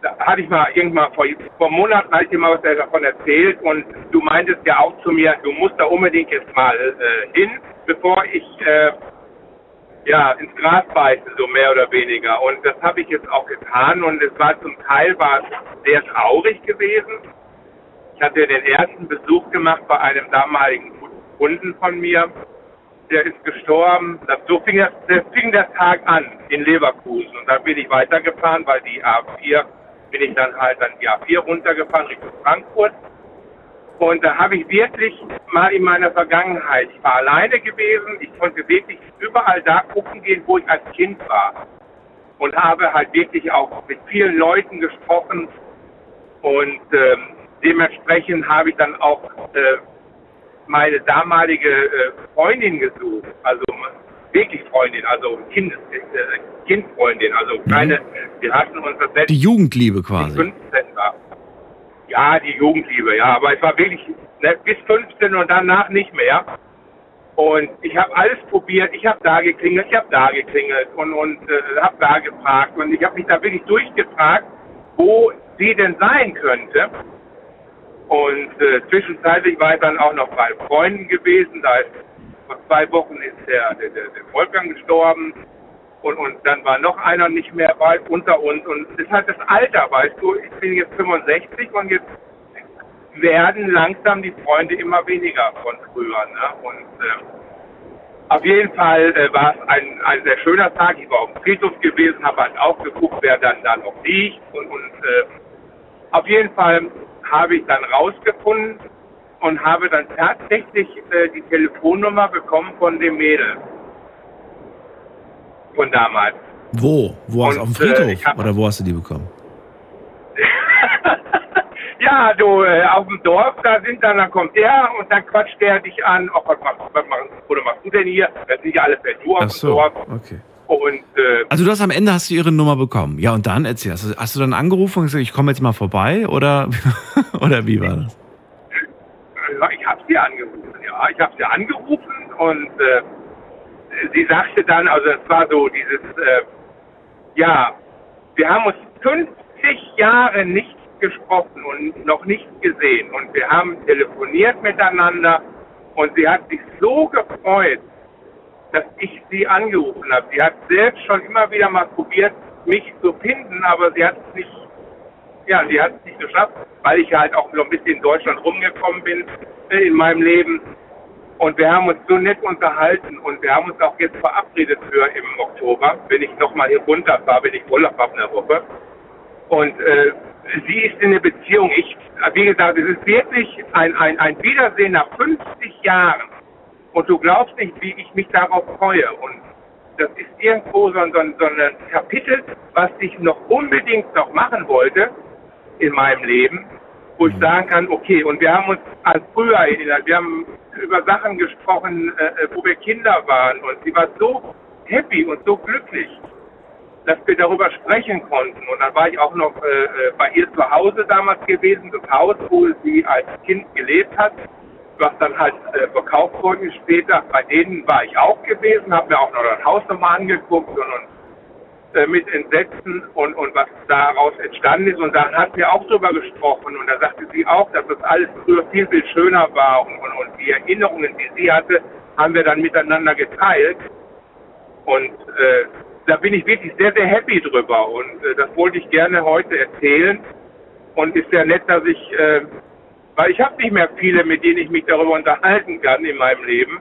Da hatte ich mal irgendwann vor, vor Monaten hatte ich mal was davon erzählt und du meintest ja auch zu mir, du musst da unbedingt jetzt mal äh, hin, bevor ich äh, ja, ins Gras beißen, so mehr oder weniger. Und das habe ich jetzt auch getan und es war zum Teil war sehr traurig gewesen. Ich hatte den ersten Besuch gemacht bei einem damaligen Kunden von mir. Der ist gestorben. So fing, das, das fing der Tag an in Leverkusen. Und dann bin ich weitergefahren, weil die A4 bin ich dann halt an die A4 runtergefahren Richtung Frankfurt. Und da habe ich wirklich mal in meiner Vergangenheit, ich war alleine gewesen, ich konnte wirklich überall da gucken gehen, wo ich als Kind war. Und habe halt wirklich auch mit vielen Leuten gesprochen. Und ähm, dementsprechend habe ich dann auch äh, meine damalige äh, Freundin gesucht. Also wirklich Freundin, also Kindes, äh, Kindfreundin. Also keine, wir hatten uns das letzte Die Jugendliebe quasi. 15 war. Ja, die Jugendliebe, ja. Aber es war wirklich ne, bis 15 und danach nicht mehr. Und ich habe alles probiert. Ich habe da geklingelt, ich habe da geklingelt und, und äh, habe da gefragt. Und ich habe mich da wirklich durchgefragt, wo sie denn sein könnte. Und äh, zwischenzeitlich war ich dann auch noch bei Freunden gewesen. Da ist vor zwei Wochen ist der, der, der Wolfgang gestorben. Und, und dann war noch einer nicht mehr bei, unter uns. Und es ist halt das Alter, weißt du. Ich bin jetzt 65 und jetzt werden langsam die Freunde immer weniger von früher. Ne? Und äh, auf jeden Fall äh, war es ein, ein sehr schöner Tag. Ich war auf dem Friedhof gewesen, habe halt auch geguckt, wer dann da noch liegt. Und, und äh, auf jeden Fall habe ich dann rausgefunden und habe dann tatsächlich äh, die Telefonnummer bekommen von dem Mädel. Von damals. Wo? Wo hast du auf dem äh, Friedhof? hab- Oder wo hast du die bekommen? Ja, du, äh, auf dem Dorf, da sind dann, dann kommt der und dann quatscht der dich an, oh, was machst, was machst, oder machst du denn hier? Das sind ja alle per Du auf Ach dem so, Dorf. okay. Und äh, Also du hast am Ende hast du ihre Nummer bekommen. Ja, und dann erzähl. Hast du, hast du dann angerufen und gesagt, ich komme jetzt mal vorbei? Oder, oder wie war das? ich habe sie angerufen, ja, ich habe sie angerufen und äh, sie sagte dann, also es war so dieses, äh, ja, wir haben uns 50 Jahre nicht gesprochen und noch nicht gesehen und wir haben telefoniert miteinander und sie hat sich so gefreut, dass ich sie angerufen habe. Sie hat selbst schon immer wieder mal probiert, mich zu finden, aber sie hat es nicht, ja, sie hat es nicht geschafft, weil ich halt auch so ein bisschen in Deutschland rumgekommen bin äh, in meinem Leben. Und wir haben uns so nett unterhalten und wir haben uns auch jetzt verabredet für im Oktober, wenn ich nochmal hier runterfahre, wenn ich Urlaub habe eine Woche. Und äh, sie ist in einer Beziehung. Ich, wie gesagt, es ist wirklich ein, ein, ein Wiedersehen nach 50 Jahren. Und du glaubst nicht, wie ich mich darauf freue. Und das ist irgendwo so, ein- so, ein- so ein Kapitel, was ich noch unbedingt noch machen wollte in meinem Leben, wo ich sagen kann, okay, und wir haben uns an früher erinnert, wir haben über Sachen gesprochen, äh, wo wir Kinder waren und sie war so happy und so glücklich, dass wir darüber sprechen konnten. Und dann war ich auch noch äh, äh, bei ihr zu Hause damals gewesen, das Haus, wo sie als Kind gelebt hat, was dann halt äh, verkauft ist später. Bei denen war ich auch gewesen, habe mir auch noch das Haus nochmal angeguckt und, und äh, mit Entsetzen und, und was daraus entstanden ist. Und dann hat wir auch drüber gesprochen und da sagte sie auch, dass das alles früher viel, viel schöner war und, und, und die Erinnerungen, die sie hatte, haben wir dann miteinander geteilt. Und äh, da bin ich wirklich sehr, sehr happy drüber und äh, das wollte ich gerne heute erzählen. Und ist sehr nett, dass ich, äh, weil ich habe nicht mehr viele, mit denen ich mich darüber unterhalten kann in meinem Leben.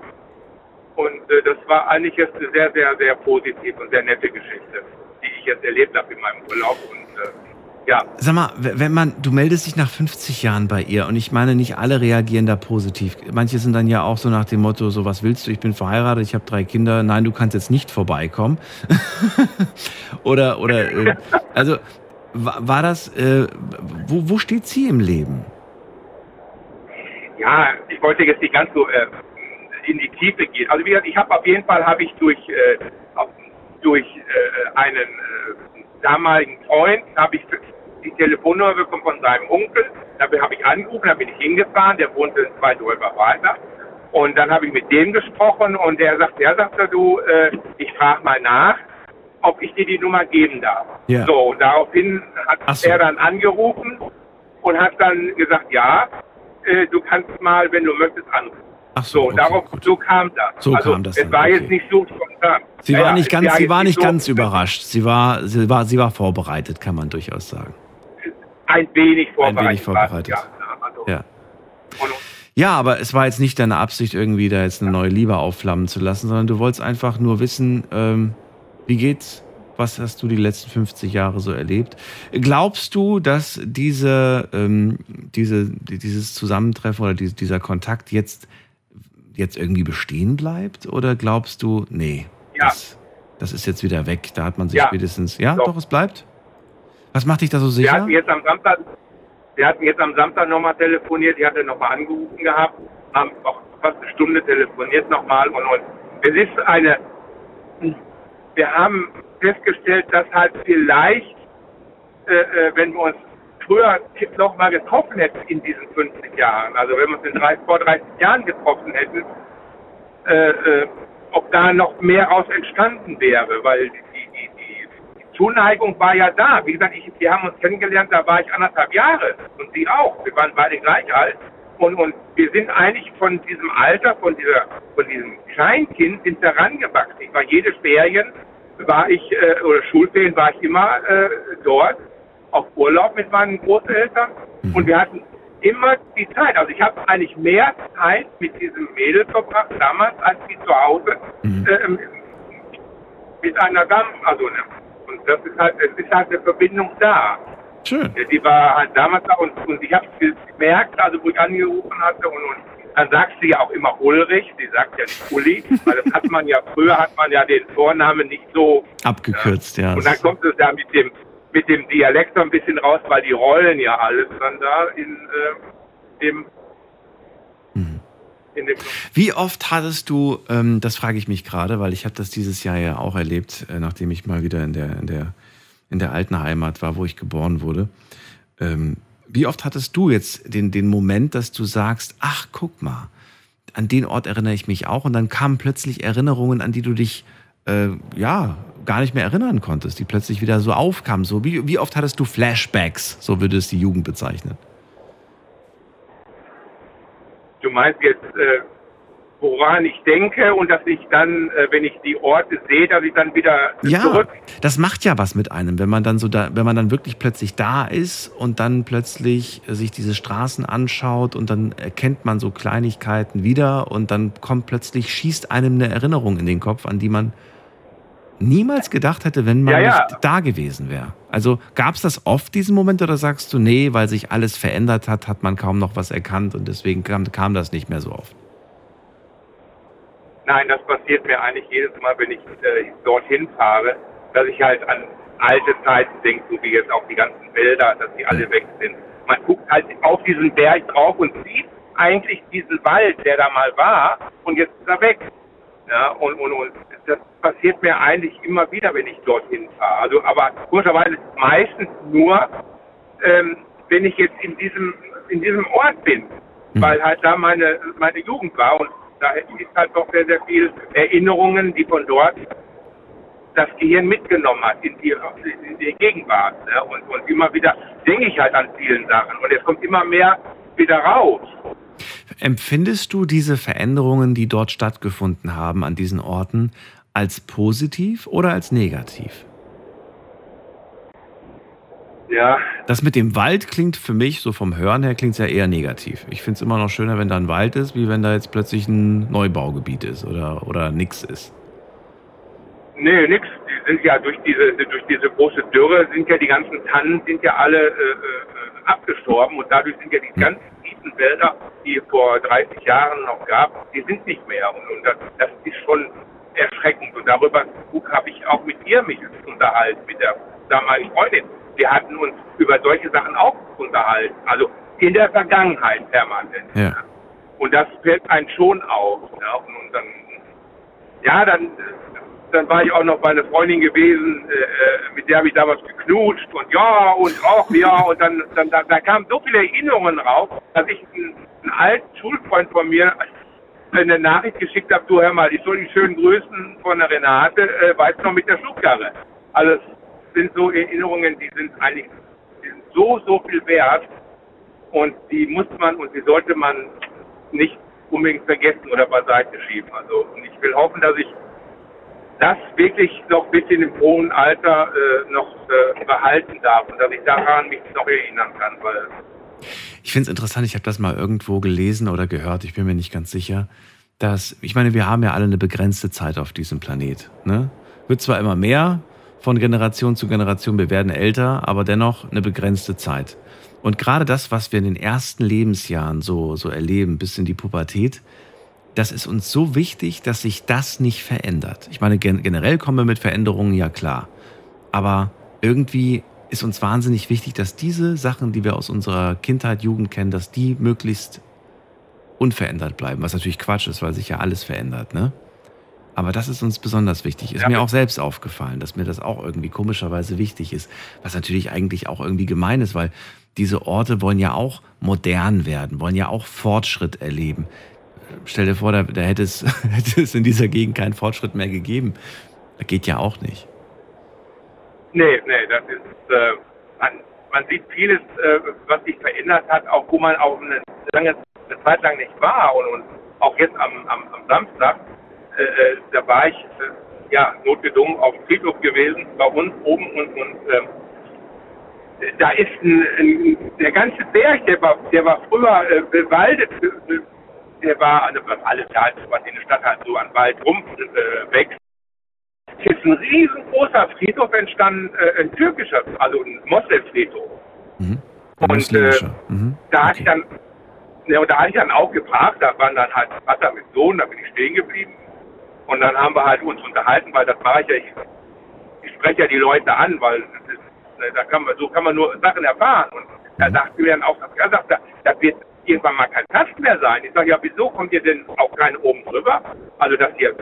Und äh, das war eigentlich jetzt eine sehr, sehr, sehr positive und sehr nette Geschichte, die ich jetzt erlebt habe in meinem Urlaub. Und äh, ja, Sag mal, wenn man, du meldest dich nach 50 Jahren bei ihr und ich meine, nicht alle reagieren da positiv. Manche sind dann ja auch so nach dem Motto, so was willst du, ich bin verheiratet, ich habe drei Kinder, nein, du kannst jetzt nicht vorbeikommen. oder, oder, äh, also wa- war das, äh, wo, wo steht sie im Leben? ja, ich wollte jetzt nicht ganz so äh, in die Tiefe gehen. Also wie gesagt, ich habe auf jeden Fall habe ich durch äh, durch äh, einen äh, damaligen Freund habe ich die Telefonnummer bekommen von seinem Onkel. Dafür habe ich angerufen, da bin ich hingefahren. Der wohnte zwei Dörfer weiter. Und dann habe ich mit dem gesprochen und der sagt, der sagte, du, äh, ich frage mal nach, ob ich dir die Nummer geben darf. Ja. So, und daraufhin hat so. er dann angerufen und hat dann gesagt, ja, äh, du kannst mal, wenn du möchtest, anrufen. Ach so, So, okay, darauf, so kam das. So also, kam das es dann, war okay. jetzt nicht so spontan. Sie Ja, war nicht ganz, sie war nicht so ganz überrascht. Sie war, sie war, sie war vorbereitet, kann man durchaus sagen. Ein wenig Ein vorbereitet. wenig vorbereitet. Ja, also, Ja. Ja, aber es war jetzt nicht deine Absicht, irgendwie da jetzt eine neue Liebe aufflammen zu lassen, sondern du wolltest einfach nur wissen, ähm, wie geht's? Was hast du die letzten 50 Jahre so erlebt? Glaubst du, dass diese, ähm, diese, die- dieses Zusammentreffen oder die, dieser Kontakt jetzt, jetzt irgendwie bestehen bleibt? Oder glaubst du, nee, Ja. das, das ist jetzt wieder weg, da hat man sich Ja. spätestens. Ja, Doch. doch. es bleibt? Was macht dich da so Wir sicher? hatten jetzt am Samstag, wir hatten jetzt am Samstag nochmal telefoniert, die hatte nochmal angerufen gehabt, haben auch fast eine Stunde telefoniert nochmal und, und es ist eine, wir haben festgestellt, dass halt vielleicht, äh, äh, wenn wir uns früher nochmal getroffen hätten in diesen 50 Jahren, also wenn wir uns in 30, vor 30 Jahren getroffen hätten, äh, äh, ob da noch mehr raus entstanden wäre, weil die, die, die, die Zuneigung war ja da. Wie gesagt, ich, wir haben uns kennengelernt, da war ich anderthalb Jahre und sie auch. Wir waren beide gleich alt. Und, und wir sind eigentlich von diesem Alter, von dieser, von diesem Kleinkind sind wir rangewachsen. Ich war jedes Ferien, war ich, äh, oder Schulferien war ich immer äh, dort auf Urlaub mit meinen Großeltern und wir hatten immer die Zeit. Also ich habe eigentlich mehr Zeit mit diesem Mädel verbracht damals als wie zu Hause ähm, mit einer Dame. Also ne, und das ist halt, es ist halt eine Verbindung da. Schön. Ja, Die war halt damals da und, und ich habe gemerkt, also wo ich angerufen hatte und, und dann sagt sie ja auch immer Ulrich, sie sagt ja nicht Uli, weil das hat man ja, früher hat man ja den Vornamen nicht so Abgekürzt, ja. und dann kommt es ja mit dem mit dem Dialekt so ein bisschen raus, weil die Rollen ja alles dann da in äh, dem in dem Wie oft hattest du, ähm, das frage ich mich gerade, weil ich habe das dieses Jahr ja auch erlebt, äh, nachdem ich mal wieder in der, in, der, in der alten Heimat war, wo ich geboren wurde. Ähm, wie oft hattest du jetzt den, den Moment, dass du sagst, ach, guck mal, an den Ort erinnere ich mich auch. Und dann kamen plötzlich Erinnerungen, an die du dich äh, ja gar nicht mehr erinnern konntest, die plötzlich wieder so aufkamen. So, wie, wie oft hattest du Flashbacks, so würde es die Jugend bezeichnen? Du meinst jetzt, äh, woran ich denke und dass ich dann, äh, wenn ich die Orte sehe, dass ich dann wieder Ja, zurück. das macht ja was mit einem, wenn man dann so da, wenn man dann wirklich plötzlich da ist und dann plötzlich sich diese Straßen anschaut und dann erkennt man so Kleinigkeiten wieder und dann kommt plötzlich schießt einem eine Erinnerung in den Kopf, an die man niemals gedacht hätte, wenn man Ja, ja. nicht da gewesen wäre. Also gab es das oft diesen Moment oder sagst du, nee, weil sich alles verändert hat, hat man kaum noch was erkannt und deswegen kam, kam das nicht mehr so oft? Nein, das passiert mir eigentlich jedes Mal, wenn ich äh, dorthin fahre, dass ich halt an alte Zeiten denke, so wie jetzt auch die ganzen Wälder, dass die alle weg sind. Man guckt halt auf diesen Berg drauf und sieht eigentlich diesen Wald, der da mal war, und jetzt ist er weg. Ja, und, und, und das passiert mir eigentlich immer wieder, wenn ich dorthin fahre. Also, aber komischerweise meistens nur, ähm, wenn ich jetzt in diesem, in diesem Ort bin, weil halt da meine, meine Jugend war und da ist halt doch sehr, sehr viel Erinnerungen, die von dort das Gehirn mitgenommen hat in die, in die Gegenwart. Ne? Und, und immer wieder denke ich halt an vielen Sachen und es kommt immer mehr wieder raus. Empfindest du diese Veränderungen, die dort stattgefunden haben an diesen Orten, als positiv oder als negativ? Ja, Das mit dem Wald klingt für mich, so vom Hören her, klingt ja eher negativ. Ich finde es immer noch schöner, wenn da ein Wald ist, wie wenn da jetzt plötzlich ein Neubaugebiet ist oder, oder nix ist. nee, nix. Die sind ja durch diese, durch diese große Dürre sind ja die ganzen Tannen sind ja alle äh, äh, abgestorben und dadurch sind ja die ganzen tiefen Wälder, die es vor 30 Jahren noch gab, die sind nicht mehr. Und, und das, das ist schon erschreckend. Und darüber habe ich auch mit ihr mich unterhalten, mit der damaligen Freundin. Wir hatten uns über solche Sachen auch unterhalten. Also in der Vergangenheit permanent. Ja. Und das fällt einem schon auf. Ja, und, und dann, ja, dann, dann war ich auch noch bei einer Freundin gewesen, äh, äh, mit der habe ich damals geknutscht und ja und auch ja und dann, dann da, da kamen so viele Erinnerungen raus, dass ich einen, einen alten Schulfreund von mir eine Nachricht geschickt habe, du hör mal, ich soll die schönen Grüßen von der Renate, äh, weißt noch mit der Schubkarre. Also es sind so Erinnerungen, die sind eigentlich die sind so, so viel wert und die muss man und die sollte man nicht unbedingt vergessen oder beiseite schieben. Also und ich will hoffen, dass ich das wirklich noch bis in dem hohen Alter äh, noch äh, behalten darf und dass ich daran mich noch erinnern kann, weil Ich finde es interessant, ich habe das mal irgendwo gelesen oder gehört, ich bin mir nicht ganz sicher, dass, ich meine, wir haben ja alle eine begrenzte Zeit auf diesem Planet. Ne? Wird zwar immer mehr von Generation zu Generation, wir werden älter, aber dennoch eine begrenzte Zeit. Und gerade das, was wir in den ersten Lebensjahren so, so erleben, bis in die Pubertät, das ist uns so wichtig, dass sich das nicht verändert. Ich meine, gen generell kommen wir mit Veränderungen ja klar. Aber irgendwie ist uns wahnsinnig wichtig, dass diese Sachen, die wir aus unserer Kindheit, Jugend kennen, dass die möglichst unverändert bleiben. Was natürlich Quatsch ist, weil sich ja alles verändert, ne? Aber das ist uns besonders wichtig. Ist Ja. mir auch selbst aufgefallen, dass mir das auch irgendwie komischerweise wichtig ist. Was natürlich eigentlich auch irgendwie gemein ist, weil diese Orte wollen ja auch modern werden, wollen ja auch Fortschritt erleben. Stell dir vor, da, da hätte, es, hätte es in dieser Gegend keinen Fortschritt mehr gegeben. Das geht ja auch nicht. Nee, nee, das ist, äh, man, man sieht vieles, äh, was sich verändert hat, auch wo man auch eine, lange, eine Zeit lang nicht war und, und auch jetzt am, am, am Samstag, äh, äh, da war ich, äh, ja, notgedrungen auf dem Friedhof gewesen, bei uns oben und, und ähm, da ist ein, ein, der ganze Berg, der war, der war früher äh, bewaldet, der war, also was alles da, was in der Stadt halt so an Wald rum äh, wächst, ist ein riesengroßer Friedhof entstanden, äh, ein türkischer, also ein Moslem-Friedhof. Ein Und äh. Mhm. da hatte ich dann, ne, und da hatte ich dann auch geparkt, da waren dann halt Vater mit Sohn, da bin ich stehen geblieben. Und dann haben wir halt uns unterhalten, weil das mache ich ja, ich, ich spreche ja die Leute an, weil ist, ne, da kann man, so kann man nur Sachen erfahren. Und da sagte mir dann auch, er sagte, das wird irgendwann mal kein Platz mehr sein. Ich sage, ja, wieso kommt ihr denn auch keine oben drüber? Also, dass ihr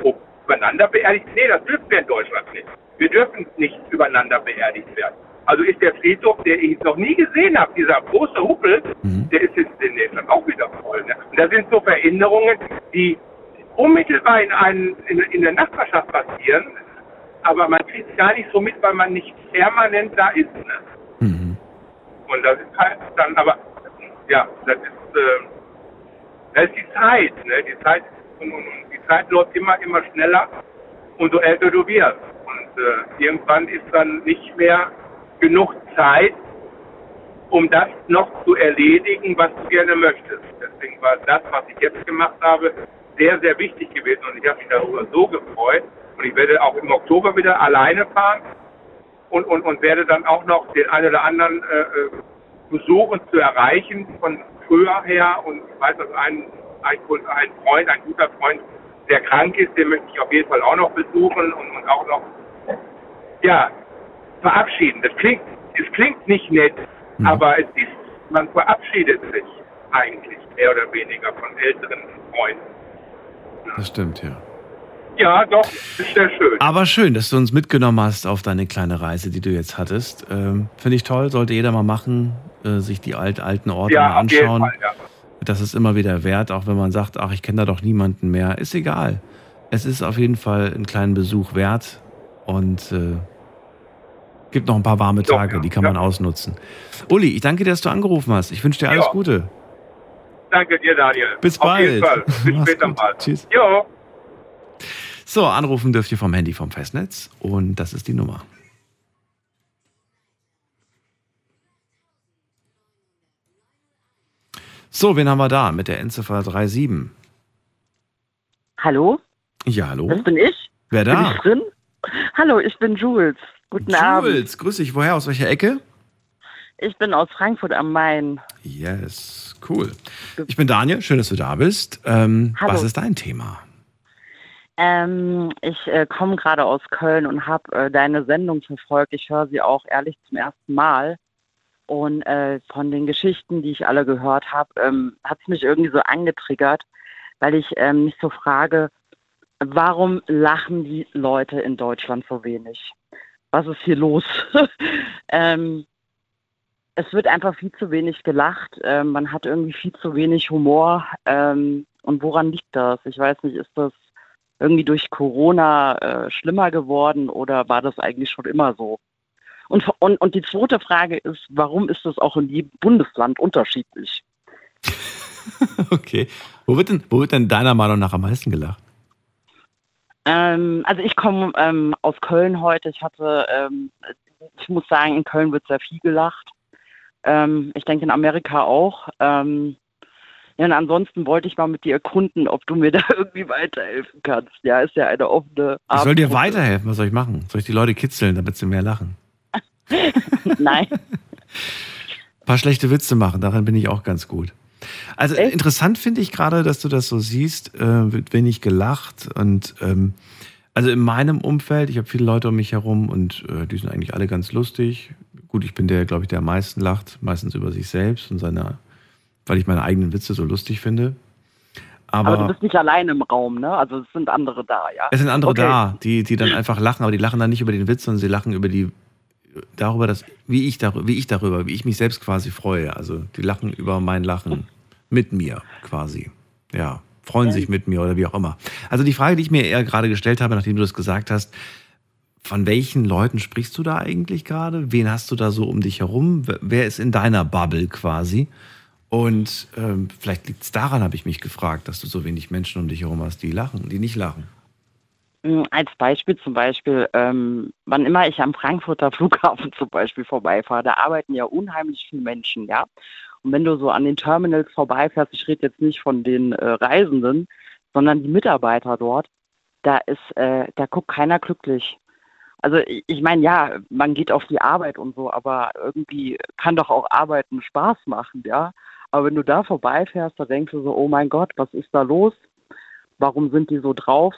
übereinander beerdigt? Nee, das dürfen wir in Deutschland nicht. Wir dürfen nicht übereinander beerdigt werden. Also ist der Friedhof, der ich noch nie gesehen habe, dieser große Huppel, der ist jetzt demnächst dann auch wieder voll. Ne? Und da sind so Veränderungen, die unmittelbar in, einen, in, in der Nachbarschaft passieren, aber man kriegt es gar nicht so mit, weil man nicht permanent da ist. Ne? Und das ist halt dann, aber ja, das ist, äh, ist die Zeit, ne? Die Zeit und, und, und die Zeit läuft immer, immer schneller, umso älter du wirst. Und äh, irgendwann ist dann nicht mehr genug Zeit, um das noch zu erledigen, was du gerne möchtest. Deswegen war das, was ich jetzt gemacht habe, sehr, sehr wichtig gewesen und ich habe mich darüber so gefreut. Und ich werde auch im Oktober wieder alleine fahren und, und, und werde dann auch noch den einen oder anderen äh, äh, versuchen zu erreichen von früher her. Und ich weiß, dass ein, ein, ein Freund, ein guter Freund, der krank ist, den möchte ich auf jeden Fall auch noch besuchen und, und auch noch ja, verabschieden. Das klingt, es klingt nicht nett, aber es ist, man verabschiedet sich eigentlich mehr oder weniger von älteren Freunden. Das stimmt, ja. Ja, doch, ist sehr schön. Aber schön, dass du uns mitgenommen hast auf deine kleine Reise, die du jetzt hattest. Ähm, Finde ich toll, sollte jeder mal machen, äh, sich die alt, alten Orte Ja, anschauen. Fall, ja. Das ist immer wieder wert, auch wenn man sagt, ach, ich kenne da doch niemanden mehr. Ist egal. Es ist auf jeden Fall einen kleinen Besuch wert und äh, gibt noch ein paar warme Tage, die kann man ausnutzen. Uli, ich danke dir, dass du angerufen hast. Ich wünsche dir alles Ja. Gute. Danke dir, Daniel. Bis Auf bald. Bis später gut. mal. Tschüss. Jo. So, anrufen dürft ihr vom Handy vom Festnetz und das ist die Nummer. So, wen haben wir da mit der Endziffer 37? Hallo, Ja, hallo. das bin ich. Wer Bin da? ich drin? Hallo, ich bin Jules. Guten Abend. Jules, grüß dich. Woher? Aus welcher Ecke? Ich bin aus Frankfurt am Main. Yes, cool. Ich bin Daniel, schön, dass du da bist. Ähm, Hallo. was ist dein Thema? Ähm, ich äh, komme gerade aus Köln und habe äh, deine Sendung verfolgt. Ich höre sie auch ehrlich zum ersten Mal. Und äh, von den Geschichten, die ich alle gehört habe, ähm, hat es mich irgendwie so angetriggert, weil ich ähm, mich so frage, warum lachen die Leute in Deutschland so wenig? Was ist hier los? ähm, es wird einfach viel zu wenig gelacht. Ähm, man hat irgendwie viel zu wenig Humor. Ähm, und woran liegt das? Ich weiß nicht, ist das irgendwie durch Corona äh, schlimmer geworden oder war das eigentlich schon immer so? Und, und, und die zweite Frage ist, warum ist das auch in jedem Bundesland unterschiedlich? Okay. Wo wird denn, wo wird denn deiner Meinung nach am meisten gelacht? Ähm, also ich komme ähm, aus Köln heute. Ich hatte, ähm, ich muss sagen, in Köln wird sehr viel gelacht. Ähm, ich denke in Amerika auch. Ähm, ja, und ansonsten wollte ich mal mit dir erkunden, ob du mir da irgendwie weiterhelfen kannst. Ja, ist ja eine offene Ich soll dir weiterhelfen. Was soll ich machen? Soll ich die Leute kitzeln, damit sie mehr lachen? Nein. Ein paar schlechte Witze machen, daran bin ich auch ganz gut. Also interessant finde ich gerade, dass du das so siehst, äh, wird wenig gelacht und ähm, also in meinem Umfeld, ich habe viele Leute um mich herum und äh, die sind eigentlich alle ganz lustig. Gut, ich bin der, glaube ich, der am meisten lacht, meistens über sich selbst und seine, weil ich meine eigenen Witze so lustig finde. Aber, Aber, du bist nicht allein im Raum, ne? Also es sind andere da, ja. es sind andere okay. da, die, die dann einfach lachen, aber die lachen dann nicht über den Witz, sondern sie lachen über die darüber, dass, wie ich darüber, wie ich darüber, wie ich mich selbst quasi freue. Also die lachen über mein Lachen mit mir quasi. Ja, freuen sich mit mir oder wie auch immer. Also die Frage, die ich mir eher gerade gestellt habe, nachdem du das gesagt hast, von welchen Leuten sprichst du da eigentlich gerade? Wen hast du da so um dich herum? Wer- ist in deiner Bubble quasi? Und ähm, vielleicht liegt es daran, habe ich mich gefragt, dass du so wenig Menschen um dich herum hast, die lachen, die nicht lachen. Mm, Als Beispiel zum Beispiel, ähm, wann immer ich am Frankfurter Flughafen zum Beispiel vorbeifahre, da arbeiten ja unheimlich viele Menschen, ja. Und wenn du so an den Terminals vorbeifährst, ich rede jetzt nicht von den äh, Reisenden, sondern die Mitarbeiter dort, da ist, äh, da guckt keiner glücklich. Also ich, ich meine, ja, man geht auf die Arbeit und so, aber irgendwie kann doch auch Arbeiten Spaß machen, ja. Aber wenn du da vorbeifährst, da denkst du so, oh mein Gott, was ist da los? Warum sind die so drauf?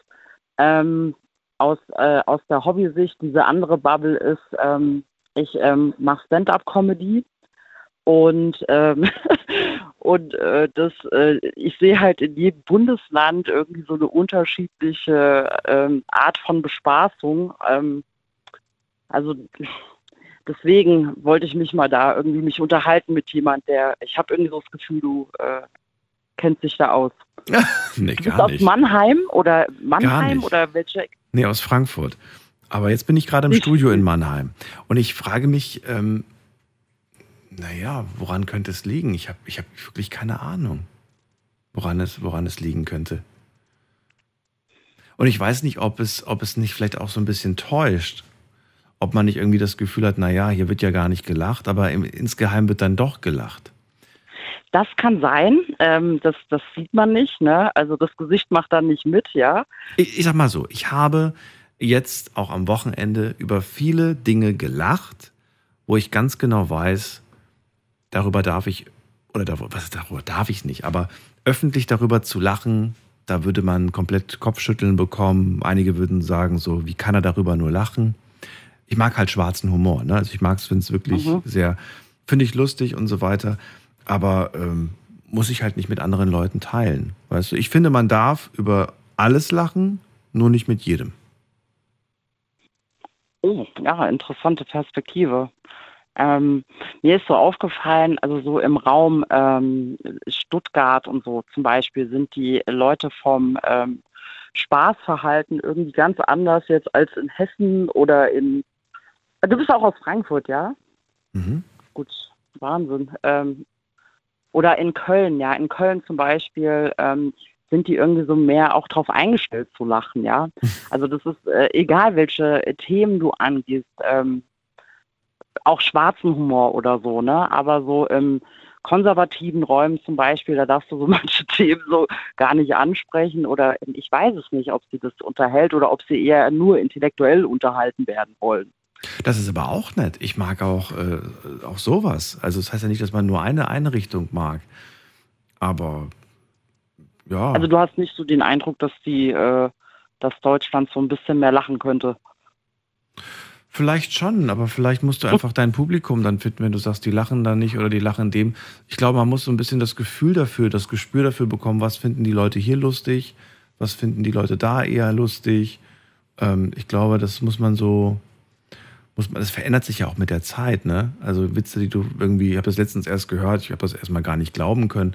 Ähm, aus, äh, aus der Hobbysicht, diese andere Bubble ist, ähm, ich ähm, mache Stand-up-Comedy und, ähm, und äh, das, äh, ich sehe halt in jedem Bundesland irgendwie so eine unterschiedliche ähm, Art von Bespaßung. Ähm, also deswegen wollte ich mich mal da irgendwie mich unterhalten mit jemand, der, ich habe irgendwie so das Gefühl, du äh, kennst dich da aus. nee, Du bist gar aus nicht. Mannheim oder Mannheim oder welche? Nee, aus Frankfurt. Aber jetzt bin ich gerade im Studio in Mannheim. Und ich frage mich, ähm, naja, woran könnte es liegen? Ich habe ich hab wirklich keine Ahnung, woran es, woran es liegen könnte. Und ich weiß nicht, ob es, ob es nicht vielleicht auch so ein bisschen täuscht. Ob man nicht irgendwie das Gefühl hat, naja, hier wird ja gar nicht gelacht, aber im, insgeheim wird dann doch gelacht. Das kann sein. Ähm, das, das sieht man nicht. Ne? Also das Gesicht macht dann nicht mit, ja. Ich, ich sag mal so, ich habe jetzt auch am Wochenende über viele Dinge gelacht, wo ich ganz genau weiß, darüber darf ich, oder darüber, was, darüber darf ich nicht, aber öffentlich darüber zu lachen, da würde man komplett Kopfschütteln bekommen. Einige würden sagen so, wie kann er darüber nur lachen? Ich mag halt schwarzen Humor, ne? Also ich mag es, finde es wirklich Mhm. sehr, finde ich lustig und so weiter. Aber ähm, muss ich halt nicht mit anderen Leuten teilen. Weißt du, ich finde, man darf über alles lachen, nur nicht mit jedem. Oh, ja, interessante Perspektive. Ähm, mir ist so aufgefallen, also so im Raum ähm, Stuttgart und so zum Beispiel sind die Leute vom ähm, Spaßverhalten irgendwie ganz anders jetzt als in Hessen oder in. Du bist auch aus Frankfurt, ja? Mhm. Gut, Wahnsinn. Ähm, oder in Köln, ja. In Köln zum Beispiel ähm, sind die irgendwie so mehr auch drauf eingestellt zu lachen, ja. Also das ist äh, egal, welche Themen du angehst, ähm, auch schwarzen Humor oder so, ne? Aber so im konservativen Räumen zum Beispiel, da darfst du so manche Themen so gar nicht ansprechen oder ich weiß es nicht, ob sie das unterhält oder ob sie eher nur intellektuell unterhalten werden wollen. Das ist aber auch nett. Ich mag auch, äh, auch sowas. Also das heißt ja nicht, dass man nur eine Einrichtung mag. Aber ja. Also du hast nicht so den Eindruck, dass die, äh, dass Deutschland so ein bisschen mehr lachen könnte. Vielleicht schon, aber vielleicht musst du einfach dein Publikum dann finden, wenn du sagst, die lachen da nicht oder die lachen dem. Ich glaube, man muss so ein bisschen das Gefühl dafür, das Gespür dafür bekommen, was finden die Leute hier lustig, was finden die Leute da eher lustig. Ähm, ich glaube, das muss man so, muss man, das verändert sich ja auch mit der Zeit, ne? Also Witze, die du irgendwie, ich habe das letztens erst gehört, ich habe das erstmal gar nicht glauben können,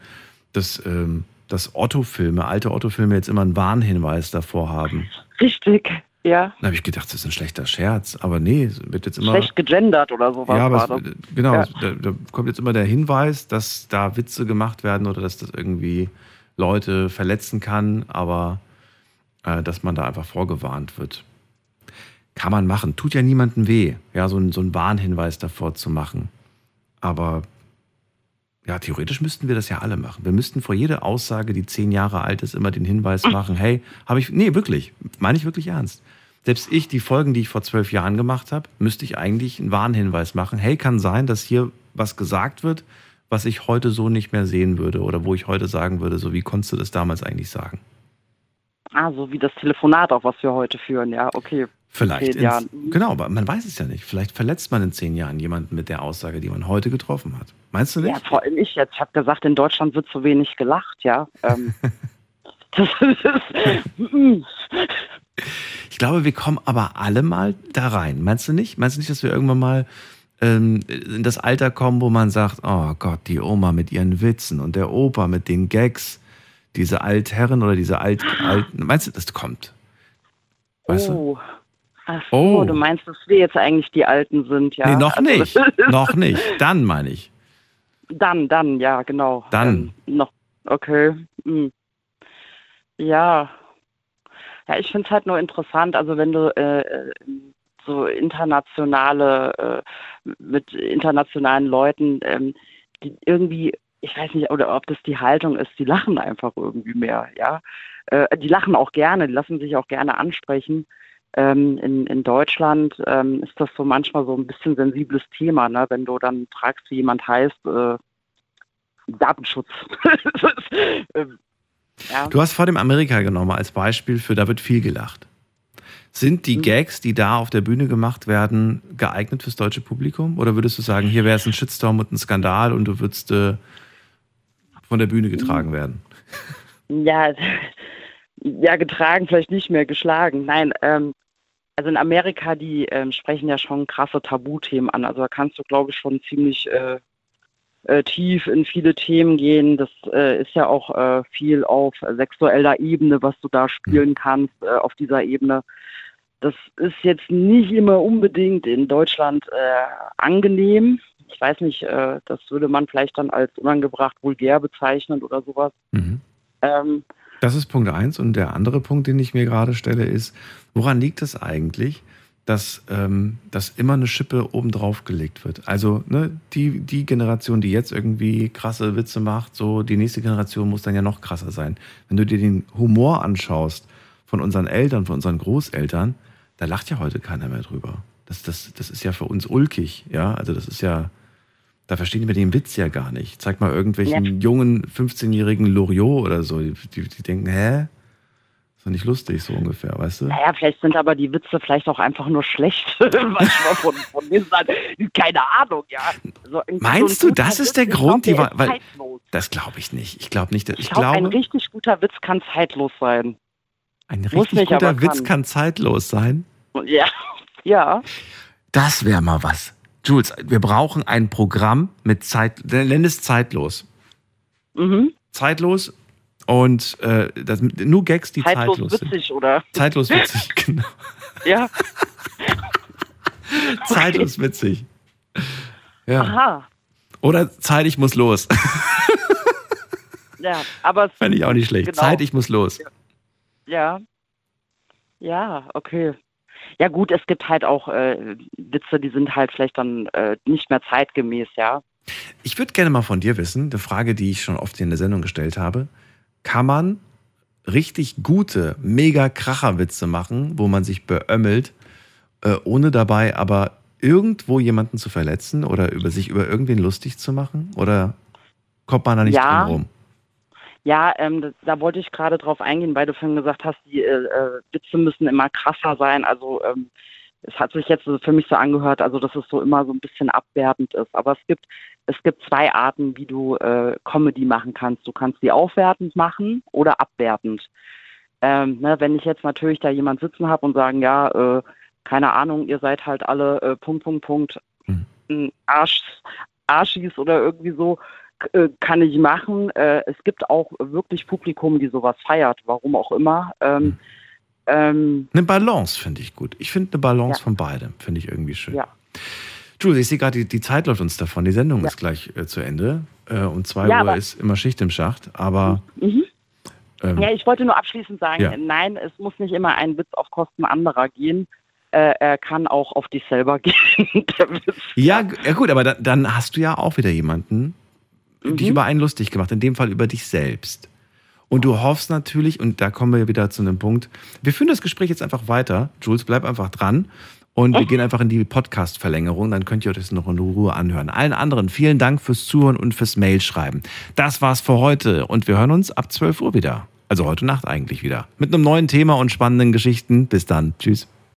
dass, ähm, dass Otto-Filme, alte Otto-Filme jetzt immer einen Warnhinweis davor haben. Richtig, ja. Da habe ich gedacht, das ist ein schlechter Scherz. Aber nee, es wird jetzt immer. Schlecht gegendert oder sowas ja, aber es, das. genau, Ja. da, da kommt jetzt immer der Hinweis, dass da Witze gemacht werden oder dass das irgendwie Leute verletzen kann. Aber äh, dass man da einfach vorgewarnt wird. Kann man machen. Tut ja niemandem weh, ja, so, ein, so einen Warnhinweis davor zu machen. Aber ja, theoretisch müssten wir das ja alle machen. Wir müssten vor jeder Aussage, die zehn Jahre alt ist, immer den Hinweis machen, hey, habe ich, nee, wirklich, meine ich wirklich ernst. Selbst ich, die Folgen, die ich vor zwölf Jahren gemacht habe, müsste ich eigentlich einen Warnhinweis machen. Hey, kann sein, dass hier was gesagt wird, was ich heute so nicht mehr sehen würde oder wo ich heute sagen würde, so wie konntest du das damals eigentlich sagen? Ah, so wie das Telefonat, auch was wir heute führen, ja, okay. Vielleicht. Zehn Jahren. genau, aber man weiß es ja nicht. Vielleicht verletzt man in zehn Jahren jemanden mit der Aussage, die man heute getroffen hat. Meinst du nicht? Ja, vor allem ich jetzt. Ich habe gesagt, in Deutschland wird so wenig gelacht, ja. Ähm, das ist, mm. Ich glaube, wir kommen aber alle mal da rein. Meinst du nicht? Meinst du nicht, dass wir irgendwann mal ähm, in das Alter kommen, wo man sagt, oh Gott, die Oma mit ihren Witzen und der Opa mit den Gags, diese Altherren oder diese alt, alten. Meinst du, das kommt? Weißt du? Oh. Ach so, Oh. du meinst, dass wir jetzt eigentlich die Alten sind, ja? nee, noch Also, nicht. noch nicht. Dann meine ich. Dann, dann, ja, genau. Dann. Ähm, noch, okay. Hm. Ja. Ja, ich finde es halt nur interessant, also wenn du äh, äh, so internationale, äh, mit internationalen Leuten, ähm, die irgendwie, ich weiß nicht, oder ob das die Haltung ist, die lachen einfach irgendwie mehr, ja. Äh, die lachen auch gerne, die lassen sich auch gerne ansprechen. Ähm, in, in Deutschland ähm, ist das so manchmal so ein bisschen sensibles Thema, ne? wenn du dann fragst, wie jemand heißt, äh, Datenschutz. Ähm, ja. Du hast vor dem Amerika genommen als Beispiel für, da wird viel gelacht. Sind Mhm. die Gags, die da auf der Bühne gemacht werden, geeignet fürs deutsche Publikum? Oder würdest du sagen, hier wäre es ein Shitstorm und ein Skandal und du würdest äh, von der Bühne getragen werden? Ja, ja, getragen, vielleicht nicht mehr geschlagen. Nein, ähm, also in Amerika, die ähm, sprechen ja schon krasse Tabuthemen an. Also da kannst du, glaube ich, schon ziemlich äh, äh, tief in viele Themen gehen. Das äh, ist ja auch äh, viel auf sexueller Ebene, was du da spielen kannst, äh, auf dieser Ebene. Das ist jetzt nicht immer unbedingt in Deutschland äh, angenehm. Ich weiß nicht, das würde man vielleicht dann als unangebracht vulgär bezeichnen oder sowas. Ähm, Das ist Punkt eins. Und der andere Punkt, den ich mir gerade stelle, ist, woran liegt es eigentlich, dass, ähm, dass immer eine Schippe obendrauf gelegt wird? Also ne, die, die Generation, die jetzt irgendwie krasse Witze macht, so die nächste Generation muss dann ja noch krasser sein. Wenn du dir den Humor anschaust von unseren Eltern, von unseren Großeltern, da lacht ja heute keiner mehr drüber. Das, das, das ist ja für uns ulkig, ja. Also das ist ja, da verstehen wir den Witz ja gar nicht. Zeig mal irgendwelchen Ja. jungen 15-jährigen Loriot oder so. Die, die, die denken, hä? Ist doch nicht lustig, so ungefähr, weißt du? Naja, vielleicht sind aber die Witze vielleicht auch einfach nur schlecht. Manchmal von, von mir sein. Keine Ahnung, ja. So, irgendwie Meinst so du, das ist Witz, der glaub, Grund? Die, der ist weil, zeitlos. das glaube ich nicht. Ich glaube nicht. dass- Ich Ich glaube, ein richtig guter Witz kann zeitlos sein. ein richtig nicht, guter Witz kann. kann zeitlos sein. Ja, ja. Das wäre mal was. Jules, wir brauchen ein Programm mit Zeit, nenn es zeitlos. Mhm. Zeitlos und äh, das, nur Gags, die Zeitlos zeitlos sind. witzig, oder? Zeitlos witzig, genau. Ja. Zeitlos witzig. Ja. Aha. Oder Zeit, ich muss los. Ja, aber Fände ich auch nicht schlecht. Genau. Zeit, ich muss los. Ja. Ja, okay. Ja gut, es gibt halt auch äh, Witze, die sind halt vielleicht dann äh, nicht mehr zeitgemäß, ja. Ich würde gerne mal von dir wissen, eine Frage, die ich schon oft in der Sendung gestellt habe. Kann man richtig gute, mega Kracherwitze machen, wo man sich beömmelt, äh, ohne dabei aber irgendwo jemanden zu verletzen oder über sich über irgendwen lustig zu machen? Oder kommt man da nicht Ja. drum rum? Ja, ähm, da, da wollte ich gerade drauf eingehen, weil du vorhin gesagt hast, die äh, äh, Witze müssen immer krasser sein. Also ähm, es hat sich jetzt für mich so angehört, also dass es so immer so ein bisschen abwertend ist. Aber es gibt es gibt zwei Arten, wie du äh, Comedy machen kannst. Du kannst die aufwertend machen oder abwertend. Ähm, ne, wenn ich jetzt natürlich da jemand sitzen habe und sagen, ja, äh, keine Ahnung, ihr seid halt alle äh, Punkt, Punkt, Punkt, ein Arsch, Arschis oder irgendwie so, kann ich machen. Äh, es gibt auch wirklich Publikum, die sowas feiert, warum auch immer. Ähm, ähm, Eine Balance finde ich gut. Ich finde eine Balance Ja. von beidem, finde ich irgendwie schön. Ja. Jules, ich sehe gerade, die, die Zeit läuft uns davon. Die Sendung ist gleich äh, zu Ende. Äh, um zwei Ja, Uhr ist immer Schicht im Schacht. Aber mhm. Ähm, Ja, ich wollte nur abschließend sagen, Ja. nein, es muss nicht immer ein Witz auf Kosten anderer gehen. Äh, er kann auch auf dich selber gehen. Ja, ja gut, aber da, dann hast du ja auch wieder jemanden, dich Mhm. über einen lustig gemacht, in dem Fall über dich selbst. Und du hoffst natürlich, und da kommen wir wieder zu einem Punkt, wir führen das Gespräch jetzt einfach weiter. Jules, bleib einfach dran. Und wir gehen einfach in die Podcast-Verlängerung, dann könnt ihr euch das noch in Ruhe anhören. Allen anderen vielen Dank fürs Zuhören und fürs Mailschreiben. Das war's für heute und wir hören uns ab 12 Uhr wieder. Also heute Nacht eigentlich wieder. Mit einem neuen Thema und spannenden Geschichten. Bis dann. Tschüss.